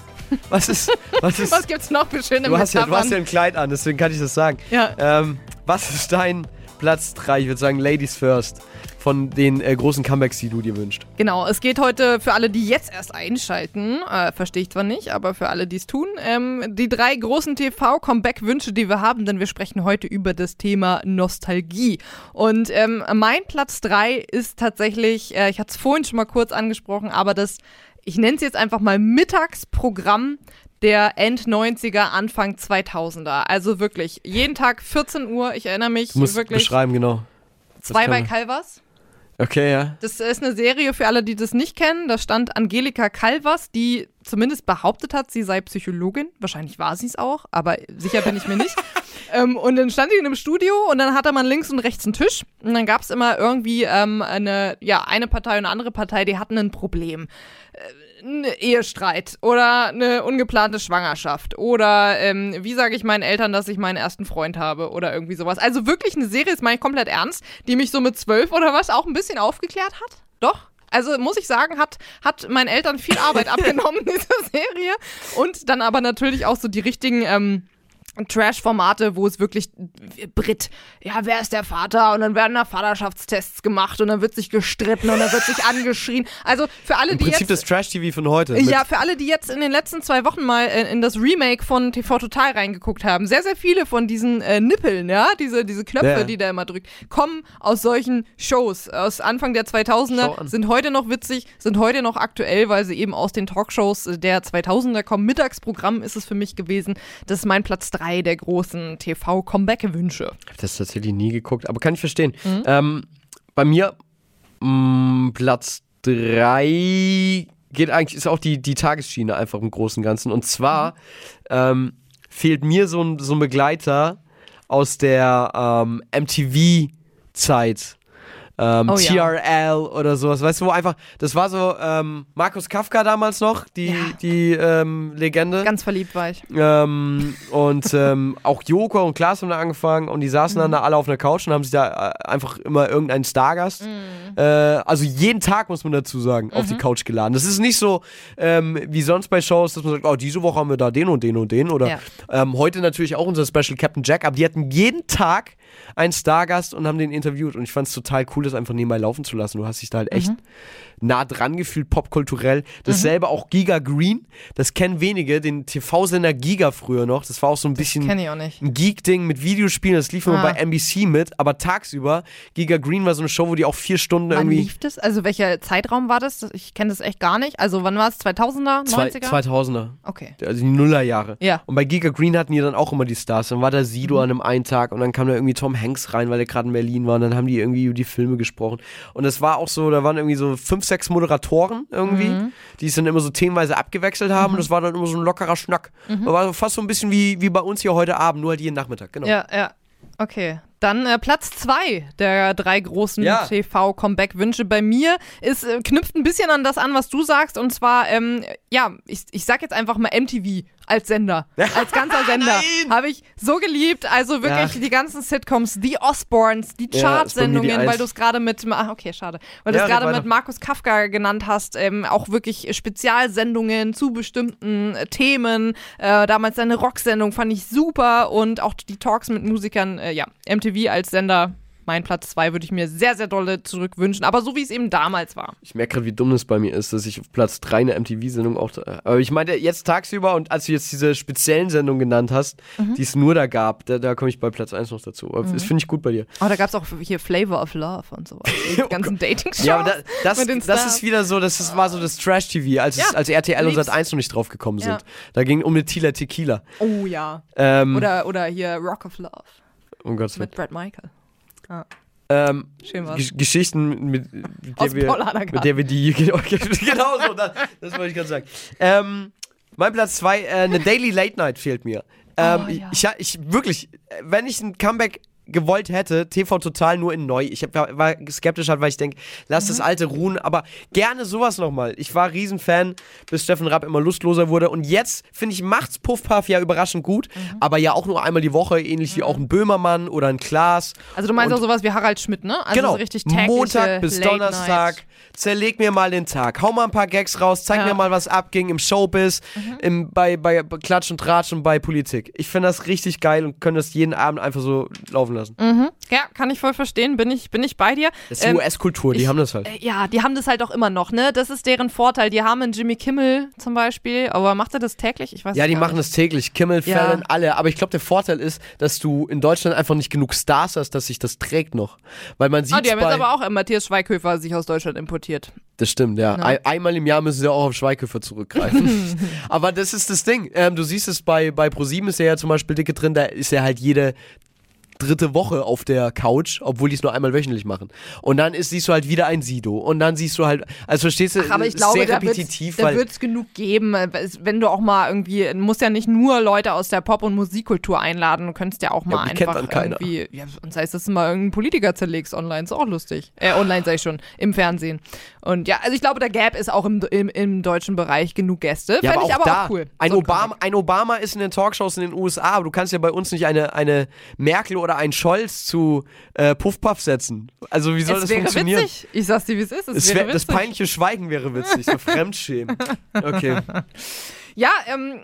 Was ist, was ist, Was gibt's noch für schöne du, hast ja, du hast ja ein Kleid an, deswegen kann ich das sagen. Ja. Ähm, was ist dein Platz 3? Ich würde sagen Ladies First von den äh, großen Comebacks, die du dir wünschst. Genau, es geht heute für alle, die jetzt erst einschalten, äh, verstehe ich zwar nicht, aber für alle, die es tun, ähm, die drei großen TV-Comeback-Wünsche, die wir haben, denn wir sprechen heute über das Thema Nostalgie. Und ähm, mein Platz 3 ist tatsächlich, äh, ich hatte es vorhin schon mal kurz angesprochen, aber das, ich nenne es jetzt einfach mal Mittagsprogramm der End-90er, Anfang 2000er. Also wirklich, jeden Tag 14 Uhr, ich erinnere mich Du musst wirklich, beschreiben, genau. zwei bei Calvas. Okay, ja. Das ist eine Serie für alle, die das nicht kennen. Da stand Angelika Calvas, die zumindest behauptet hat, sie sei Psychologin. Wahrscheinlich war sie es auch, aber sicher bin ich mir nicht. Ähm, und dann stand sie in einem Studio und dann hatte man links und rechts einen Tisch. Und dann gab es immer irgendwie ähm, eine, ja, eine Partei und eine andere Partei, die hatten ein Problem. Äh, ein Ehestreit oder eine ungeplante Schwangerschaft oder ähm, wie sage ich meinen Eltern, dass ich meinen ersten Freund habe oder irgendwie sowas. Also wirklich eine Serie, das meine ich komplett ernst, die mich so mit zwölf oder was auch ein bisschen aufgeklärt hat. Doch. Also muss ich sagen, hat, hat meinen Eltern viel Arbeit abgenommen, diese Serie. Und dann aber natürlich auch so die richtigen ähm, Trash-Formate, wo es wirklich Brit, ja, wer ist der Vater? Und dann werden da Vaterschaftstests gemacht und dann wird sich gestritten und dann wird sich angeschrien. Also für alle, Im die Prinzip jetzt. das Trash-TV von heute. Ja, für alle, die jetzt in den letzten zwei Wochen mal äh, in das Remake von TV Total reingeguckt haben, sehr, sehr viele von diesen äh, Nippeln, ja, diese, diese Knöpfe, Ja. die der immer drückt, kommen aus solchen Shows. Aus Anfang der Schau 2000er, an. sind heute noch witzig, sind heute noch aktuell, weil sie eben aus den Talkshows der 2000er kommen. Mittagsprogramm ist es für mich gewesen. Das ist mein Platz 3 der großen TV-Comeback-Wünsche. Ich habe das tatsächlich nie geguckt, aber kann ich verstehen. Mhm. Ähm, bei mir mh, Platz 3 geht eigentlich, ist auch die, die Tagesschiene einfach im Großen und Ganzen. Und zwar Mhm. ähm, fehlt mir so ein, so ein Begleiter aus der ähm, MTV-Zeit. Ähm, Oh ja. TRL oder sowas, weißt du, wo einfach, das war so ähm, Markus Kafka damals noch, die, Ja. die ähm, Legende. Ganz verliebt war ich. Ähm, und ähm, auch Joko und Klaas haben da angefangen und die saßen dann da alle auf einer Couch und haben sich da äh, einfach immer irgendeinen Stargast, äh, also jeden Tag muss man dazu sagen, auf die Couch geladen. Das ist nicht so ähm, wie sonst bei Shows, dass man sagt, oh, diese Woche haben wir da den und den und den oder Ja. heute natürlich auch unser Special Captain Jack, aber die hatten jeden Tag einen Stargast und haben den interviewt und ich fand es total cool, das einfach nebenbei laufen zu lassen. Du hast dich da halt echt nah dran gefühlt, popkulturell. Dasselbe auch Giga Green, das kennen wenige, den TV-Sender Giga früher noch. Das war auch so ein bisschen auch nicht. ein Geek-Ding mit Videospielen, das lief immer Ah. bei NBC mit, aber tagsüber, Giga Green war so eine Show, wo die auch vier Stunden Wann irgendwie. lief das? Also welcher Zeitraum war das? Ich kenne das echt gar nicht. Also wann war es? 2000er? Zwei, 90er? 2000er. Okay. Also die Nullerjahre. Ja. Und bei Giga Green hatten die dann auch immer die Stars. Dann war da Sido an einem einen Tag und dann kam da irgendwie Tom Hanks rein, weil er gerade in Berlin war. Und dann haben die irgendwie über die Filme gesprochen. Und es war auch so, da waren irgendwie so fünf, sechs Moderatoren irgendwie, Mhm. die es dann immer so themenweise abgewechselt haben. Und das war dann immer so ein lockerer Schnack. Mhm. War fast so ein bisschen wie, wie bei uns hier heute Abend, nur halt jeden Nachmittag. Genau. Ja, ja. Okay. Dann äh, Platz zwei der drei großen Ja. TV-Comeback-Wünsche bei mir ist, äh, knüpft ein bisschen an das an, was du sagst. Und zwar, ähm, ja, ich, ich sag jetzt einfach mal MTV als Sender. Als ganzer Sender. Habe ich so geliebt. Also wirklich Ja. die ganzen Sitcoms, die Osborns, die Ja, Chartsendungen, weil Eins. du es gerade mit, ah, okay, schade. Weil du Ja, es gerade mit. Markus Kafka genannt hast, ähm, auch wirklich Spezialsendungen zu bestimmten äh, Themen. Äh, damals seine Rocksendung fand ich super und auch die Talks mit Musikern, äh, ja, MTV als Sender. Mein Platz 2 würde ich mir sehr, sehr dolle zurückwünschen, aber so wie es eben damals war. Ich merke gerade, wie dumm das bei mir ist, dass ich auf Platz 3 eine MTV-Sendung auch. Aber ich meinte jetzt tagsüber und als du jetzt diese speziellen Sendungen genannt hast, Mhm. die es nur da gab, da, da komme ich bei Platz 1 noch dazu. Aber Das finde ich gut bei dir. Oh, da gab es auch hier Flavor of Love und sowas. Die ganzen Dating-Shows. Ja, aber da, das, das ist wieder so, das ist, war so das Trash-TV, als, es- Ja, als RTL und. Sat 1 noch nicht drauf gekommen sind. Ja. Da ging um eine Tila Tequila. Oh ja. Ähm, Oder, oder hier Rock of Love oh Gott, mit Brad Michael. Ähm, Schön. Gesch- Geschichten, mit, mit, der wir, mit der wir die. Genau, genau so, das, das wollte ich gerade sagen. Ähm, mein Platz 2, äh, eine Daily Late Night fehlt mir. Ähm, Oh, ja. ich, ich, ich wirklich, äh, wenn ich ein Comeback gewollt hätte, TV total nur in neu. Ich hab, war, skeptisch, halt, weil ich denke, lass Mhm. das alte ruhen, aber gerne sowas nochmal. Ich war Riesenfan, bis Steffen Rapp immer lustloser wurde und jetzt, finde ich, macht's Puff Puff ja überraschend gut, Mhm. aber ja auch nur einmal die Woche, ähnlich wie auch ein Böhmermann oder ein Klaas. Also du meinst Und- auch sowas wie Harald Schmidt, ne? Also genau. so richtig Montag bis Late Donnerstag. Night. Zerleg mir mal den Tag. Hau mal ein paar Gags raus. Zeig Ja. Mhm. mir mal, was abging im Showbiz, im, bei, bei Klatsch und Tratsch und bei Politik. Ich finde das richtig geil und können das jeden Abend einfach so laufen lassen. Ja, kann ich voll verstehen, bin ich, bin ich bei dir. Das ist die Ähm, US-Kultur, die ich- haben das halt. äh, Ja, die haben das halt auch immer noch, ne? Das ist deren Vorteil. Die haben einen Jimmy Kimmel zum Beispiel, aber macht er das täglich? Ich weiß Ja, die machen nicht. das täglich. Kimmel, Ja. Fallon, alle. Aber ich glaube, der Vorteil ist, dass du in Deutschland einfach nicht genug Stars hast, dass sich das trägt noch. Weil man sieht Ah, die haben jetzt aber auch Matthias Schweighöfer sich aus Deutschland importiert. Das stimmt, ja. Ein, einmal im Jahr müssen sie auch auf Schweighöfer zurückgreifen. Aber das ist das Ding. Ähm, du siehst es bei, bei ProSieben ist er ja zum Beispiel dicke drin, da ist er halt jede dritte Woche auf der Couch, obwohl die es nur einmal wöchentlich machen. Und dann ist, siehst du halt wieder ein Sido. Und dann siehst du halt, also verstehst du, Ach, aber ich glaube, sehr repetitiv, da wird es genug geben, äh, wenn du auch mal irgendwie, musst ja nicht nur Leute aus der Pop- und Musikkultur einladen, du könntest ja auch mal aber die kennt einfach dann irgendwie, ja, und sei es, dass du mal irgendeinen Politiker zerlegst online, ist auch lustig. Äh, online sag ich schon, im Fernsehen. Und ja, also ich glaube, da gäbe es auch im, im, im deutschen Bereich genug Gäste. Ja, Fände ich aber da, auch cool. Ein, So Obama, ein Obama ist in den Talkshows in den USA, aber du kannst ja bei uns nicht eine, eine Merkel oder einen Scholz zu äh, Puff Puff setzen. Also wie soll es das wäre funktionieren? witzig. Ich sag's dir, wie es ist. Es Es wäre wär, das peinliche Schweigen wäre witzig, so Fremdschämen. Okay. Ja, ähm,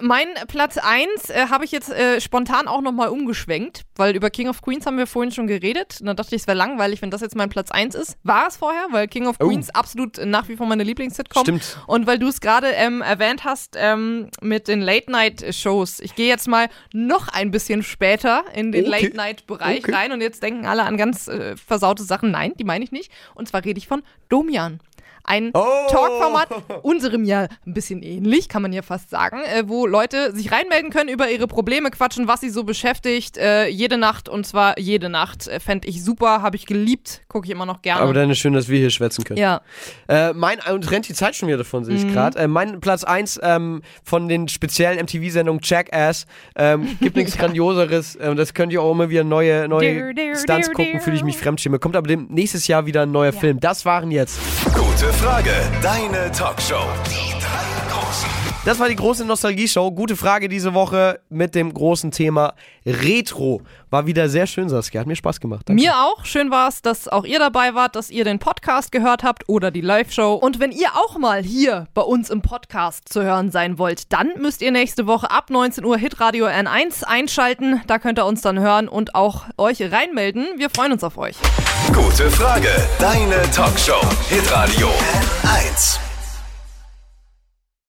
mein Platz 1 äh, habe ich jetzt äh, spontan auch nochmal umgeschwenkt, weil über King of Queens haben wir vorhin schon geredet. Und dann dachte ich, es wäre langweilig, wenn das jetzt mein Platz 1 ist. War es vorher, weil King of Oh. Queens absolut äh, nach wie vor meine Lieblings-Sitcom. Stimmt. Und weil du es gerade ähm, erwähnt hast ähm, mit den Late-Night-Shows. Ich gehe jetzt mal noch ein bisschen später in den Okay. Late-Night-Bereich Okay. rein und jetzt denken alle an ganz äh, versaute Sachen. Nein, die meine ich nicht. Und zwar rede ich von Domian. Ein Oh. Talkformat, unserem ja ein bisschen ähnlich, kann man ja fast sagen, äh, wo Leute sich reinmelden können, über ihre Probleme quatschen, was sie so beschäftigt, äh, jede Nacht und zwar jede Nacht. Äh, Fände ich super, habe ich geliebt, gucke ich immer noch gerne. Aber dann ist schön, dass wir hier schwätzen können. ja. Äh, mein, und rennt die Zeit schon wieder davon, sehe ich Mhm. gerade. Äh, mein Platz 1 ähm, von den speziellen MTV-Sendungen Jackass. Ähm, gibt nichts Grandioseres. Ähm, das könnt ihr auch immer wieder neue, neue Dear, dear, Stunts dear, gucken, fühle ich mich fremdschäme. Kommt aber dem, nächstes Jahr wieder ein neuer Film. Das waren jetzt. Gute Frage, deine Talkshow. Die drei Großen. Das war die große Nostalgie-Show. Gute Frage diese Woche mit dem großen Thema Retro. War wieder sehr schön, Saskia. Hat mir Spaß gemacht. Danke. Mir auch. Schön war es, dass auch ihr dabei wart, dass ihr den Podcast gehört habt oder die Live-Show. Und wenn ihr auch mal hier bei uns im Podcast zu hören sein wollt, dann müsst ihr nächste Woche ab 19 Uhr Hitradio N1 einschalten. Da könnt ihr uns dann hören und auch euch reinmelden. Wir freuen uns auf euch. Gute Frage, deine Talkshow. Hitradio N1.